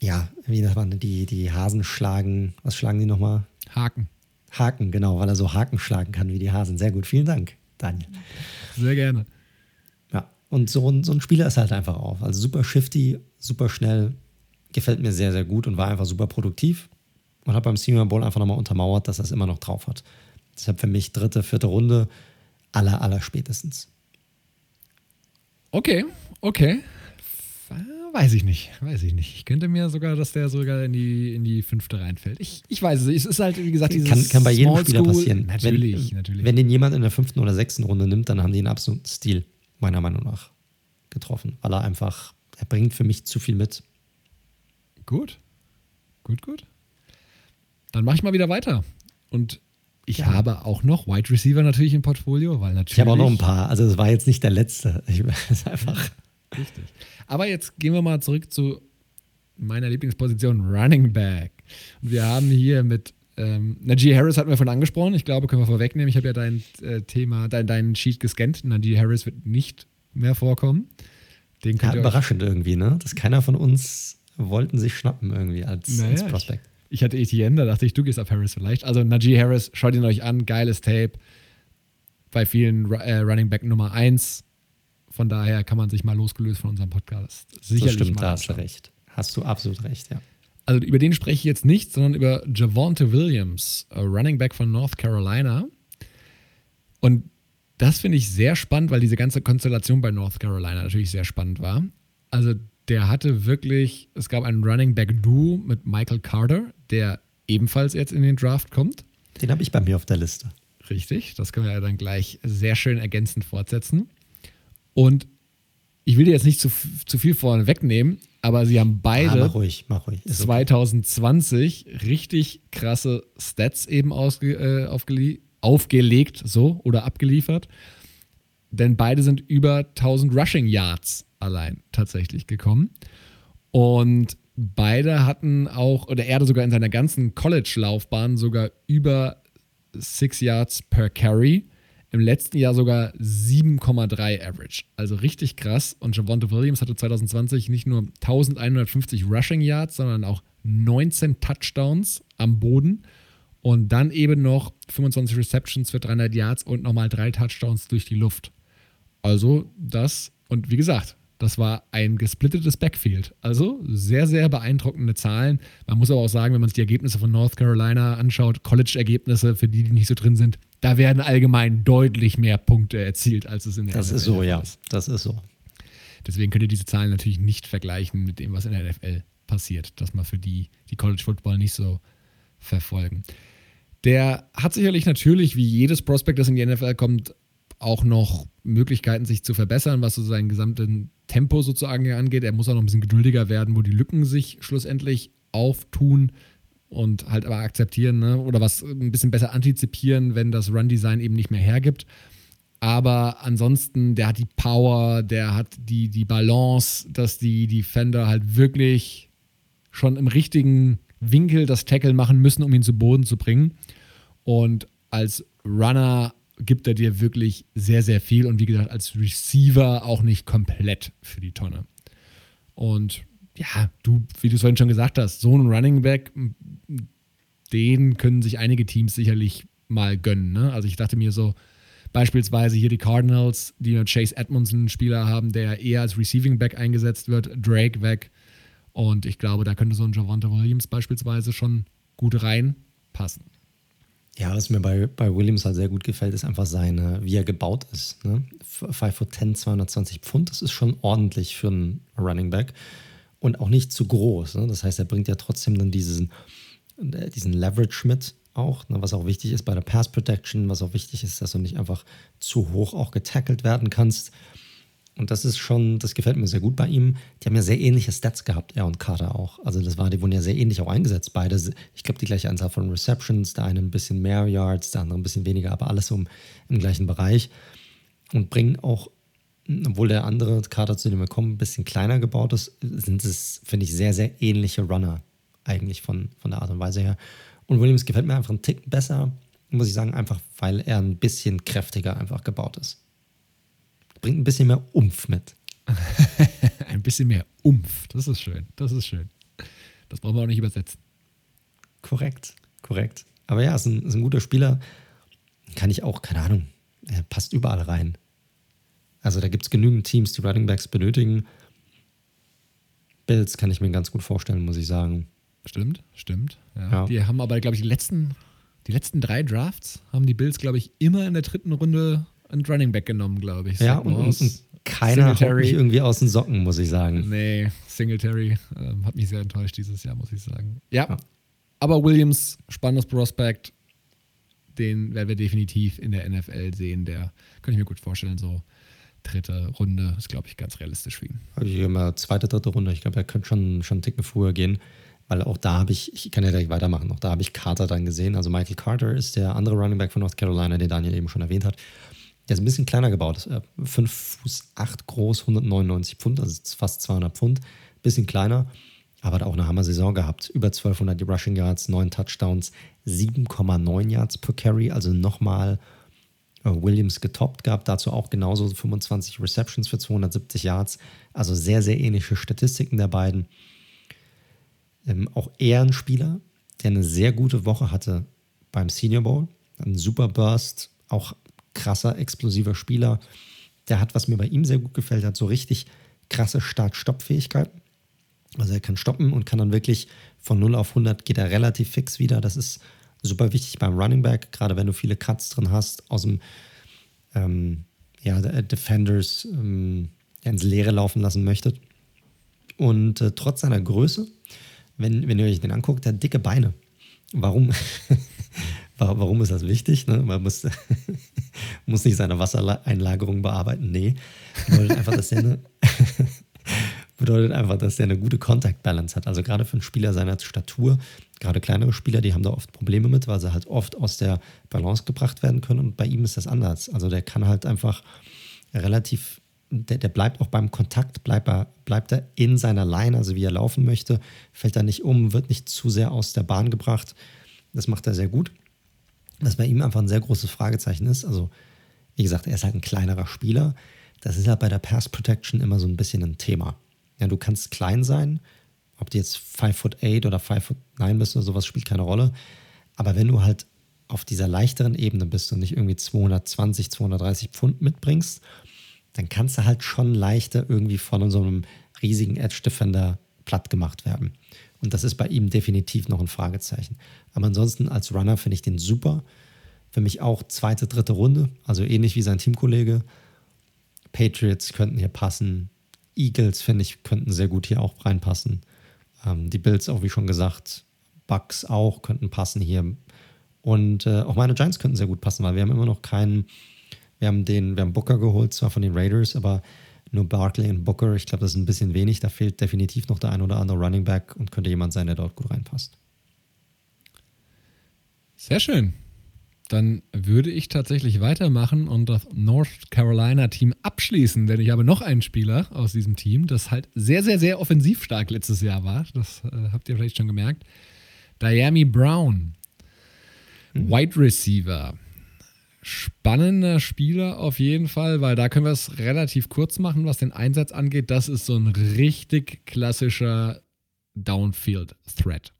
ja, wie das man, die, die Hasen schlagen, was schlagen die nochmal? Haken. Haken, genau, weil er so Haken schlagen kann wie die Hasen. Sehr gut, vielen Dank, Daniel. Sehr gerne. Und so ein, so ein Spieler ist halt einfach auf. Also super shifty, super schnell, gefällt mir sehr, sehr gut und war einfach super produktiv und hat beim Senior Bowl einfach nochmal untermauert, dass er es immer noch drauf hat. Deshalb für mich dritte, vierte Runde, aller, aller spätestens. Okay, okay. Weiß ich nicht, weiß ich nicht. Ich könnte mir sogar, dass der sogar in die, in die fünfte reinfällt. Ich, ich weiß es. Es ist halt, wie gesagt, dieses Kann, kann bei jedem Spieler passieren. Natürlich, wenn, natürlich. Wenn den jemand in der fünften oder sechsten Runde nimmt, dann haben die einen absoluten Stil, meiner Meinung nach, getroffen. Weil er einfach, er bringt für mich zu viel mit. Gut. Gut, gut. Dann mache ich mal wieder weiter. Und ich ja. habe auch noch Wide Receiver natürlich im Portfolio, weil natürlich. Ich habe auch noch ein paar. Also es war jetzt nicht der letzte. Ich, ist einfach. Richtig. Aber jetzt gehen wir mal zurück zu meiner Lieblingsposition Running Back. Und wir haben hier mit ähm, Najee Harris hatten wir von angesprochen. Ich glaube, können wir vorwegnehmen. Ich habe ja dein äh, Thema, dein, dein Sheet gescannt. Najee Harris wird nicht mehr vorkommen. Den ja, überraschend irgendwie, ne? Dass keiner von uns wollten sich schnappen irgendwie als, naja, als Prospect. Ich, ich, hatte Etienne, da dachte ich, du gehst auf Harris vielleicht. Also Najee Harris, schaut ihn euch an, geiles Tape. Bei vielen äh, Running Back Nummer 1. Von daher kann man sich mal losgelöst von unserem Podcast sicherlich das stimmt, da hast du recht. Hast du absolut recht, ja. Also über den spreche ich jetzt nicht, sondern über Javonte Williams, Running Back von North Carolina. Und das finde ich sehr spannend, weil diese ganze Konstellation bei North Carolina natürlich sehr spannend war. Also der hatte wirklich, es gab einen Running Back Duo mit Michael Carter, der ebenfalls jetzt in den Draft kommt. Den habe ich bei mir auf der Liste. Richtig, das können wir ja dann gleich sehr schön ergänzend fortsetzen. Und ich will dir jetzt nicht zu, zu viel vorne wegnehmen, aber sie haben beide ah, mach ruhig, mach ruhig. 2020 okay. richtig krasse Stats eben ausge, äh, aufgelegt, so oder abgeliefert. Denn beide sind über 1000 Rushing Yards allein tatsächlich gekommen. Und beide hatten auch, oder er hatte sogar in seiner ganzen College-Laufbahn sogar über 6 Yards per Carry. Im letzten Jahr sogar 7,3 Average. Also richtig krass. Und Javonte Williams hatte 2020 nicht nur 1150 Rushing Yards, sondern auch 19 Touchdowns am Boden und dann eben noch 25 Receptions für 300 Yards und nochmal drei Touchdowns durch die Luft. Also das, und wie gesagt, das war ein gesplittetes Backfield. Also sehr, sehr beeindruckende Zahlen. Man muss aber auch sagen, wenn man sich die Ergebnisse von North Carolina anschaut, College-Ergebnisse, für die, die nicht so drin sind, da werden allgemein deutlich mehr Punkte erzielt, als es in der das NFL ist. Das ist so, ja. Das ist so. Deswegen könnt ihr diese Zahlen natürlich nicht vergleichen mit dem, was in der NFL passiert, dass man für die, die College Football nicht so verfolgen. Der hat sicherlich natürlich, wie jedes Prospect, das in die NFL kommt, auch noch Möglichkeiten, sich zu verbessern, was so sein gesamtes Tempo sozusagen angeht. Er muss auch noch ein bisschen geduldiger werden, wo die Lücken sich schlussendlich auftun und halt aber akzeptieren ne? oder was ein bisschen besser antizipieren, wenn das Run-Design eben nicht mehr hergibt. Aber ansonsten, der hat die Power, der hat die, die Balance, dass die Defender halt wirklich schon im richtigen Winkel das Tackle machen müssen, um ihn zu Boden zu bringen. Und als Runner gibt er dir wirklich sehr, sehr viel und wie gesagt, als Receiver auch nicht komplett für die Tonne. Und ja, du, wie du es vorhin schon gesagt hast, so ein Running Back, den können sich einige Teams sicherlich mal gönnen. Ne? Also ich dachte mir so, beispielsweise hier die Cardinals, die Chase Edmondson Spieler haben, der eher als Receiving Back eingesetzt wird, Drake weg. Und ich glaube, da könnte so ein Javante Williams beispielsweise schon gut reinpassen. Ja, was mir bei, bei Williams halt sehr gut gefällt, ist einfach seine, wie er gebaut ist. Ne? 5 foot 10, 220 Pfund, das ist schon ordentlich für einen Running Back und auch nicht zu groß. Ne? Das heißt, er bringt ja trotzdem dann diesen, äh, diesen Leverage mit auch, ne? was auch wichtig ist bei der Pass Protection, was auch wichtig ist, dass du nicht einfach zu hoch auch getackelt werden kannst. Und das ist schon, das gefällt mir sehr gut bei ihm. Die haben ja sehr ähnliche Stats gehabt, er und Carter auch. Also das war, die wurden ja sehr ähnlich auch eingesetzt. Beide, ich glaube, die gleiche Anzahl von Receptions, der eine ein bisschen mehr Yards, der andere ein bisschen weniger, aber alles im, im gleichen Bereich. Und bringen auch, obwohl der andere Carter, zu dem wir kommen, ein bisschen kleiner gebaut ist, sind es, finde ich, sehr, sehr ähnliche Runner eigentlich von, von der Art und Weise her. Und Williams gefällt mir einfach einen Tick besser, muss ich sagen, einfach weil er ein bisschen kräftiger einfach gebaut ist. Bringt ein bisschen mehr Umf mit. ein bisschen mehr Umf. Das ist schön. Das ist schön. Das brauchen wir auch nicht übersetzen. Korrekt, korrekt. Aber ja, ist ein, ist ein guter Spieler. Kann ich auch, keine Ahnung, er passt überall rein. Also da gibt es genügend Teams, die Running Backs benötigen. Bills kann ich mir ganz gut vorstellen, muss ich sagen. Stimmt, stimmt. Ja. Ja. Die haben aber, glaube ich, die letzten, die letzten drei Drafts haben die Bills, glaube ich, immer in der dritten Runde einen Running Back genommen, glaube ich. Ja, und, und, und keiner Singletary. mich irgendwie aus den Socken, muss ich sagen. Nee, Singletary äh, hat mich sehr enttäuscht dieses Jahr, muss ich sagen. Ja, ja. aber Williams, spannendes Prospect, den werden wir definitiv in der NFL sehen. Der kann ich mir gut vorstellen, so dritte Runde ist, glaube ich, ganz realistisch für ihn. Also ich immer zweite, dritte Runde. Ich glaube, er könnte schon, schon einen Ticken früher gehen, weil auch da habe ich, ich kann ja gleich weitermachen, auch da habe ich Carter dann gesehen. Also Michael Carter ist der andere Running Back von North Carolina, den Daniel eben schon erwähnt hat. Der ist ein bisschen kleiner gebaut. 5 Fuß 8 groß, 199 Pfund, also fast 200 Pfund. Bisschen kleiner, aber hat auch eine Hammer-Saison gehabt. Über 1200 Rushing Yards, 9 Touchdowns, 7,9 Yards per Carry, also nochmal Williams getoppt gehabt, dazu auch genauso 25 Receptions für 270 Yards, also sehr, sehr ähnliche Statistiken der beiden. Ähm, auch er ein Spieler, der eine sehr gute Woche hatte beim Senior Bowl, ein super Burst, auch krasser, explosiver Spieler. Der hat, was mir bei ihm sehr gut gefällt, hat so richtig krasse Start-Stopp-Fähigkeiten. Also er kann stoppen und kann dann wirklich von 0 auf 100 geht er relativ fix wieder. Das ist super wichtig beim Running Back, gerade wenn du viele Cuts drin hast aus dem ähm, ja, Defenders ähm, ins Leere laufen lassen möchtet. Und äh, trotz seiner Größe, wenn, wenn ihr euch den anguckt, der hat dicke Beine. Warum? Warum ist das wichtig? Ne? Man muss, muss nicht seine Wassereinlagerung bearbeiten. Nee, bedeutet einfach, dass er eine, bedeutet einfach, dass er eine gute Contact Balance hat. Also gerade für einen Spieler seiner Statur, gerade kleinere Spieler, die haben da oft Probleme mit, weil sie halt oft aus der Balance gebracht werden können. Und bei ihm ist das anders. Also der kann halt einfach relativ, der, der bleibt auch beim Kontakt, bleibt er, bleibt er in seiner Line, also wie er laufen möchte, fällt er nicht um, wird nicht zu sehr aus der Bahn gebracht. Das macht er sehr gut. Was bei ihm einfach ein sehr großes Fragezeichen ist. Also, wie gesagt, er ist halt ein kleinerer Spieler. Das ist halt bei der Pass Protection immer so ein bisschen ein Thema. Ja, du kannst klein sein, ob du jetzt 5 foot 8 oder 5 foot 9 bist oder sowas, spielt keine Rolle. Aber wenn du halt auf dieser leichteren Ebene bist und nicht irgendwie 220, 230 Pfund mitbringst, dann kannst du halt schon leichter irgendwie von so einem riesigen Edge Defender platt gemacht werden. Und das ist bei ihm definitiv noch ein Fragezeichen. Aber ansonsten als Runner finde ich den super. Für mich auch zweite, dritte Runde, also ähnlich wie sein Teamkollege. Patriots könnten hier passen. Eagles, finde ich, könnten sehr gut hier auch reinpassen. Ähm, die Bills, auch wie schon gesagt, Bucks auch könnten passen hier. Und äh, auch meine Giants könnten sehr gut passen, weil wir haben immer noch keinen, wir haben den, wir haben Booker geholt, zwar von den Raiders, aber nur Barkley und Booker, ich glaube, das ist ein bisschen wenig. Da fehlt definitiv noch der ein oder andere Running Back und könnte jemand sein, der dort gut reinpasst. Sehr schön dann würde ich tatsächlich weitermachen und das North Carolina-Team abschließen, denn ich habe noch einen Spieler aus diesem Team, das halt sehr, sehr, sehr offensiv stark letztes Jahr war. Das äh, habt ihr vielleicht schon gemerkt. Diami Brown, mhm. Wide Receiver. Spannender Spieler auf jeden Fall, weil da können wir es relativ kurz machen, was den Einsatz angeht. Das ist so ein richtig klassischer Downfield-Threat.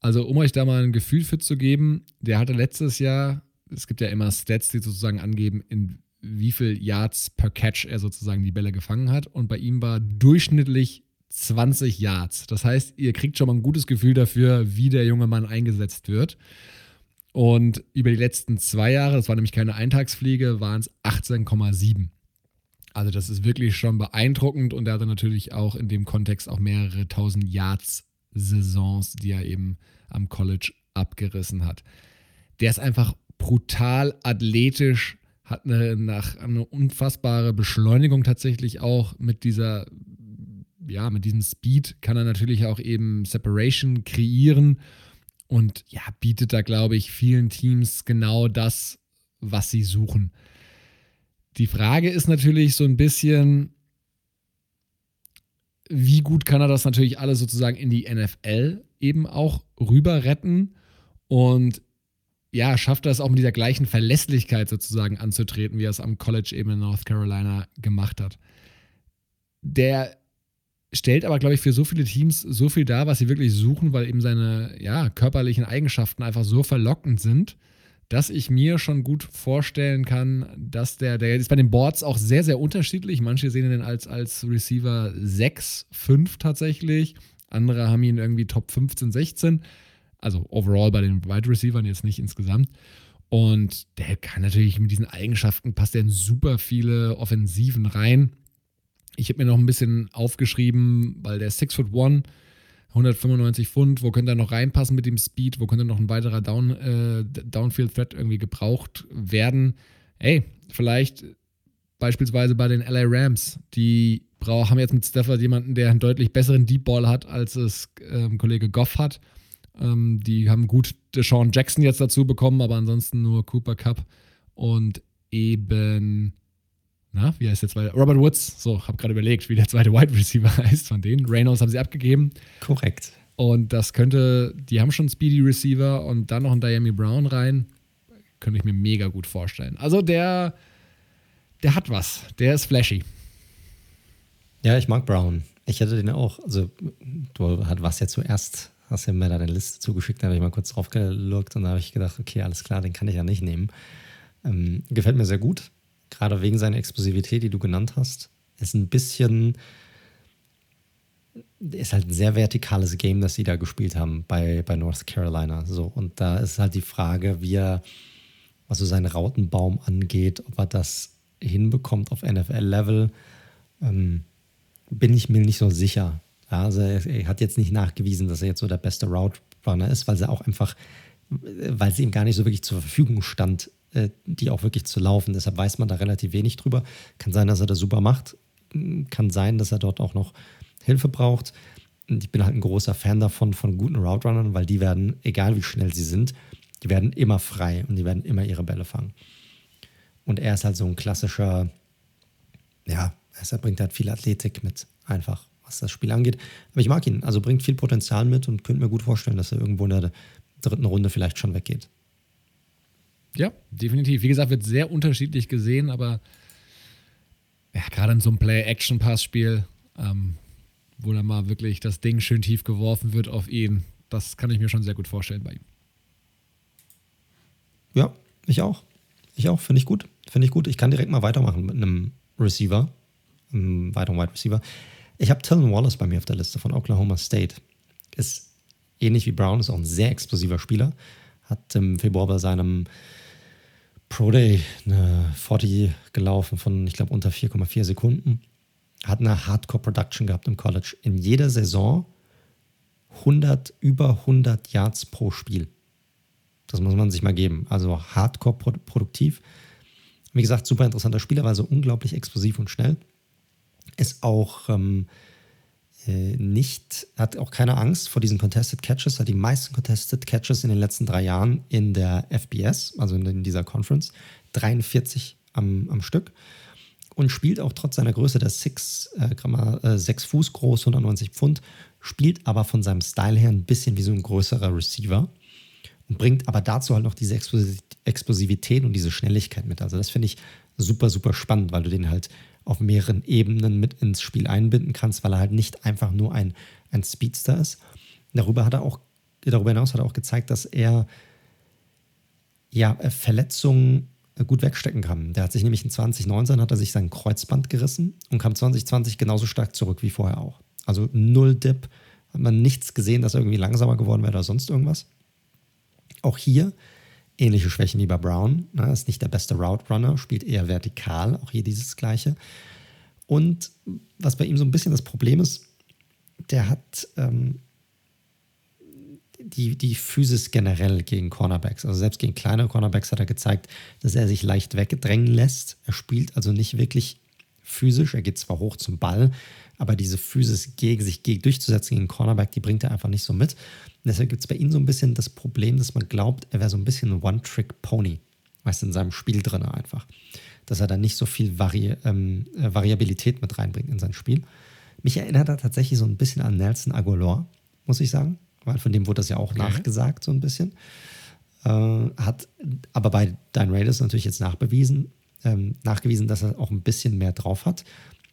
Also, um euch da mal ein Gefühl für zu geben, der hatte letztes Jahr, es gibt ja immer Stats, die sozusagen angeben, in wie viel Yards per Catch er sozusagen die Bälle gefangen hat. Und bei ihm war durchschnittlich 20 Yards. Das heißt, ihr kriegt schon mal ein gutes Gefühl dafür, wie der junge Mann eingesetzt wird. Und über die letzten zwei Jahre, das war nämlich keine Eintagsfliege, waren es 18,7. Also das ist wirklich schon beeindruckend und er hatte natürlich auch in dem Kontext auch mehrere tausend Yards Saisons, die er eben am College abgerissen hat. Der ist einfach brutal athletisch, hat eine, nach, eine unfassbare Beschleunigung tatsächlich auch mit dieser, ja, mit diesem Speed kann er natürlich auch eben Separation kreieren und ja, bietet da, glaube ich, vielen Teams genau das, was sie suchen. Die Frage ist natürlich so ein bisschen, wie gut kann er das natürlich alles sozusagen in die NFL eben auch rüber retten und ja, schafft er es auch mit dieser gleichen Verlässlichkeit sozusagen anzutreten, wie er es am College eben in North Carolina gemacht hat. Der stellt aber, glaube ich, für so viele Teams so viel dar, was sie wirklich suchen, weil eben seine ja, körperlichen Eigenschaften einfach so verlockend sind, dass ich mir schon gut vorstellen kann, dass der, der ist bei den Boards auch sehr, sehr unterschiedlich. Manche sehen ihn als, als Receiver 6, 5 tatsächlich. Andere haben ihn irgendwie Top 15, 16. Also overall bei den Wide Receivers, jetzt nicht insgesamt. Und der kann natürlich mit diesen Eigenschaften, passt er in super viele Offensiven rein. Ich habe mir noch ein bisschen aufgeschrieben, weil der 6 foot 1 195 Pfund, wo könnte er noch reinpassen mit dem Speed, wo könnte noch ein weiterer Down, äh, Downfield-Threat irgendwie gebraucht werden. Ey, vielleicht beispielsweise bei den LA Rams, die haben jetzt mit Stafford jemanden, der einen deutlich besseren Deep Ball hat, als es ähm, Kollege Goff hat. Ähm, die haben gut Sean Jackson jetzt dazu bekommen, aber ansonsten nur Cooper Cup und eben na, wie heißt der zweite? Robert Woods. So, habe gerade überlegt, wie der zweite Wide Receiver heißt von denen. Reynolds haben sie abgegeben. Korrekt. Und das könnte, die haben schon Speedy Receiver und dann noch ein Diami Brown rein. könnte ich mir mega gut vorstellen. Also der, der hat was. Der ist flashy. Ja, ich mag Brown. Ich hätte den auch, also du was ja zuerst, hast ja mir da eine Liste zugeschickt, da habe ich mal kurz drauf gelurkt und da habe ich gedacht, okay, alles klar, den kann ich ja nicht nehmen. Ähm, gefällt mir sehr gut, gerade wegen seiner Explosivität, die du genannt hast. Ist ein bisschen, ist halt ein sehr vertikales Game, das sie da gespielt haben bei, bei North Carolina. So, und da ist halt die Frage, wie er, was so seinen Rautenbaum angeht, ob er das hinbekommt auf NFL-Level. Ähm, bin ich mir nicht so sicher. Ja, also er hat jetzt nicht nachgewiesen, dass er jetzt so der beste Route Runner ist, weil sie auch einfach, weil sie ihm gar nicht so wirklich zur Verfügung stand, die auch wirklich zu laufen. Deshalb weiß man da relativ wenig drüber. Kann sein, dass er das super macht. Kann sein, dass er dort auch noch Hilfe braucht. Ich bin halt ein großer Fan davon, von guten Route Runnern, weil die werden, egal wie schnell sie sind, die werden immer frei und die werden immer ihre Bälle fangen. Und er ist halt so ein klassischer, ja, er bringt halt viel Athletik mit, einfach, was das Spiel angeht. Aber ich mag ihn, also bringt viel Potenzial mit und könnte mir gut vorstellen, dass er irgendwo in der dritten Runde vielleicht schon weggeht. Ja, definitiv. Wie gesagt, wird sehr unterschiedlich gesehen, aber ja, gerade in so einem Play-Action-Pass-Spiel, ähm, wo dann mal wirklich das Ding schön tief geworfen wird auf ihn, das kann ich mir schon sehr gut vorstellen bei ihm. Ja, ich auch. Ich auch, finde ich gut. Finde ich gut. Ich kann direkt mal weitermachen mit einem Receiver einen weiteren Wide Receiver. Ich habe Tillman Wallace bei mir auf der Liste von Oklahoma State. Ist ähnlich wie Brown, ist auch ein sehr explosiver Spieler. Hat im Februar bei seinem Pro Day eine 40 gelaufen von, ich glaube, unter 4,4 Sekunden. Hat eine Hardcore Production gehabt im College. In jeder Saison 100, über 100 Yards pro Spiel. Das muss man sich mal geben. Also hardcore produktiv. Wie gesagt, super interessanter Spieler, war so unglaublich explosiv und schnell ist auch ähm, äh, nicht, hat auch keine Angst vor diesen Contested Catches, hat die meisten Contested Catches in den letzten drei Jahren in der FBS, also in, dieser Conference, 43 am, am Stück und spielt auch trotz seiner Größe, der ist 6, äh, äh, 6 Fuß groß, 190 Pfund, spielt aber von seinem Style her ein bisschen wie so ein größerer Receiver und bringt aber dazu halt noch diese Explosivität und diese Schnelligkeit mit. Also das finde ich super, super spannend, weil du den halt auf mehreren Ebenen mit ins Spiel einbinden kannst, weil er halt nicht einfach nur ein, ein Speedster ist. Darüber hat er auch, darüber hinaus hat er auch gezeigt, dass er ja, Verletzungen gut wegstecken kann. Der hat sich nämlich in 2019 hat er sich sein Kreuzband gerissen und kam 2020 genauso stark zurück wie vorher auch. Also null Dip, hat man nichts gesehen, dass er irgendwie langsamer geworden wäre oder sonst irgendwas. Auch hier ähnliche Schwächen wie bei Brown. Ne? Ist nicht der beste Route Runner, spielt eher vertikal, auch hier dieses Gleiche. Und was bei ihm so ein bisschen das Problem ist, der hat ähm, die, die Physis generell gegen Cornerbacks. Also selbst gegen kleine Cornerbacks hat er gezeigt, dass er sich leicht weggedrängen lässt. Er spielt also nicht wirklich physisch. Er geht zwar hoch zum Ball, aber diese Physis gegen sich gegen, durchzusetzen gegen Cornerback, die bringt er einfach nicht so mit. Und deshalb gibt es bei ihm so ein bisschen das Problem, dass man glaubt, er wäre so ein bisschen ein One-Trick-Pony. Weißt du, in seinem Spiel drin einfach. Dass er da nicht so viel Vari ähm, äh, Variabilität mit reinbringt in sein Spiel. Mich erinnert er tatsächlich so ein bisschen an Nelson Aguilar, muss ich sagen. Weil von dem wurde das ja auch okay. nachgesagt, so ein bisschen. Äh, hat aber bei Dein Raiders natürlich jetzt nachbewiesen, ähm, nachgewiesen, dass er auch ein bisschen mehr drauf hat.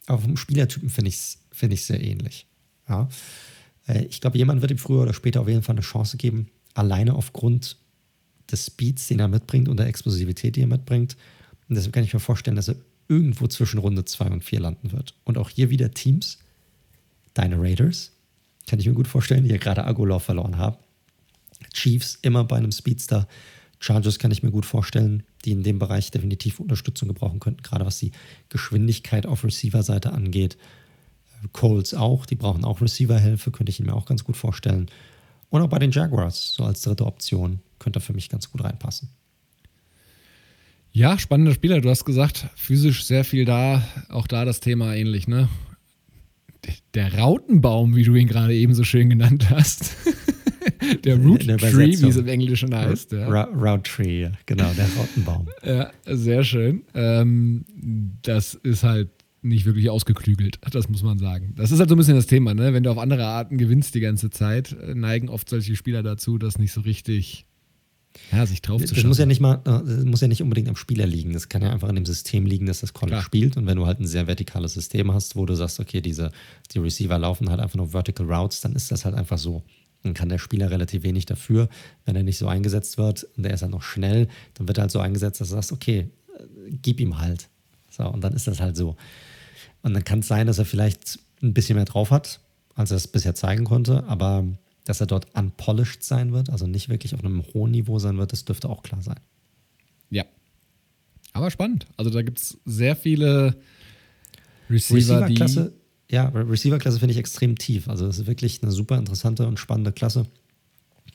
Aber vom Spielertypen finde ich es find sehr ähnlich. Ja. Äh, ich glaube, jemand wird ihm früher oder später auf jeden Fall eine Chance geben, alleine aufgrund des Speeds, den er mitbringt und der Explosivität, die er mitbringt. Und deshalb kann ich mir vorstellen, dass er irgendwo zwischen Runde 2 und 4 landen wird. Und auch hier wieder Teams, deine Raiders, kann ich mir gut vorstellen, die ja gerade Agolor verloren haben. Chiefs immer bei einem Speedster. Chargers kann ich mir gut vorstellen, die in dem Bereich definitiv Unterstützung gebrauchen könnten, gerade was die Geschwindigkeit auf Receiver-Seite angeht. Colts auch, die brauchen auch Receiver-Hilfe, könnte ich mir auch ganz gut vorstellen. Und auch bei den Jaguars, so als dritte Option, könnte er für mich ganz gut reinpassen. Ja, spannender Spieler. Du hast gesagt, physisch sehr viel da. Auch da das Thema ähnlich, ne? Der Rautenbaum, wie du ihn gerade eben so schön genannt hast. der Root Tree, wie es im Englischen heißt. Ja. Route Tree, genau, der Rautenbaum. Ja, sehr schön. Ähm, das ist halt nicht wirklich ausgeklügelt, das muss man sagen. Das ist halt so ein bisschen das Thema, ne? Wenn du auf andere Arten gewinnst die ganze Zeit, neigen oft solche Spieler dazu, das nicht so richtig Ja, sich drauf das zu schauen. muss ja nicht mal, äh, das muss ja nicht unbedingt am Spieler liegen. Das kann ja einfach an dem System liegen, dass das College Klar. spielt. Und wenn du halt ein sehr vertikales System hast, wo du sagst, okay, diese, die Receiver laufen halt einfach nur Vertical Routes, dann ist das halt einfach so. Dann kann der Spieler relativ wenig dafür, wenn er nicht so eingesetzt wird und der ist halt noch schnell, dann wird er halt so eingesetzt, dass du sagst, okay, äh, gib ihm halt. So, und dann ist das halt so. Und dann kann es sein, dass er vielleicht ein bisschen mehr drauf hat, als er es bisher zeigen konnte, aber dass er dort unpolished sein wird, also nicht wirklich auf einem hohen Niveau sein wird, das dürfte auch klar sein. Ja. Aber spannend. Also da gibt es sehr viele Receiver, die. Receiver-Klasse, ja, Re- Receiver-Klasse finde ich extrem tief. Also das ist wirklich eine super interessante und spannende Klasse.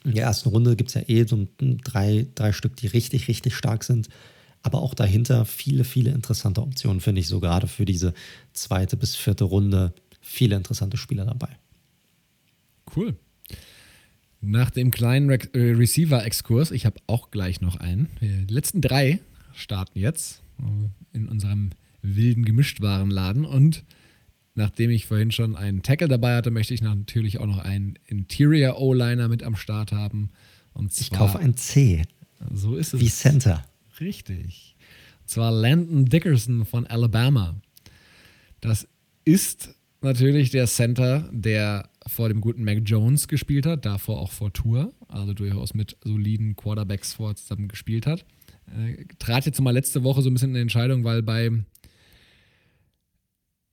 In der ersten Runde gibt es ja eh so drei, drei Stück, die richtig, richtig stark sind. Aber auch dahinter viele, viele interessante Optionen, finde ich, so gerade für diese zweite bis vierte Runde. Viele interessante Spieler dabei. Cool. Nach dem kleinen Re äh, Receiver-Exkurs, ich habe auch gleich noch einen. Die letzten drei starten jetzt äh, in unserem wilden Gemischtwarenladen. Und nachdem ich vorhin schon einen Tackle dabei hatte, möchte ich natürlich auch noch einen Interior O-Liner mit am Start haben. Und Ich kaufe ein C, so ist es. wie Center. Richtig. Und zwar Landon Dickerson von Alabama. Das ist natürlich der Center, der vor dem guten Mac Jones gespielt hat, davor auch vor Tour, also durchaus mit soliden Quarterbacks vor zusammen gespielt hat. Äh, trat jetzt mal letzte Woche so ein bisschen in Entscheidung, weil beim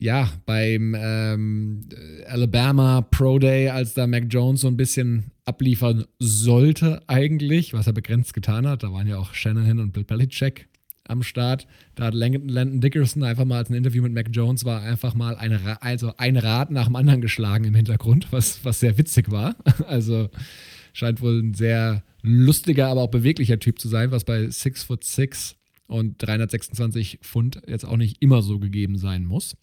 ja, beim ähm, Alabama Pro Day, als da Mac Jones so ein bisschen abliefern sollte eigentlich, was er begrenzt getan hat, da waren ja auch Shanahan und Bill Belichick am Start. Da hat Landon Dickerson einfach mal als ein Interview mit Mac Jones war einfach mal eine, Ra- also ein Rad nach dem anderen geschlagen im Hintergrund, was, was sehr witzig war. Also scheint wohl ein sehr lustiger, aber auch beweglicher Typ zu sein, was bei 6 foot 6 und 326 Pfund jetzt auch nicht immer so gegeben sein muss.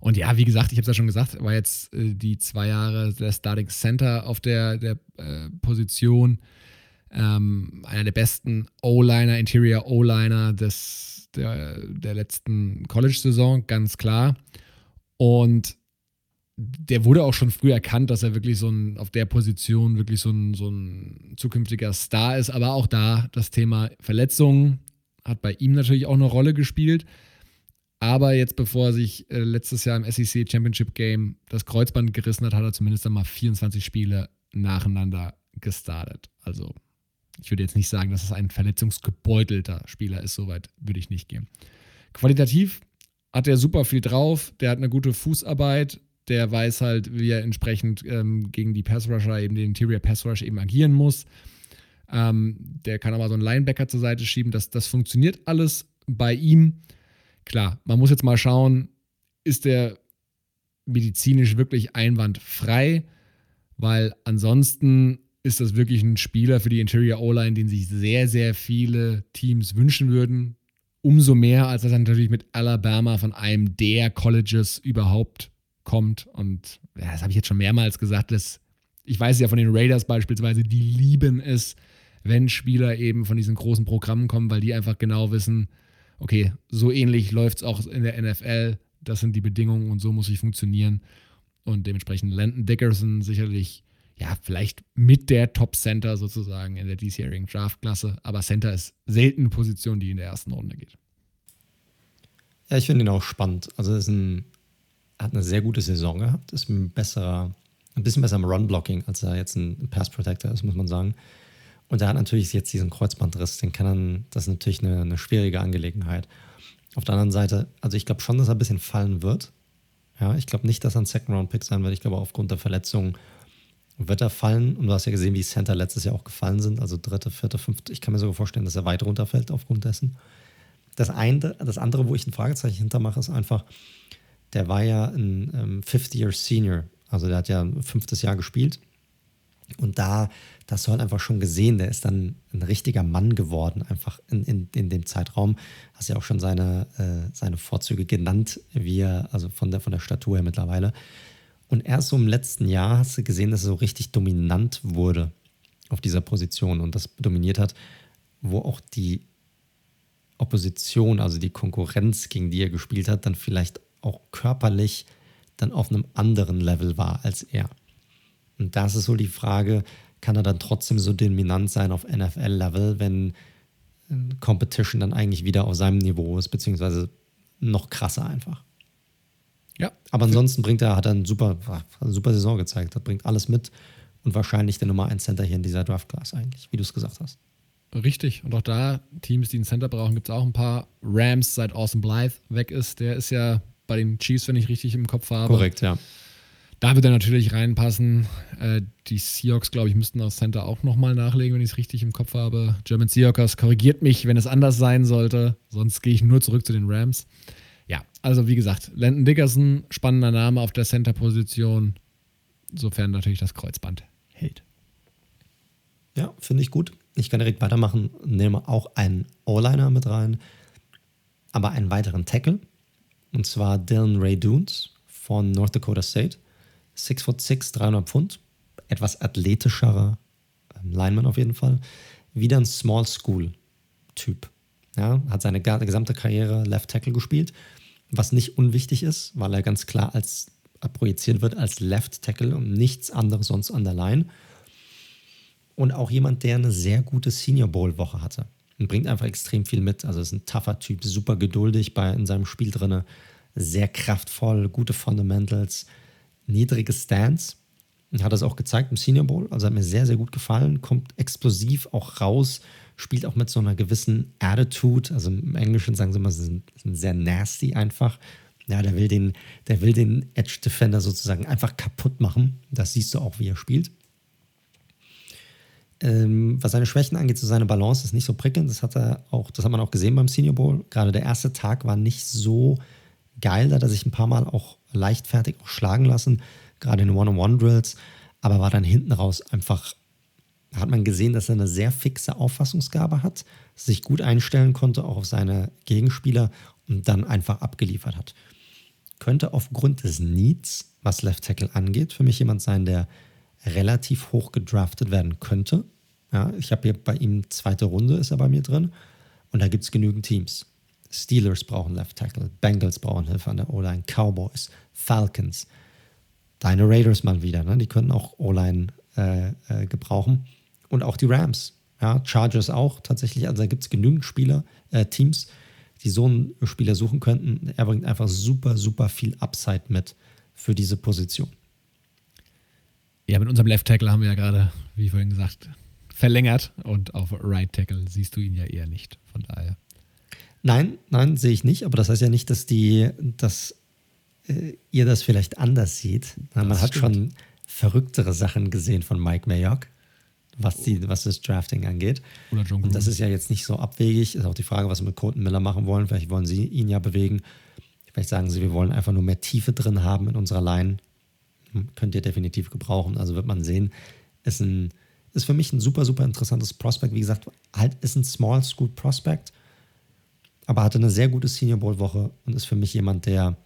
Und ja, wie gesagt, ich habe es ja schon gesagt, war jetzt äh, die zwei Jahre der Starting Center auf der, der äh, Position. Ähm, einer der besten O-Liner, Interior O-Liner des, der, der letzten College-Saison, ganz klar. Und der wurde auch schon früh erkannt, dass er wirklich so ein, auf der Position wirklich so ein, so ein zukünftiger Star ist. Aber auch da das Thema Verletzungen hat bei ihm natürlich auch eine Rolle gespielt. Aber jetzt, bevor er sich äh, letztes Jahr im SEC Championship Game das Kreuzband gerissen hat, hat er zumindest einmal 24 Spiele nacheinander gestartet. Also, ich würde jetzt nicht sagen, dass es ein verletzungsgebeutelter Spieler ist. Soweit würde ich nicht gehen. Qualitativ hat er super viel drauf. Der hat eine gute Fußarbeit. Der weiß halt, wie er entsprechend ähm, gegen die Passrusher, eben den Interior Passrush eben agieren muss. Ähm, der kann aber so einen Linebacker zur Seite schieben. Das, das funktioniert alles bei ihm. Klar, man muss jetzt mal schauen, ist der medizinisch wirklich einwandfrei, weil ansonsten ist das wirklich ein Spieler für die Interior O-Line, den sich sehr, sehr viele Teams wünschen würden. Umso mehr, als er dann natürlich mit Alabama von einem der Colleges überhaupt kommt. Und ja, das habe ich jetzt schon mehrmals gesagt, dass ich weiß ja von den Raiders beispielsweise, die lieben es, wenn Spieler eben von diesen großen Programmen kommen, weil die einfach genau wissen, okay, so ähnlich läuft es auch in der NFL, das sind die Bedingungen und so muss ich funktionieren. Und dementsprechend Landon Dickerson sicherlich, ja, vielleicht mit der Top-Center sozusagen in der diesjährigen Draft-Klasse, aber Center ist selten eine Position, die in der ersten Runde geht. Ja, ich finde ihn auch spannend. Also ist ein, hat eine sehr gute Saison gehabt, ist ein besserer, ein bisschen besser im Run-Blocking, als er jetzt ein Pass-Protector ist, muss man sagen. Und er hat natürlich jetzt diesen Kreuzbandriss, den kann er, das ist natürlich eine, eine schwierige Angelegenheit. Auf der anderen Seite, also ich glaube schon, dass er ein bisschen fallen wird. Ja, ich glaube nicht, dass er ein Second-Round-Pick sein wird. Ich glaube, aufgrund der Verletzungen wird er fallen. Und du hast ja gesehen, wie Center letztes Jahr auch gefallen sind. Also dritte, vierte, fünfte. Ich kann mir sogar vorstellen, dass er weit runterfällt aufgrund dessen. Das, eine, das andere, wo ich ein Fragezeichen hintermache, ist einfach, der war ja ein ähm, Fifth-Year-Senior. Also der hat ja ein fünftes Jahr gespielt. Und da, das halt einfach schon gesehen, der ist dann ein richtiger Mann geworden, einfach in, in, in dem Zeitraum. Hast ja auch schon seine, äh, seine Vorzüge genannt, wie er, also von der, von der Statur her mittlerweile. Und erst so im letzten Jahr hast du gesehen, dass er so richtig dominant wurde auf dieser Position und das dominiert hat, wo auch die Opposition, also die Konkurrenz, gegen die er gespielt hat, dann vielleicht auch körperlich dann auf einem anderen Level war als er. Und das ist so die Frage, kann er dann trotzdem so dominant sein auf NFL-Level, wenn Competition dann eigentlich wieder auf seinem Niveau ist, beziehungsweise noch krasser einfach. Ja. Aber ansonsten bringt er, hat er eine super, eine super Saison gezeigt. Er bringt alles mit und wahrscheinlich der Nummer 1 Center hier in dieser Draft Class eigentlich, wie du es gesagt hast. Richtig. Und auch da, Teams, die einen Center brauchen, gibt es auch ein paar. Rams, seit Awesome Blythe weg ist, der ist ja bei den Chiefs, wenn ich richtig im Kopf habe. Korrekt, ja. Da wird er natürlich reinpassen. Äh, die Seahawks, glaube ich, müssten aus Center auch nochmal nachlegen, wenn ich es richtig im Kopf habe. German Seahawks korrigiert mich, wenn es anders sein sollte. Sonst gehe ich nur zurück zu den Rams. Ja, also wie gesagt, Landon Dickerson, spannender Name auf der Center-Position, sofern natürlich das Kreuzband hält. Ja, finde ich gut. Ich kann direkt weitermachen. Nehme auch einen O-Liner mit rein, aber einen weiteren Tackle. Und zwar Dylan Ray Dunes von North Dakota State. 6 foot 6, 300 Pfund. Etwas athletischerer ähm, Lineman auf jeden Fall. Wieder ein Small School Typ. Ja, hat seine gesamte Karriere Left Tackle gespielt, was nicht unwichtig ist, weil er ganz klar als projiziert wird als Left Tackle und nichts anderes sonst an der Line. Und auch jemand, der eine sehr gute Senior Bowl Woche hatte und bringt einfach extrem viel mit. Also ist ein tougher Typ, super geduldig bei in seinem Spiel drinne, sehr kraftvoll, gute Fundamentals, niedrige Stance. Und hat das auch gezeigt im Senior Bowl. Also hat mir sehr, sehr gut gefallen. Kommt explosiv auch raus. Spielt auch mit so einer gewissen Attitude. Also im Englischen sagen sie immer, sie sind, sind sehr nasty einfach. Ja, der will den, der will den Edge Defender sozusagen einfach kaputt machen. Das siehst du auch, wie er spielt. Ähm, was seine Schwächen angeht, so seine Balance ist nicht so prickelnd. Das hat er auch, das hat man auch gesehen beim Senior Bowl. Gerade der erste Tag war nicht so geil, da hat er sich ein paar Mal auch leichtfertig auch schlagen lassen, gerade in One-on-One-Drills, aber war dann hinten raus einfach, hat man gesehen, dass er eine sehr fixe Auffassungsgabe hat, sich gut einstellen konnte, auch auf seine Gegenspieler und dann einfach abgeliefert hat. Könnte aufgrund des Needs, was Left Tackle angeht, für mich jemand sein, der relativ hoch gedraftet werden könnte. Ja, ich habe hier bei ihm zweite Runde, ist er bei mir drin. Und da gibt es genügend Teams. Steelers brauchen Left Tackle, Bengals brauchen Hilfe an der O-Line, Cowboys, Falcons, deine Raiders mal wieder, ne? die könnten auch O-Line äh, äh, gebrauchen. Und auch die Rams, ja, Chargers auch tatsächlich. Also da gibt es genügend Spieler, äh, Teams, die so einen Spieler suchen könnten. Er bringt einfach super, super viel Upside mit für diese Position. Ja, mit unserem Left Tackle haben wir ja gerade, wie vorhin gesagt, verlängert und auf Right Tackle siehst du ihn ja eher nicht. Von daher. Nein, nein, sehe ich nicht. Aber das heißt ja nicht, dass die, dass äh, ihr das vielleicht anders seht. Na, man hat schon verrücktere Sachen gesehen von Mike Mayock, was, die, was das Drafting angeht. Oder John Und das ist ja jetzt nicht so abwegig. Ist auch die Frage, was sie mit Colton Miller machen wollen. Vielleicht wollen sie ihn ja bewegen. Vielleicht sagen sie, wir wollen einfach nur mehr Tiefe drin haben in unserer Line. Hm, könnt ihr definitiv gebrauchen. Also wird man sehen. Ist, ein, ist für mich ein super, super interessantes Prospect. Wie gesagt, halt ist ein Small School Prospect aber hatte eine sehr gute Senior Bowl Woche und ist für mich jemand, der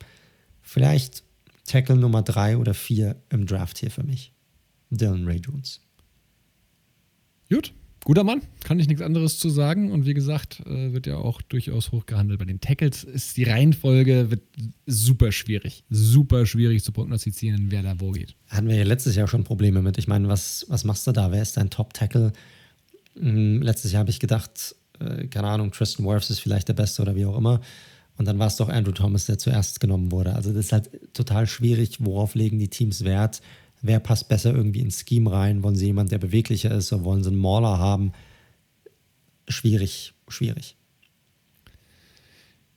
vielleicht Tackle Nummer drei oder vier im Draft hier für mich. Dylan Ray Jones. Gut, guter Mann, kann ich nichts anderes zu sagen. Und wie gesagt, äh, wird ja auch durchaus hoch gehandelt. Bei den Tackles ist die Reihenfolge wird super schwierig. Super schwierig zu prognostizieren, wer da wo geht. Hatten wir ja letztes Jahr schon Probleme mit. Ich meine, was, was machst du da? Wer ist dein Top-Tackle? Hm, letztes Jahr habe ich gedacht, äh, keine Ahnung, Tristan Wirfs ist vielleicht der Beste oder wie auch immer. Und dann war es doch Andrew Thomas, der zuerst genommen wurde. Also das ist halt total schwierig, worauf legen die Teams Wert? Wer passt besser irgendwie ins Scheme rein? Wollen sie jemanden, der beweglicher ist oder wollen sie einen Mauler haben? Schwierig, schwierig.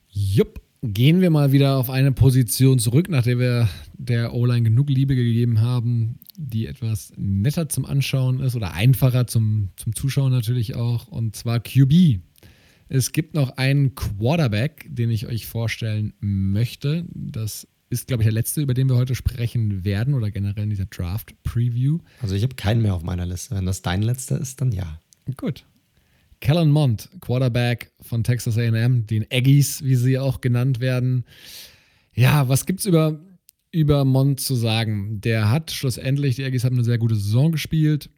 Jupp. Gehen wir mal wieder auf eine Position zurück, nachdem wir der O-Line genug Liebe gegeben haben, die etwas netter zum Anschauen ist oder einfacher zum, zum Zuschauen natürlich auch, und zwar QB. Es gibt noch einen Quarterback, den ich euch vorstellen möchte. Das ist, glaube ich, der letzte, über den wir heute sprechen werden oder generell in dieser Draft-Preview. Also ich habe keinen mehr auf meiner Liste. Wenn das dein letzter ist, dann ja. Gut. Kellen Mond, Quarterback von Texas AM, den Aggies, wie sie auch genannt werden. Ja, was gibt es über über Mont zu sagen. Der hat schlussendlich, die Aggies haben eine sehr gute Saison gespielt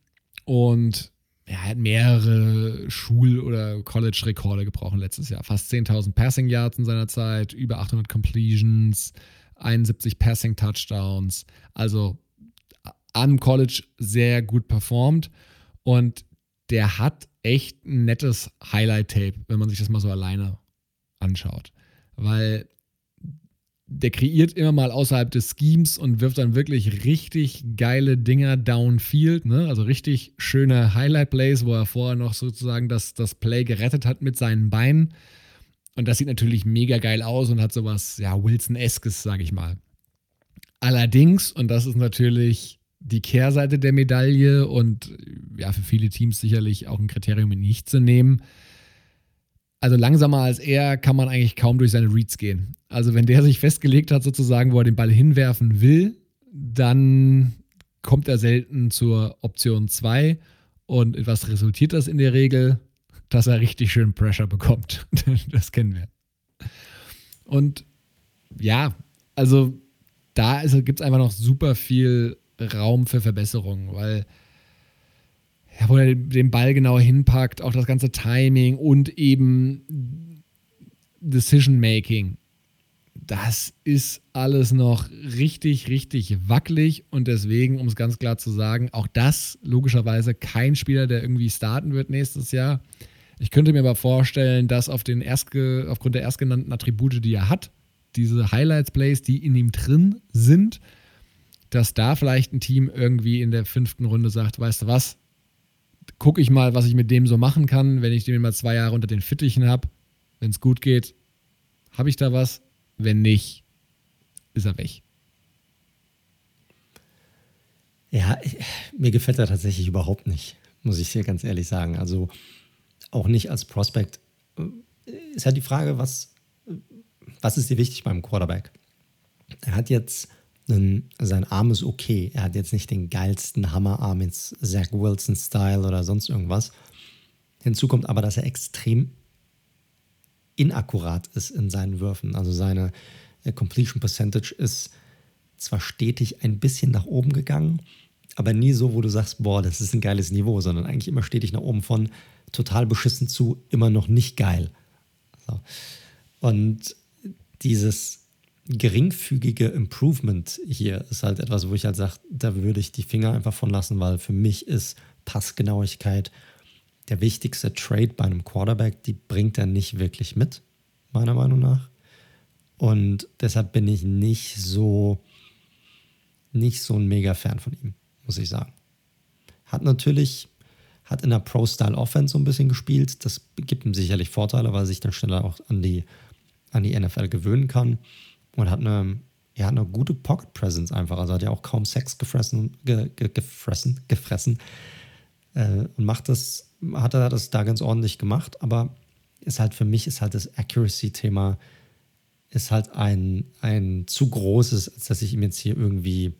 und er hat mehrere Schul- oder College-Rekorde gebrochen letztes Jahr. Fast 10.000 Passing Yards in seiner Zeit, über 800 Completions, 71 Passing Touchdowns. Also am College sehr gut performt und der hat echt ein nettes Highlight-Tape, wenn man sich das mal so alleine anschaut. Weil der kreiert immer mal außerhalb des Schemes und wirft dann wirklich richtig geile Dinger downfield, ne? also richtig schöne Highlight-Plays, wo er vorher noch sozusagen das, das Play gerettet hat mit seinen Beinen. Und das sieht natürlich mega geil aus und hat sowas, ja, Wilson-eskes, sage ich mal. Allerdings, und das ist natürlich die Kehrseite der Medaille und ja, für viele Teams sicherlich auch ein Kriterium nicht zu nehmen, also langsamer als er kann man eigentlich kaum durch seine Reads gehen. Also wenn der sich festgelegt hat, sozusagen, wo er den Ball hinwerfen will, dann kommt er selten zur Option 2. Und was resultiert das in der Regel? Dass er richtig schön Pressure bekommt. das kennen wir. Und ja, also da gibt es einfach noch super viel Raum für Verbesserungen, weil ja, wo er den Ball genau hinpackt, auch das ganze Timing und eben Decision Making. Das ist alles noch richtig, richtig wackelig und deswegen, um es ganz klar zu sagen, auch das logischerweise kein Spieler, der irgendwie starten wird nächstes Jahr. Ich könnte mir aber vorstellen, dass auf den erstge aufgrund der erstgenannten Attribute, die er hat, diese Highlights-Plays, die in ihm drin sind, dass da vielleicht ein Team irgendwie in der fünften Runde sagt, weißt du was, gucke ich mal, was ich mit dem so machen kann, wenn ich den mal zwei Jahre unter den Fittichen habe. Wenn es gut geht, habe ich da was. Wenn nicht, ist er weg. Ja, mir gefällt er tatsächlich überhaupt nicht, muss ich dir ganz ehrlich sagen. Also auch nicht als Prospect. Ist halt die Frage, was, was ist dir wichtig beim Quarterback? Er hat jetzt einen, sein Arm ist okay. Er hat jetzt nicht den geilsten Hammerarm ins Zach Wilson-Style oder sonst irgendwas. Hinzu kommt aber, dass er extrem inakkurat ist in seinen Würfen. Also seine äh, Completion Percentage ist zwar stetig ein bisschen nach oben gegangen, aber nie so, wo du sagst, boah, das ist ein geiles Niveau, sondern eigentlich immer stetig nach oben von total beschissen zu immer noch nicht geil. So. Und dieses geringfügige Improvement hier ist halt etwas, wo ich halt sage, da würde ich die Finger einfach von lassen, weil für mich ist Passgenauigkeit der wichtigste Trade bei einem Quarterback. Die bringt er nicht wirklich mit, meiner Meinung nach. Und deshalb bin ich nicht so, nicht so ein mega Fan von ihm, muss ich sagen. Hat natürlich, hat in der Pro-Style-Offense so ein bisschen gespielt. Das gibt ihm sicherlich Vorteile, weil er sich dann schneller auch an die, an die NFL gewöhnen kann und hat eine, ja, eine gute Pocket Presence einfach. Also hat ja auch kaum Sex gefressen, ge, ge, gefressen, gefressen äh, und macht das, hat er das da ganz ordentlich gemacht, aber ist halt für mich ist halt das Accuracy-Thema ist halt ein, ein zu großes, als dass ich ihm jetzt hier irgendwie,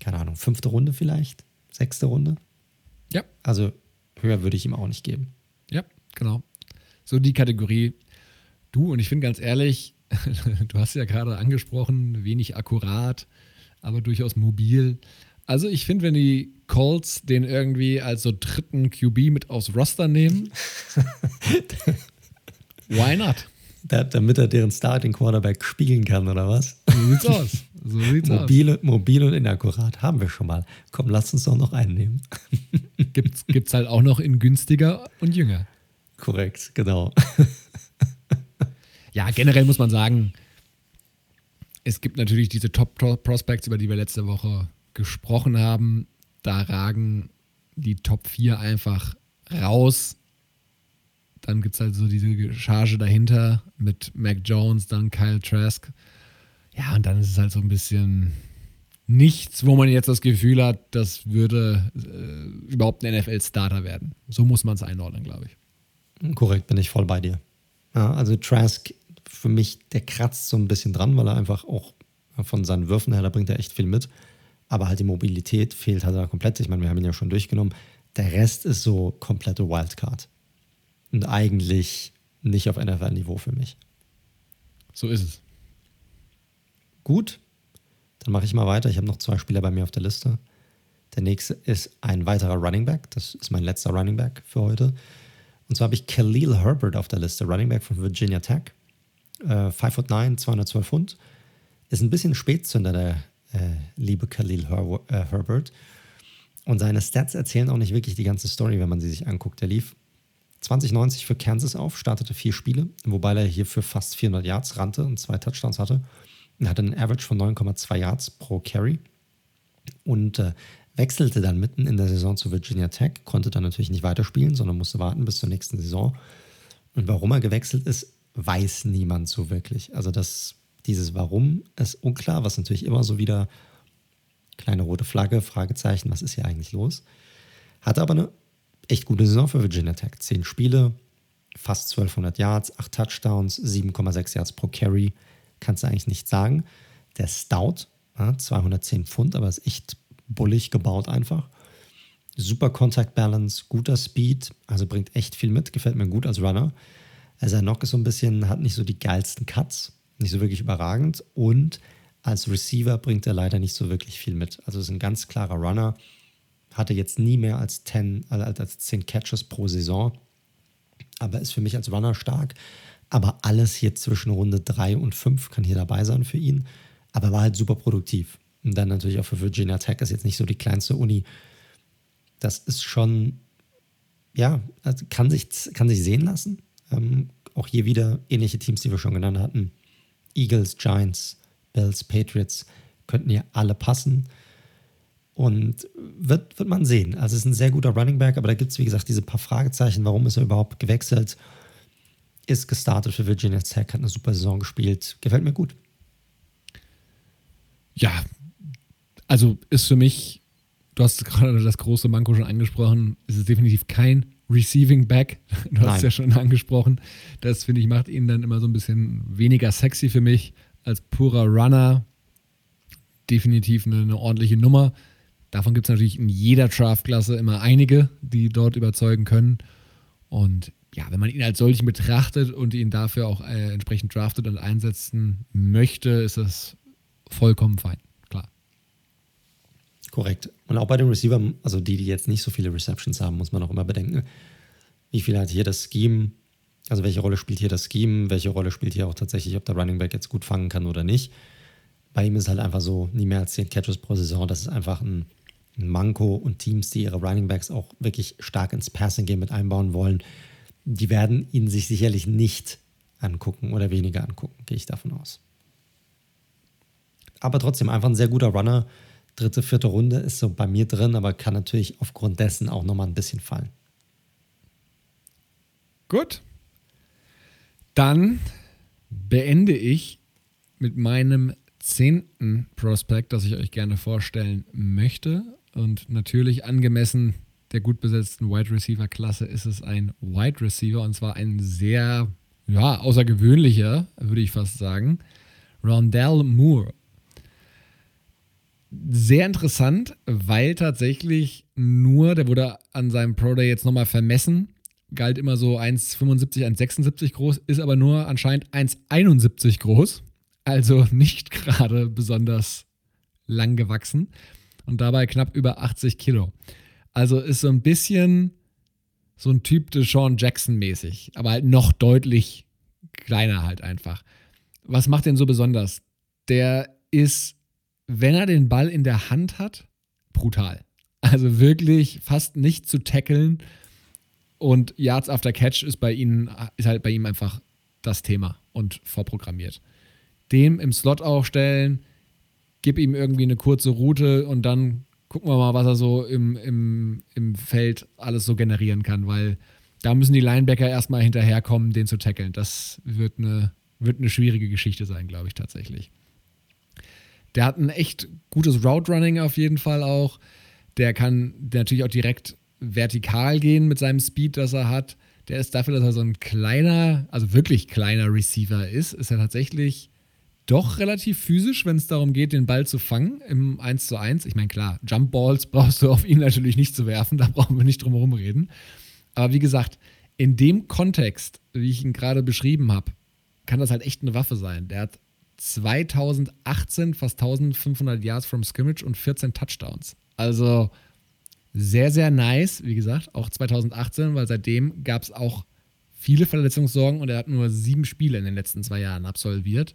keine Ahnung, fünfte Runde vielleicht, sechste Runde. Ja. Also höher würde ich ihm auch nicht geben. Ja, genau. So die Kategorie. Du, und ich finde ganz ehrlich, du hast ja gerade angesprochen, wenig akkurat, aber durchaus mobil. Also ich finde, wenn die Colts den irgendwie als so dritten QB mit aufs Roster nehmen, why not? Da, damit er deren Starting Quarterback spielen kann, oder was? So sieht's aus. So sieht's mobil, aus. mobil und inakkurat haben wir schon mal. Komm, lass uns doch noch einen nehmen. gibt's, gibt's halt auch noch in günstiger und jünger. Korrekt, genau ja, generell muss man sagen, es gibt natürlich diese Top-Prospects, über die wir letzte Woche gesprochen haben. Da ragen die Top 4 einfach raus. Dann gibt es halt so diese Charge dahinter mit Mac Jones, dann Kyle Trask. Ja, und dann ist es halt so ein bisschen nichts, wo man jetzt das Gefühl hat, das würde äh, überhaupt ein NFL-Starter werden. So muss man es einordnen, glaube ich. Korrekt, bin ich voll bei dir. Ja, also Trask für mich, der kratzt so ein bisschen dran, weil er einfach auch von seinen Würfen her, da bringt er echt viel mit. Aber halt die Mobilität fehlt halt da komplett. Ich meine, wir haben ihn ja schon durchgenommen. Der Rest ist so komplette Wildcard. Und eigentlich nicht auf NFL-Niveau für mich. So ist es. Gut, dann mache ich mal weiter. Ich habe noch zwei Spieler bei mir auf der Liste. Der nächste ist ein weiterer Running Back. Das ist mein letzter Running Back für heute. Und zwar habe ich Khalil Herbert auf der Liste, Running Back von Virginia Tech. 5 äh, foot 9, 212 Pfund. Ist ein bisschen Spätzünder, der äh, liebe Khalil Her äh, Herbert. Und seine Stats erzählen auch nicht wirklich die ganze Story, wenn man sie sich anguckt. Er lief 2090 für Kansas auf, startete vier Spiele, wobei er hier für fast 400 Yards rannte und zwei Touchdowns hatte. Er hatte einen Average von 9,2 Yards pro Carry und äh, wechselte dann mitten in der Saison zu Virginia Tech, konnte dann natürlich nicht weiterspielen, sondern musste warten bis zur nächsten Saison. Und warum er gewechselt ist, weiß niemand so wirklich. Also das, dieses Warum ist unklar, was natürlich immer so wieder kleine rote Flagge, Fragezeichen, was ist hier eigentlich los? Hatte aber eine echt gute Saison für Virginia Tech. Zehn Spiele, fast 1200 Yards, acht Touchdowns, 7,6 Yards pro Carry. Kannst du eigentlich nicht sagen. Der Stout, ja, 210 Pfund, aber ist echt bullig gebaut einfach. Super Contact Balance, guter Speed, also bringt echt viel mit, gefällt mir gut als Runner. Also noch ist so ein bisschen, hat nicht so die geilsten Cuts, nicht so wirklich überragend und als Receiver bringt er leider nicht so wirklich viel mit. Also ist ein ganz klarer Runner, hatte jetzt nie mehr als 10, als 10 Catches pro Saison, aber ist für mich als Runner stark. Aber alles hier zwischen Runde 3 und 5 kann hier dabei sein für ihn. Aber war halt super produktiv. Und dann natürlich auch für Virginia Tech ist jetzt nicht so die kleinste Uni. Das ist schon, ja, also kann sich, kann sich sehen lassen. Ähm, auch hier wieder ähnliche Teams, die wir schon genannt hatten. Eagles, Giants, Bills, Patriots könnten hier alle passen. Und wird, wird man sehen. Also es ist ein sehr guter Running Back, aber da gibt es, wie gesagt, diese paar Fragezeichen. Warum ist er überhaupt gewechselt? Ist gestartet für Virginia Tech, hat eine super Saison gespielt. Gefällt mir gut. Ja, also ist für mich, du hast gerade das große Manko schon angesprochen, ist es definitiv kein Receiving Back. Du hast es ja schon angesprochen. Das, finde ich, macht ihn dann immer so ein bisschen weniger sexy für mich als purer Runner. Definitiv eine, eine ordentliche Nummer. Davon gibt es natürlich in jeder Draftklasse immer einige, die dort überzeugen können. Und ja, wenn man ihn als solchen betrachtet und ihn dafür auch äh, entsprechend draftet und einsetzen möchte, ist das vollkommen fein. Korrekt. Und auch bei den Receivern, also die, die jetzt nicht so viele Receptions haben, muss man auch immer bedenken, wie viel hat hier das Scheme, also welche Rolle spielt hier das Scheme, welche Rolle spielt hier auch tatsächlich, ob der Running Back jetzt gut fangen kann oder nicht. Bei ihm ist halt einfach so, nie mehr als 10 Catches pro Saison, das ist einfach ein Manko und Teams, die ihre Running Backs auch wirklich stark ins Passing Game mit einbauen wollen, die werden ihn sich sicherlich nicht angucken oder weniger angucken, gehe ich davon aus. Aber trotzdem einfach ein sehr guter Runner. Dritte, vierte Runde ist so bei mir drin, aber kann natürlich aufgrund dessen auch nochmal ein bisschen fallen. Gut. Dann beende ich mit meinem zehnten Prospect, das ich euch gerne vorstellen möchte. Und natürlich angemessen der gut besetzten Wide Receiver Klasse ist es ein Wide Receiver und zwar ein sehr ja, außergewöhnlicher, würde ich fast sagen. Rondell Moore. Sehr interessant, weil tatsächlich nur, der wurde an seinem Pro Day jetzt nochmal vermessen, galt immer so 1,75, 1,76 groß, ist aber nur anscheinend 1,71 groß. Also nicht gerade besonders lang gewachsen und dabei knapp über 80 Kilo. Also ist so ein bisschen so ein Typ de Sean Jackson mäßig, aber halt noch deutlich kleiner halt einfach. Was macht den so besonders? Der ist, wenn er den Ball in der Hand hat, brutal. Also wirklich fast nicht zu tackeln. Und Yards after Catch ist bei ihnen, ist halt bei ihm einfach das Thema und vorprogrammiert. Dem im Slot aufstellen, gib ihm irgendwie eine kurze Route und dann gucken wir mal, was er so im, im, im Feld alles so generieren kann, weil da müssen die Linebacker erstmal hinterherkommen, den zu tackeln. Das wird eine, wird eine schwierige Geschichte sein, glaube ich tatsächlich. Der hat ein echt gutes Route Running auf jeden Fall auch. Der kann natürlich auch direkt vertikal gehen mit seinem Speed, das er hat. Der ist dafür, dass er so ein kleiner, also wirklich kleiner Receiver ist, ist er tatsächlich doch relativ physisch, wenn es darum geht, den Ball zu fangen im 1 zu 1. Ich meine, klar, Jump Balls brauchst du auf ihn natürlich nicht zu werfen, da brauchen wir nicht drum herum reden. Aber wie gesagt, in dem Kontext, wie ich ihn gerade beschrieben habe, kann das halt echt eine Waffe sein. Der hat 2018 fast 1500 Yards from Scrimmage und 14 Touchdowns. Also sehr, sehr nice, wie gesagt, auch 2018, weil seitdem gab es auch viele Verletzungssorgen und er hat nur sieben Spiele in den letzten zwei Jahren absolviert.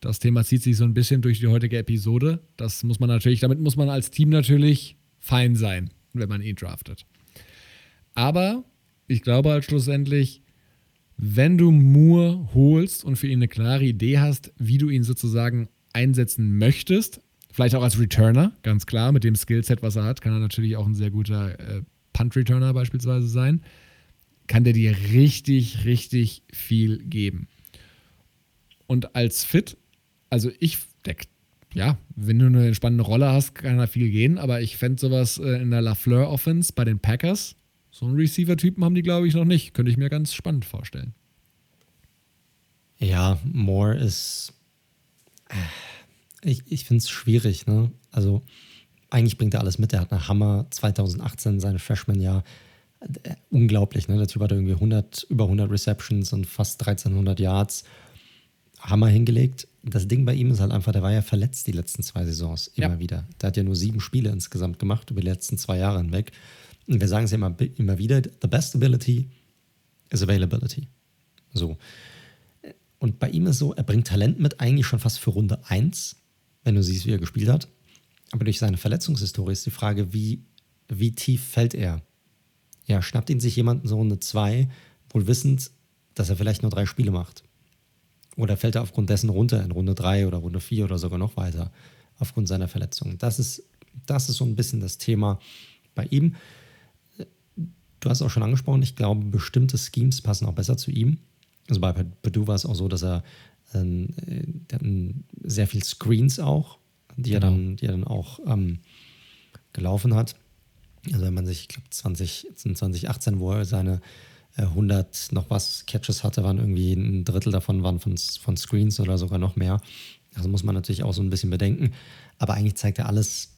Das Thema zieht sich so ein bisschen durch die heutige Episode. Das muss man natürlich, damit muss man als Team natürlich fein sein, wenn man ihn draftet. Aber ich glaube halt schlussendlich, wenn du Moore holst und für ihn eine klare Idee hast, wie du ihn sozusagen einsetzen möchtest, vielleicht auch als Returner, ganz klar, mit dem Skillset, was er hat, kann er natürlich auch ein sehr guter äh, Punt-Returner beispielsweise sein, kann der dir richtig, richtig viel geben. Und als Fit, also ich, der, ja, wenn du eine spannende Rolle hast, kann da viel gehen, aber ich fände sowas äh, in der LaFleur-Offense bei den Packers so einen Receiver-Typen haben die, glaube ich, noch nicht. Könnte ich mir ganz spannend vorstellen. Ja, Moore ist. Äh, ich, ich finde es schwierig, ne? Also, eigentlich bringt er alles mit. Er hat eine Hammer 2018, seine Freshman-Jahr. Äh, unglaublich, ne? Der Typ hat irgendwie 100, über 100 Receptions und fast 1300 Yards. Hammer hingelegt. Das Ding bei ihm ist halt einfach, der war ja verletzt die letzten zwei Saisons immer ja. wieder. Der hat ja nur sieben Spiele insgesamt gemacht über die letzten zwei Jahre hinweg. Und wir sagen es immer, immer wieder, the best ability is availability. So. Und bei ihm ist so, er bringt Talent mit, eigentlich schon fast für Runde 1, wenn du siehst, wie er gespielt hat. Aber durch seine Verletzungshistorie ist die Frage, wie, wie tief fällt er? Ja, schnappt ihn sich jemand in so Runde 2, wohl wissend, dass er vielleicht nur drei Spiele macht. Oder fällt er aufgrund dessen runter in Runde 3 oder Runde 4 oder sogar noch weiter aufgrund seiner Verletzung? Das ist, das ist so ein bisschen das Thema bei ihm du hast auch schon angesprochen, ich glaube, bestimmte Schemes passen auch besser zu ihm. Also bei Purdue war es auch so, dass er ähm, sehr viel Screens auch, die genau. er dann, die er dann auch ähm, gelaufen hat. Also wenn man sich, ich glaube 20, 2018, wo er seine äh, 100 noch was Catches hatte, waren irgendwie ein Drittel davon waren von, von Screens oder sogar noch mehr. Also muss man natürlich auch so ein bisschen bedenken. Aber eigentlich zeigt er alles,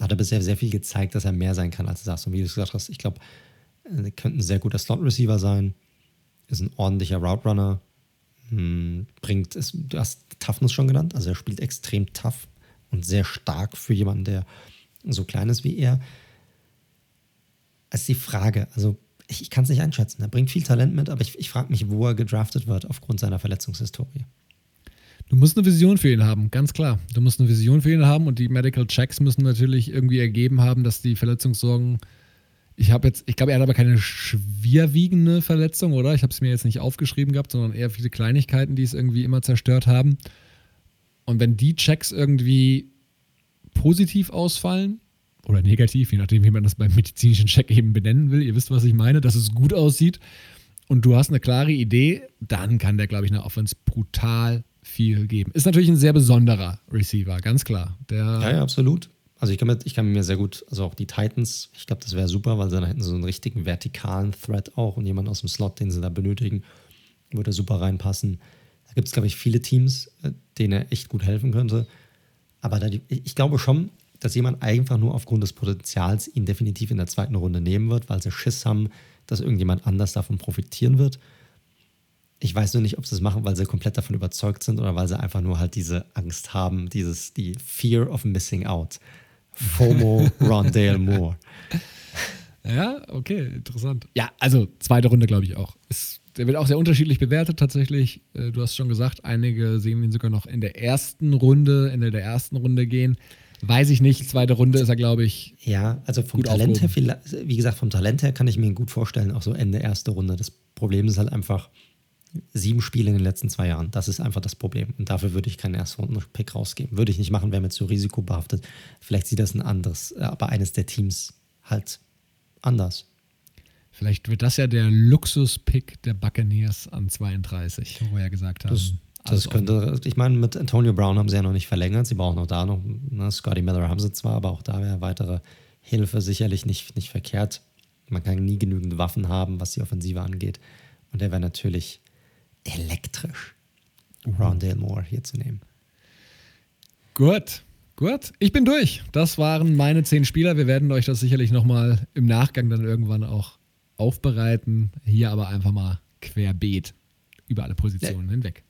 hat er bisher sehr viel gezeigt, dass er mehr sein kann, als du sagst. Und wie du gesagt hast, ich glaube, könnte ein sehr guter Slot-Receiver sein, ist ein ordentlicher Route Runner, hm, bringt, ist, du hast Toughness schon genannt, also er spielt extrem tough und sehr stark für jemanden, der so klein ist wie er. Das ist die Frage, also ich, ich kann es nicht einschätzen. Er bringt viel Talent mit, aber ich, ich frage mich, wo er gedraftet wird aufgrund seiner Verletzungshistorie. Du musst eine Vision für ihn haben, ganz klar. Du musst eine Vision für ihn haben und die Medical Checks müssen natürlich irgendwie ergeben haben, dass die Verletzungssorgen ich habe jetzt, ich glaube, er hat aber keine schwerwiegende Verletzung, oder? Ich habe es mir jetzt nicht aufgeschrieben gehabt, sondern eher viele Kleinigkeiten, die es irgendwie immer zerstört haben. Und wenn die Checks irgendwie positiv ausfallen oder negativ, je nachdem, wie man das beim medizinischen Check eben benennen will, ihr wisst, was ich meine, dass es gut aussieht und du hast eine klare Idee, dann kann der, glaube ich, eine Offense brutal viel geben. Ist natürlich ein sehr besonderer Receiver, ganz klar. Der ja, ja, absolut. Also ich kann, mir, ich kann mir sehr gut, also auch die Titans, ich glaube, das wäre super, weil sie dann hätten so einen richtigen vertikalen Thread auch und jemand aus dem Slot, den sie da benötigen, würde super reinpassen. Da gibt es, glaube ich, viele Teams, äh, denen er echt gut helfen könnte. Aber da, ich glaube schon, dass jemand einfach nur aufgrund des Potenzials ihn definitiv in der zweiten Runde nehmen wird, weil sie Schiss haben, dass irgendjemand anders davon profitieren wird. Ich weiß nur nicht, ob sie es machen, weil sie komplett davon überzeugt sind oder weil sie einfach nur halt diese Angst haben, dieses, die Fear of Missing Out. FOMO Rondale Moore. Ja, okay, interessant. Ja, also zweite Runde glaube ich auch. Ist, der wird auch sehr unterschiedlich bewertet tatsächlich. Äh, du hast schon gesagt, einige sehen ihn sogar noch in der ersten Runde, Ende der ersten Runde gehen. Weiß ich nicht. Zweite Runde ist er, glaube ich. Ja, also vom Talent aufgehoben. her, wie gesagt, vom Talent her kann ich mir ihn gut vorstellen, auch so Ende erste Runde. Das Problem ist halt einfach, sieben Spiele in den letzten zwei Jahren. Das ist einfach das Problem. Und dafür würde ich keinen Erstrunden-Pick rausgeben. Würde ich nicht machen, wäre mir zu risikobehaftet. Vielleicht sieht das ein anderes, äh, aber eines der Teams halt anders. Vielleicht wird das ja der Luxus-Pick der Buccaneers an 32, wo wir ja gesagt haben. Das, das könnte, ich meine, mit Antonio Brown haben sie ja noch nicht verlängert. Sie brauchen auch da noch, ne, Scotty Miller haben sie zwar, aber auch da wäre weitere Hilfe sicherlich nicht, nicht verkehrt. Man kann nie genügend Waffen haben, was die Offensive angeht. Und der wäre natürlich elektrisch, Rondale Moore hier zu nehmen. Gut, gut. Ich bin durch. Das waren meine zehn Spieler. Wir werden euch das sicherlich nochmal im Nachgang dann irgendwann auch aufbereiten. Hier aber einfach mal querbeet über alle Positionen ja, hinweg.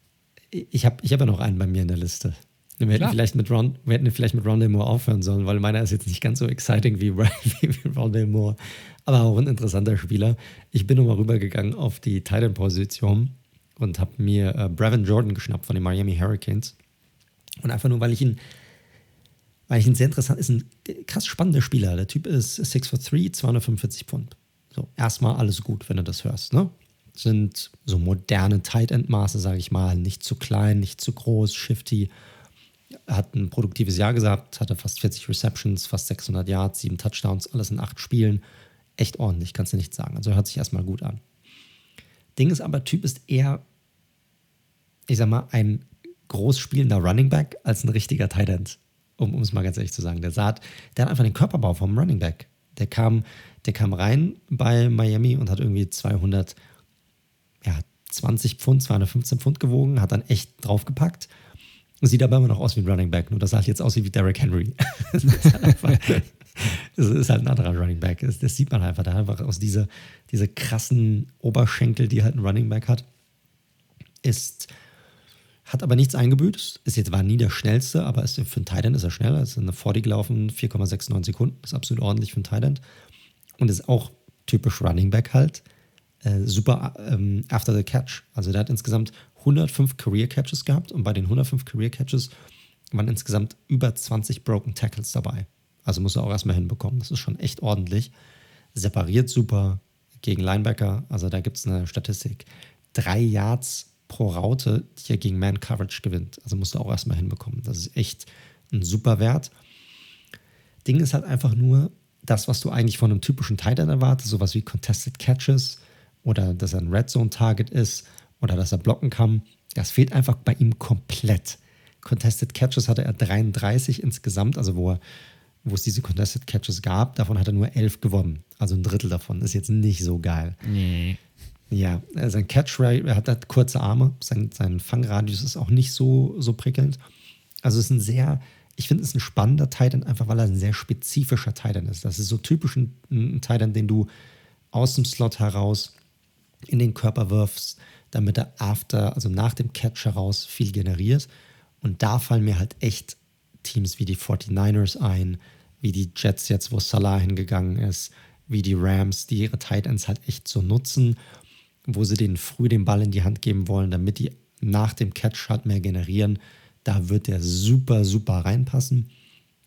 Ich habe ich hab ja noch einen bei mir in der Liste. Wir hätten, vielleicht mit Ron, wir hätten vielleicht mit Rondale Moore aufhören sollen, weil meiner ist jetzt nicht ganz so exciting wie, wie, Rondale Moore. Aber auch ein interessanter Spieler. Ich bin nochmal rübergegangen auf die Titan-Position und habe mir äh, Brevin Jordan geschnappt von den Miami Hurricanes. Und einfach nur, weil ich ihn, weil ich ihn sehr interessant, ist ein krass spannender Spieler. Der Typ ist 6 for 3, 245 Pfund. So, erstmal alles gut, wenn du das hörst, ne? Sind so moderne Tight End Maße, sage ich mal, nicht zu klein, nicht zu groß, shifty. Hat ein produktives Jahr gehabt, hatte fast 40 Receptions, fast 600 Yards, sieben Touchdowns, alles in acht Spielen. Echt ordentlich, kannst du nicht sagen. Also hört sich erstmal gut an. Ding ist aber, Typ ist eher, ich sag mal, ein groß spielender Running Back als ein richtiger Tight End. Um, es mal ganz ehrlich zu sagen. Der, sah, der hat einfach den Körperbau vom Running Back. Der kam, der kam rein bei Miami und hat irgendwie 200, ja, 20 Pfund, 215 Pfund gewogen, hat dann echt draufgepackt. Sieht aber immer noch aus wie ein Running Back, nur das sah halt jetzt aus wie Derrick Henry. das, ist halt einfach, das ist halt ein anderer Running Back. Das, das sieht man einfach da einfach aus dieser diese krassen Oberschenkel, die halt ein Running Back hat. Ist hat aber nichts eingebüßt. Ist jetzt war nie der schnellste, aber ist, für einen Titan ist er schneller. Ist eine 40 gelaufen, 4,69 Sekunden. Ist absolut ordentlich für einen Titan. Und ist auch typisch Running Back halt. Äh, super ähm, after the catch. Also der hat insgesamt 105 Career Catches gehabt und bei den 105 Career Catches waren insgesamt über 20 Broken Tackles dabei. Also muss er auch erstmal hinbekommen. Das ist schon echt ordentlich. Separiert super gegen Linebacker. Also da gibt es eine Statistik. Drei Yards pro Raute, die er gegen Man Coverage gewinnt. Also musst du auch erstmal hinbekommen. Das ist echt ein super Wert. Ding ist halt einfach nur das, was du eigentlich von einem typischen Tight End erwartest, sowas wie Contested Catches oder dass er ein Red Zone Target ist oder dass er blocken kann. Das fehlt einfach bei ihm komplett. Contested Catches hatte er 33 insgesamt, also wo, er, wo es diese Contested Catches gab, davon hat er nur 11 gewonnen. Also ein Drittel davon ist jetzt nicht so geil. Nee. Ja, äh, sein Catch er hat halt kurze Arme, sein, sein Fangradius ist auch nicht so, so prickelnd. Also es ist ein sehr, ich finde es ein spannender Titan, einfach weil er ein sehr spezifischer Titan ist. Das ist so typisch ein, ein Titan, den du aus dem Slot heraus in den Körper wirfst, damit er after, also nach dem Catch heraus viel generiert. Und da fallen mir halt echt Teams wie die 49ers ein, wie die Jets jetzt, wo Salah hingegangen ist, wie die Rams, die ihre Tight Ends halt echt so nutzen wo sie denen früh den Ball in die Hand geben wollen, damit die nach dem Catch halt mehr generieren. Da wird der super, super reinpassen.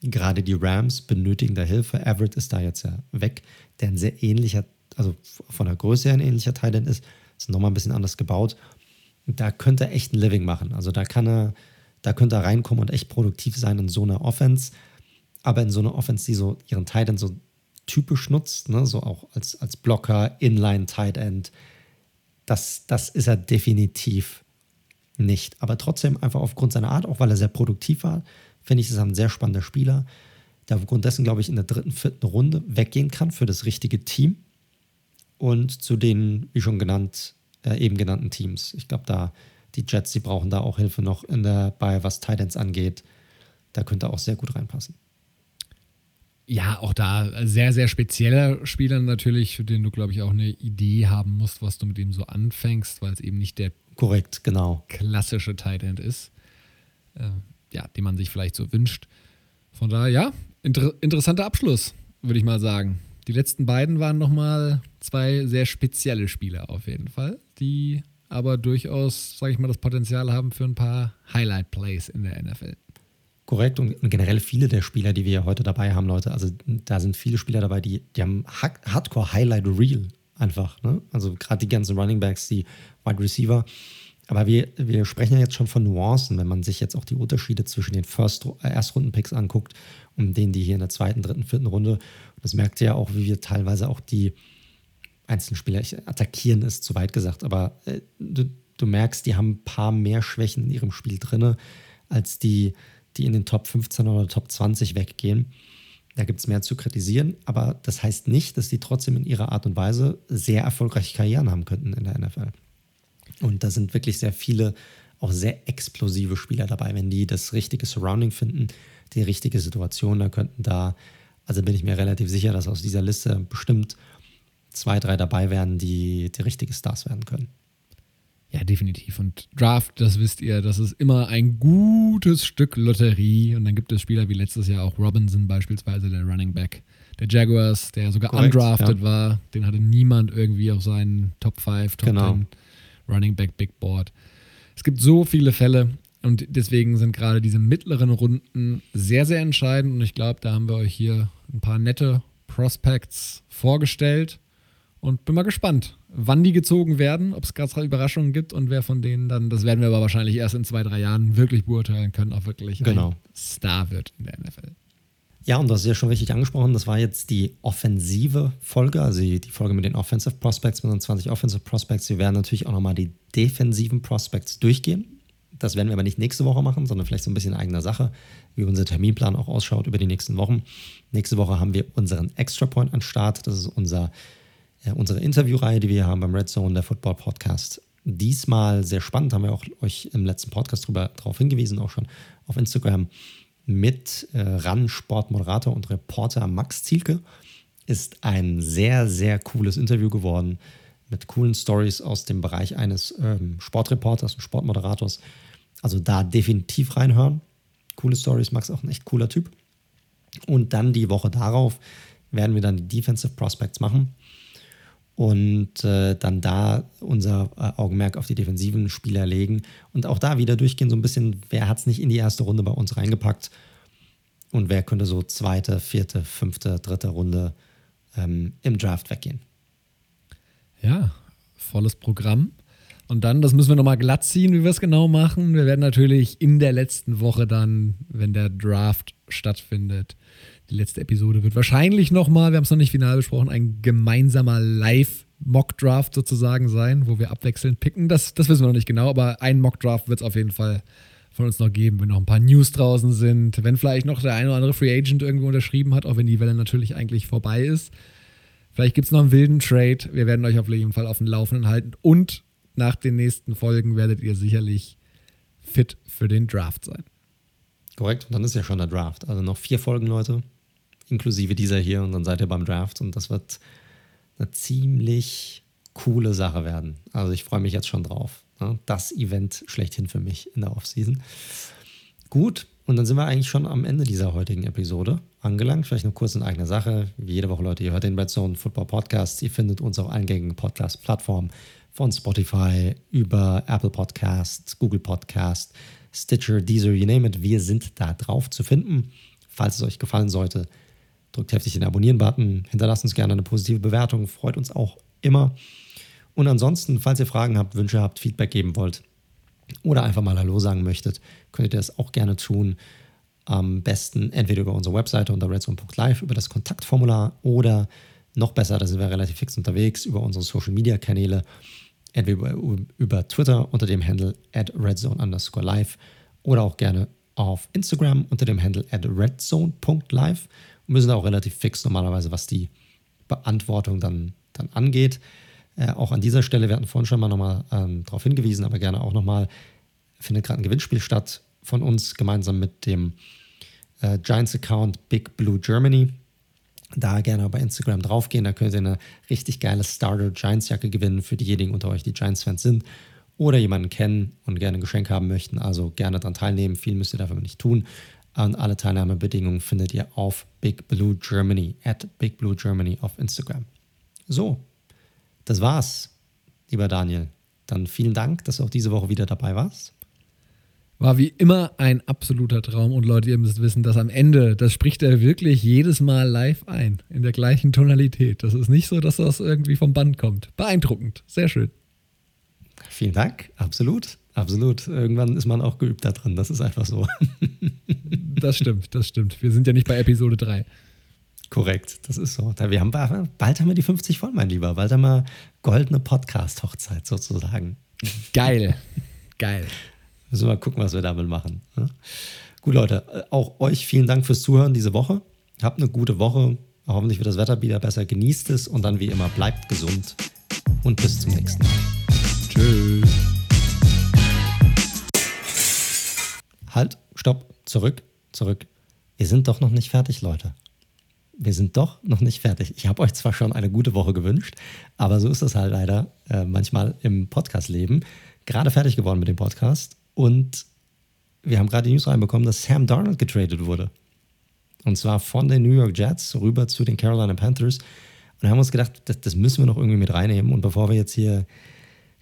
Gerade die Rams benötigen da Hilfe. Everett ist da jetzt ja weg, der ein sehr ähnlicher, also von der Größe her ein ähnlicher Teil ist. Ist nochmal ein bisschen anders gebaut. Da könnte er echt ein Living machen. Also da kann er, da könnte er reinkommen und echt produktiv sein in so einer Offense. Aber in so einer Offense, die so ihren Tight End so typisch nutzt, ne? so auch als, als Blocker, Inline Tight End, das, das ist er definitiv nicht. Aber trotzdem, einfach aufgrund seiner Art, auch weil er sehr produktiv war, finde ich, ist er ein sehr spannender Spieler, der aufgrund dessen, glaube ich, in der dritten, vierten Runde weggehen kann für das richtige Team und zu den, wie schon genannt, äh, eben genannten Teams. Ich glaube, da die Jets, die brauchen da auch Hilfe noch in der, bei was Titans angeht. Da könnte er auch sehr gut reinpassen. Ja, auch da sehr, sehr spezieller Spieler natürlich, für den du, glaube ich, auch eine Idee haben musst, was du mit ihm so anfängst, weil es eben nicht der korrekt, genau klassische Tight End ist, äh, ja, den man sich vielleicht so wünscht. Von daher, ja, inter interessanter Abschluss, würde ich mal sagen. Die letzten beiden waren nochmal zwei sehr spezielle Spieler auf jeden Fall, die aber durchaus, sage ich mal, das Potenzial haben für ein paar Highlight-Plays in der NFL. Korrekt und generell viele der Spieler, die wir heute dabei haben, Leute, also da sind viele Spieler dabei, die, die haben Hardcore Highlight Real einfach. Ne? Also gerade die ganzen Running Backs, die Wide Receiver. Aber wir, wir sprechen ja jetzt schon von Nuancen, wenn man sich jetzt auch die Unterschiede zwischen den First, äh, Erstrunden-Picks anguckt und denen, die hier in der zweiten, dritten, vierten Runde. Und das merkt ihr ja auch, wie wir teilweise auch die einzelnen Spieler attackieren, ist zu weit gesagt, aber äh, du, du merkst, die haben ein paar mehr Schwächen in ihrem Spiel drin, als die die in den Top 15 oder Top 20 weggehen. Da gibt es mehr zu kritisieren, aber das heißt nicht, dass die trotzdem in ihrer Art und Weise sehr erfolgreiche Karrieren haben könnten in der NFL. Und da sind wirklich sehr viele, auch sehr explosive Spieler dabei. Wenn die das richtige Surrounding finden, die richtige Situation, dann könnten da, also bin ich mir relativ sicher, dass aus dieser Liste bestimmt zwei, drei dabei werden, die die richtige Stars werden können. Ja, definitiv. Und Draft, das wisst ihr, das ist immer ein gutes Stück Lotterie. Und dann gibt es Spieler wie letztes Jahr auch Robinson beispielsweise, der Running Back der Jaguars, der sogar Correct, undrafted ja. war. Den hatte niemand irgendwie auf seinen Top 5, Top genau. 10 Running Back Big Board. Es gibt so viele Fälle. Und deswegen sind gerade diese mittleren Runden sehr, sehr entscheidend. Und ich glaube, da haben wir euch hier ein paar nette Prospects vorgestellt. Und bin mal gespannt, wann die gezogen werden, ob es gerade Überraschungen gibt und wer von denen dann, das werden wir aber wahrscheinlich erst in zwei, drei Jahren wirklich beurteilen können, auch wirklich genau. ein Star wird in der NFL. Ja, und das ist ja schon richtig angesprochen. Das war jetzt die offensive Folge, also die Folge mit den Offensive Prospects, mit den 20 Offensive Prospects. Wir werden natürlich auch nochmal die defensiven Prospects durchgehen. Das werden wir aber nicht nächste Woche machen, sondern vielleicht so ein bisschen eigener Sache, wie unser Terminplan auch ausschaut über die nächsten Wochen. Nächste Woche haben wir unseren Extra Point an Start. Das ist unser, äh, unsere Interviewreihe, die wir haben beim Red Zone, der Football Podcast. Diesmal sehr spannend, haben wir auch euch im letzten Podcast drüber, darauf hingewiesen, auch schon auf Instagram, mit äh, RAN-Sportmoderator und Reporter Max Zielke. Ist ein sehr, sehr cooles Interview geworden mit coolen Stories aus dem Bereich eines ähm, Sportreporters und Sportmoderators. Also da definitiv reinhören. Coole Stories, Max auch ein echt cooler Typ. Und dann die Woche darauf werden wir dann die Defensive Prospects machen und äh, dann da unser äh, Augenmerk auf die defensiven Spieler legen und auch da wieder durchgehen, so ein bisschen, wer hat es nicht in die erste Runde bei uns reingepackt und wer könnte so zweite, vierte, fünfte, dritte Runde ähm, im Draft weggehen. Ja, volles Programm. Und dann, das müssen wir nochmal glatt ziehen, wie wir es genau machen. Wir werden natürlich in der letzten Woche dann, wenn der Draft stattfindet, die letzte Episode wird wahrscheinlich nochmal, wir haben es noch nicht final besprochen, ein gemeinsamer Live-Mock-Draft sozusagen sein, wo wir abwechselnd picken. Das, das wissen wir noch nicht genau, aber ein Mock-Draft wird es auf jeden Fall von uns noch geben, wenn noch ein paar News draußen sind, wenn vielleicht noch der eine oder andere Free Agent irgendwo unterschrieben hat, auch wenn die Welle natürlich eigentlich vorbei ist. Vielleicht gibt es noch einen wilden Trade. Wir werden euch auf jeden Fall auf dem Laufenden halten und nach den nächsten Folgen werdet ihr sicherlich fit für den Draft sein. Korrekt, und dann ist ja schon der Draft. Also noch vier Folgen, Leute, inklusive dieser hier, und dann seid ihr beim Draft. Und das wird eine ziemlich coole Sache werden. Also ich freue mich jetzt schon drauf. Ne? Das Event schlechthin für mich in der Offseason. Gut, und dann sind wir eigentlich schon am Ende dieser heutigen Episode angelangt. Vielleicht noch kurz in eigener Sache. Wie jede Woche, Leute, ihr hört den Red Zone Football Podcast. Ihr findet uns auf allen gängigen Podcast-Plattformen von Spotify über Apple Podcast, Google Podcast, Stitcher, Deezer, you name it. Wir sind da drauf zu finden. Falls es euch gefallen sollte, drückt heftig den Abonnieren-Button, hinterlasst uns gerne eine positive Bewertung, freut uns auch immer. Und ansonsten, falls ihr Fragen habt, Wünsche habt, Feedback geben wollt, oder einfach mal Hallo sagen möchtet, könnt ihr das auch gerne tun. Am besten entweder über unsere Webseite unter redzone.live, über das Kontaktformular oder noch besser, da sind wir relativ fix unterwegs, über unsere Social Media Kanäle, entweder über, über Twitter unter dem Handle at redzone underscore live oder auch gerne auf Instagram unter dem Handle at redzone.live. Und wir sind auch relativ fix normalerweise, was die Beantwortung dann, dann angeht. Äh, auch an dieser Stelle, wir hatten vorhin schon mal nochmal ähm, darauf hingewiesen, aber gerne auch nochmal, findet gerade ein Gewinnspiel statt von uns gemeinsam mit dem äh, Giants-Account Big Blue Germany. Da gerne bei Instagram draufgehen, da könnt ihr eine richtig geile Starter Giants-Jacke gewinnen für diejenigen unter euch, die Giants-Fans sind oder jemanden kennen und gerne ein Geschenk haben möchten. Also gerne daran teilnehmen. Viel müsst ihr dafür nicht tun. Und alle Teilnahmebedingungen findet ihr auf Big Blue Germany, at Big Blue Germany auf Instagram. So, das war's, lieber Daniel. Dann vielen Dank, dass du auch diese Woche wieder dabei warst. War wie immer ein absoluter Traum und Leute, ihr müsst wissen, dass am Ende, das spricht er wirklich jedes Mal live ein, in der gleichen Tonalität. Das ist nicht so, dass das irgendwie vom Band kommt. Beeindruckend, sehr schön. Vielen Dank, absolut, absolut. Irgendwann ist man auch geübt da drin, das ist einfach so. das stimmt, das stimmt. Wir sind ja nicht bei Episode 3. Korrekt, das ist so. Wir haben, bald haben wir die 50 voll, mein Lieber. Bald haben wir goldene Podcast-Hochzeit sozusagen. Geil, geil. Müssen wir mal gucken, was wir damit machen. Ne? Gut, Leute, äh, auch euch vielen Dank fürs Zuhören diese Woche. Habt eine gute Woche. Hoffentlich wird das Wetter wieder besser. Genießt es und dann wie immer bleibt gesund und bis zum nächsten Mal. Tschüss. Halt, stopp, zurück, zurück. Wir sind doch noch nicht fertig, Leute wir sind doch noch nicht fertig. Ich habe euch zwar schon eine gute Woche gewünscht, aber so ist es halt leider äh, manchmal im Podcast-Leben. Gerade fertig geworden mit dem Podcast und wir haben gerade die News reinbekommen, dass Sam Darnold getradet wurde. Und zwar von den New York Jets rüber zu den Carolina Panthers. Und haben uns gedacht, das, das müssen wir noch irgendwie mit reinnehmen. Und bevor wir jetzt hier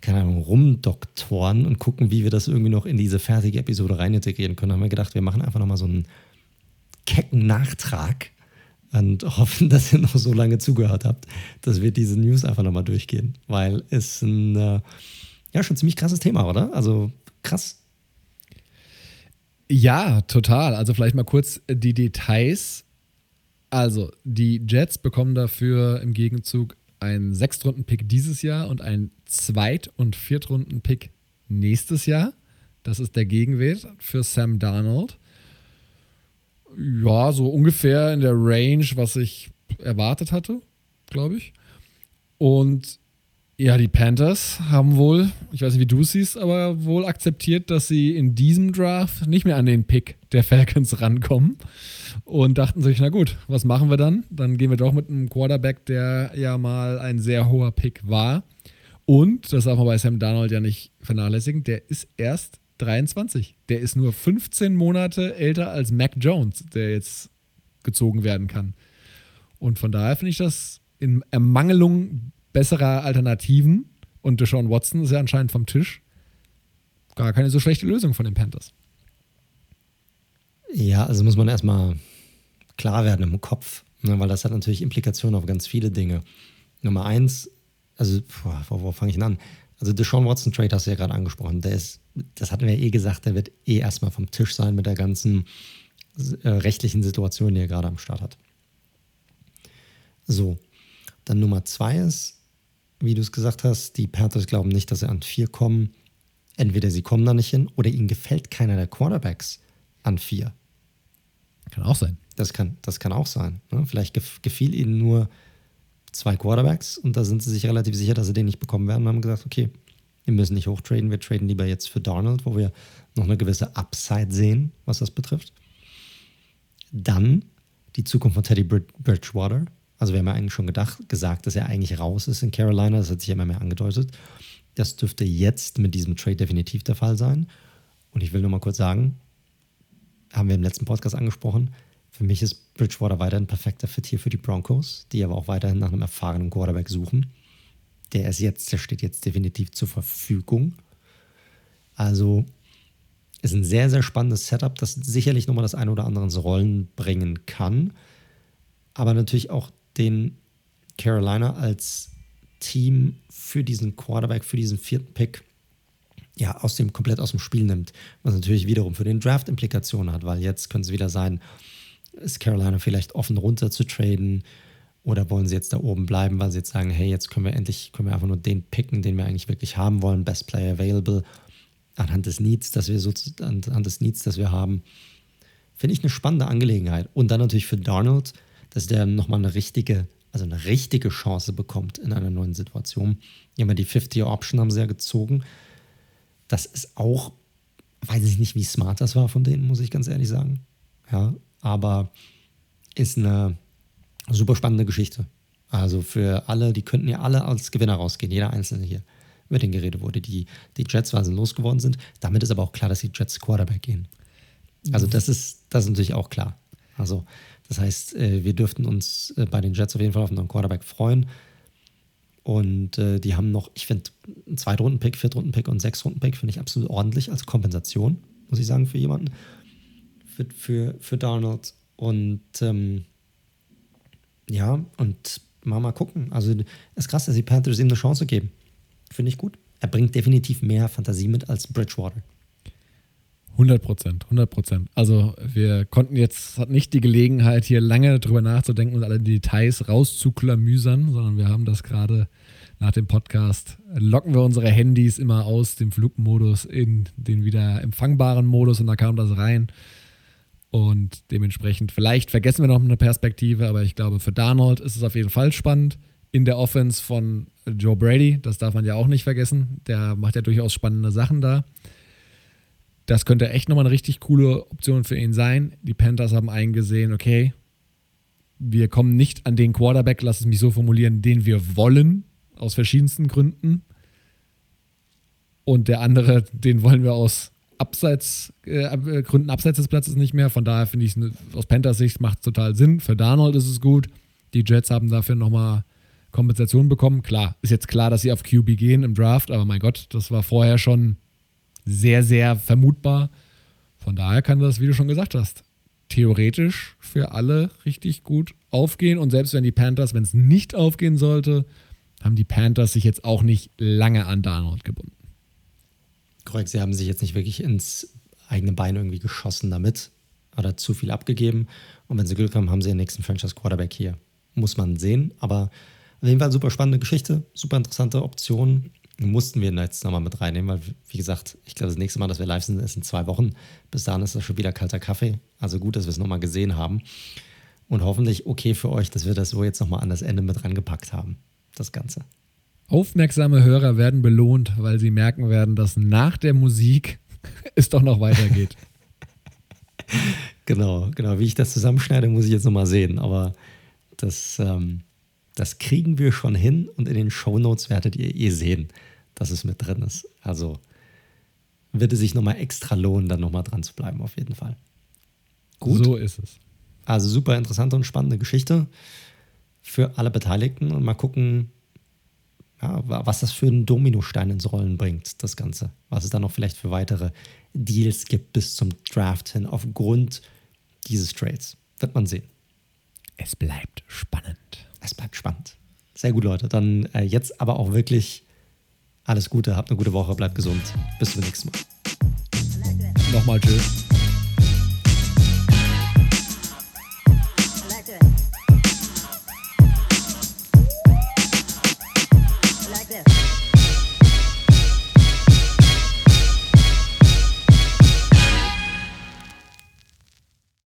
keine Ahnung, rumdoktoren und gucken, wie wir das irgendwie noch in diese fertige Episode rein integrieren können. Haben wir gedacht, wir machen einfach nochmal so einen kecken Nachtrag und hoffen, dass ihr noch so lange zugehört habt, dass wir diese News einfach nochmal durchgehen, weil es ein äh, ja schon ziemlich krasses Thema, oder? Also krass. Ja, total. Also vielleicht mal kurz die Details. Also, die Jets bekommen dafür im Gegenzug einen Sechstrunden-Pick dieses Jahr und einen Zweit- und Viertrunden-Pick nächstes Jahr. Das ist der Gegenwert für Sam Darnold. Ja, so ungefähr in der Range, was ich erwartet hatte, glaube ich. Und ja, die Panthers haben wohl, ich weiß nicht, wie du es siehst, aber wohl akzeptiert, dass sie in diesem Draft nicht mehr an den Pick der Falcons rankommen und dachten sich, na gut, was machen wir dann? Dann gehen wir doch mit einem Quarterback, der ja mal ein sehr hoher Pick war. Und, das darf man bei Sam Darnold ja nicht vernachlässigen, der ist erst 23. Der ist nur 15 Monate älter als Mac Jones, der jetzt gezogen werden kann. Und von daher finde ich das in Ermangelung besserer Alternativen und Deshaun Watson ist ja anscheinend vom Tisch gar keine so schlechte Lösung von den Panthers. Ja, also muss man erstmal klar werden im Kopf, ne, weil das hat natürlich Implikationen auf ganz viele Dinge. Nummer eins, also, boah, wo, wo fange ich denn an? Also, Deshaun Watson Trade hast du ja gerade angesprochen. Der ist, das hatten wir ja eh gesagt, der wird eh erstmal vom Tisch sein mit der ganzen äh, rechtlichen Situation, die er gerade am Start hat. So, dann Nummer zwei ist, wie du es gesagt hast, die Panthers glauben nicht, dass sie an vier kommen. Entweder sie kommen da nicht hin oder ihnen gefällt keiner der Quarterbacks an vier. Kann auch sein. Das kann, das kann auch sein. Ne? Vielleicht gefiel ihnen nur zwei Quarterbacks und da sind sie sich relativ sicher, dass sie den nicht bekommen werden und haben gesagt, okay, wir müssen nicht hochtraden, wir traden lieber jetzt für Donald, wo wir noch eine gewisse Upside sehen, was das betrifft. Dann die Zukunft von Teddy Bridgewater. Also wir haben ja eigentlich schon gedacht, gesagt, dass er eigentlich raus ist in Carolina, das hat sich immer mehr angedeutet. Das dürfte jetzt mit diesem Trade definitiv der Fall sein. Und ich will nur mal kurz sagen, haben wir im letzten Podcast angesprochen. Für mich ist Bridgewater weiterhin perfekter Fit hier für die Broncos, die aber auch weiterhin nach einem erfahrenen Quarterback suchen. Der ist jetzt, der steht jetzt definitiv zur Verfügung. Also ist ein sehr, sehr spannendes Setup, das sicherlich nochmal das eine oder andere ins Rollen bringen kann. Aber natürlich auch den Carolina als Team für diesen Quarterback, für diesen vierten Pick ja, aus dem, komplett aus dem Spiel nimmt. Was natürlich wiederum für den Draft Implikationen hat, weil jetzt könnte es wieder sein, ist Carolina vielleicht offen runter zu traden oder wollen sie jetzt da oben bleiben, weil sie jetzt sagen, hey, jetzt können wir endlich, können wir einfach nur den picken, den wir eigentlich wirklich haben wollen, Best Player Available, anhand des Needs, dass wir so, anhand des Needs, das wir haben. Finde ich eine spannende Angelegenheit. Und dann natürlich für Donald, dass der nochmal eine richtige, also eine richtige Chance bekommt in einer neuen Situation. Ja, die 50-Option haben sie ja gezogen. Das ist auch, weiß ich nicht, wie smart das war von denen, muss ich ganz ehrlich sagen. Ja, aber ist eine super spannende Geschichte. Also für alle, die könnten ja alle als Gewinner rausgehen, jeder Einzelne hier, über den geredet wurde. Die, die Jets, sie losgeworden sind. Damit ist aber auch klar, dass die Jets Quarterback gehen. Also das ist, das ist natürlich auch klar. Also das heißt, äh, wir dürften uns äh, bei den Jets auf jeden Fall auf einen Quarterback freuen. Und äh, die haben noch, ich finde, einen Zweitrunden-Pick, Viertrunden-Pick und einen Sechstrunden-Pick finde ich absolut ordentlich als Kompensation, muss ich sagen, für jemanden, für, für, für Donald. Und ähm, ja, und mal mal gucken. Also es ist krass, dass die Panthers ihm eine Chance geben. Finde ich gut. Er bringt definitiv mehr Fantasie mit als Bridgewater. 100 Prozent, 100 Prozent. Also wir konnten jetzt, hat nicht die Gelegenheit, hier lange drüber nachzudenken und alle Details rauszuklamüsern, sondern wir haben das gerade nach dem Podcast, locken wir unsere Handys immer aus dem Flugmodus in den wieder empfangbaren Modus und da kam das rein. Und dementsprechend, vielleicht vergessen wir noch eine Perspektive, aber ich glaube, für Darnold ist es auf jeden Fall spannend. In der Offense von Joe Brady, das darf man ja auch nicht vergessen. Der macht ja durchaus spannende Sachen da. Das könnte echt nochmal eine richtig coole Option für ihn sein. Die Panthers haben eingesehen, okay, wir kommen nicht an den Quarterback, lass es mich so formulieren, den wir wollen, aus verschiedensten Gründen. Und der andere, den wollen wir aus Abseits, äh, Gründen abseits des Platzes nicht mehr. Von daher finde ich es aus Panthers Sicht macht total Sinn. Für Darnold ist es gut. Die Jets haben dafür nochmal Kompensation bekommen. Klar, ist jetzt klar, dass sie auf QB gehen im Draft, aber mein Gott, das war vorher schon sehr, sehr vermutbar. Von daher kann das, wie du schon gesagt hast, theoretisch für alle richtig gut aufgehen. Und selbst wenn die Panthers, wenn es nicht aufgehen sollte, haben die Panthers sich jetzt auch nicht lange an Darnold gebunden. Korrekt, sie haben sich jetzt nicht wirklich ins eigene Bein irgendwie geschossen damit oder zu viel abgegeben. Und wenn sie Glück haben, haben sie den nächsten Franchise Quarterback hier. Muss man sehen. Aber auf jeden Fall super spannende Geschichte, super interessante Option. Mussten wir jetzt nochmal mit reinnehmen, weil, wie gesagt, ich glaube, das nächste Mal, dass wir live sind, ist in zwei Wochen. Bis dahin ist das schon wieder kalter Kaffee. Also gut, dass wir es nochmal gesehen haben. Und hoffentlich okay für euch, dass wir das so jetzt nochmal an das Ende mit rangepackt haben. Das Ganze. Aufmerksame Hörer werden belohnt, weil sie merken werden, dass nach der Musik es doch noch weitergeht. genau, genau. Wie ich das zusammenschneide, muss ich jetzt nochmal sehen. Aber das, ähm, das kriegen wir schon hin und in den Shownotes werdet ihr eh sehen, dass es mit drin ist. Also wird es sich nochmal extra lohnen, dann nochmal dran zu bleiben, auf jeden Fall. Gut. So ist es. Also super interessante und spannende Geschichte für alle Beteiligten und mal gucken, ja, was das für einen Dominostein ins Rollen bringt, das Ganze. Was es dann noch vielleicht für weitere Deals gibt bis zum Draft hin aufgrund dieses Trades. Wird man sehen. Es bleibt spannend. Es bleibt spannend. Sehr gut, Leute. Dann äh, jetzt aber auch wirklich alles Gute. Habt eine gute Woche. Bleibt gesund. Bis zum nächsten Mal. Nochmal tschüss.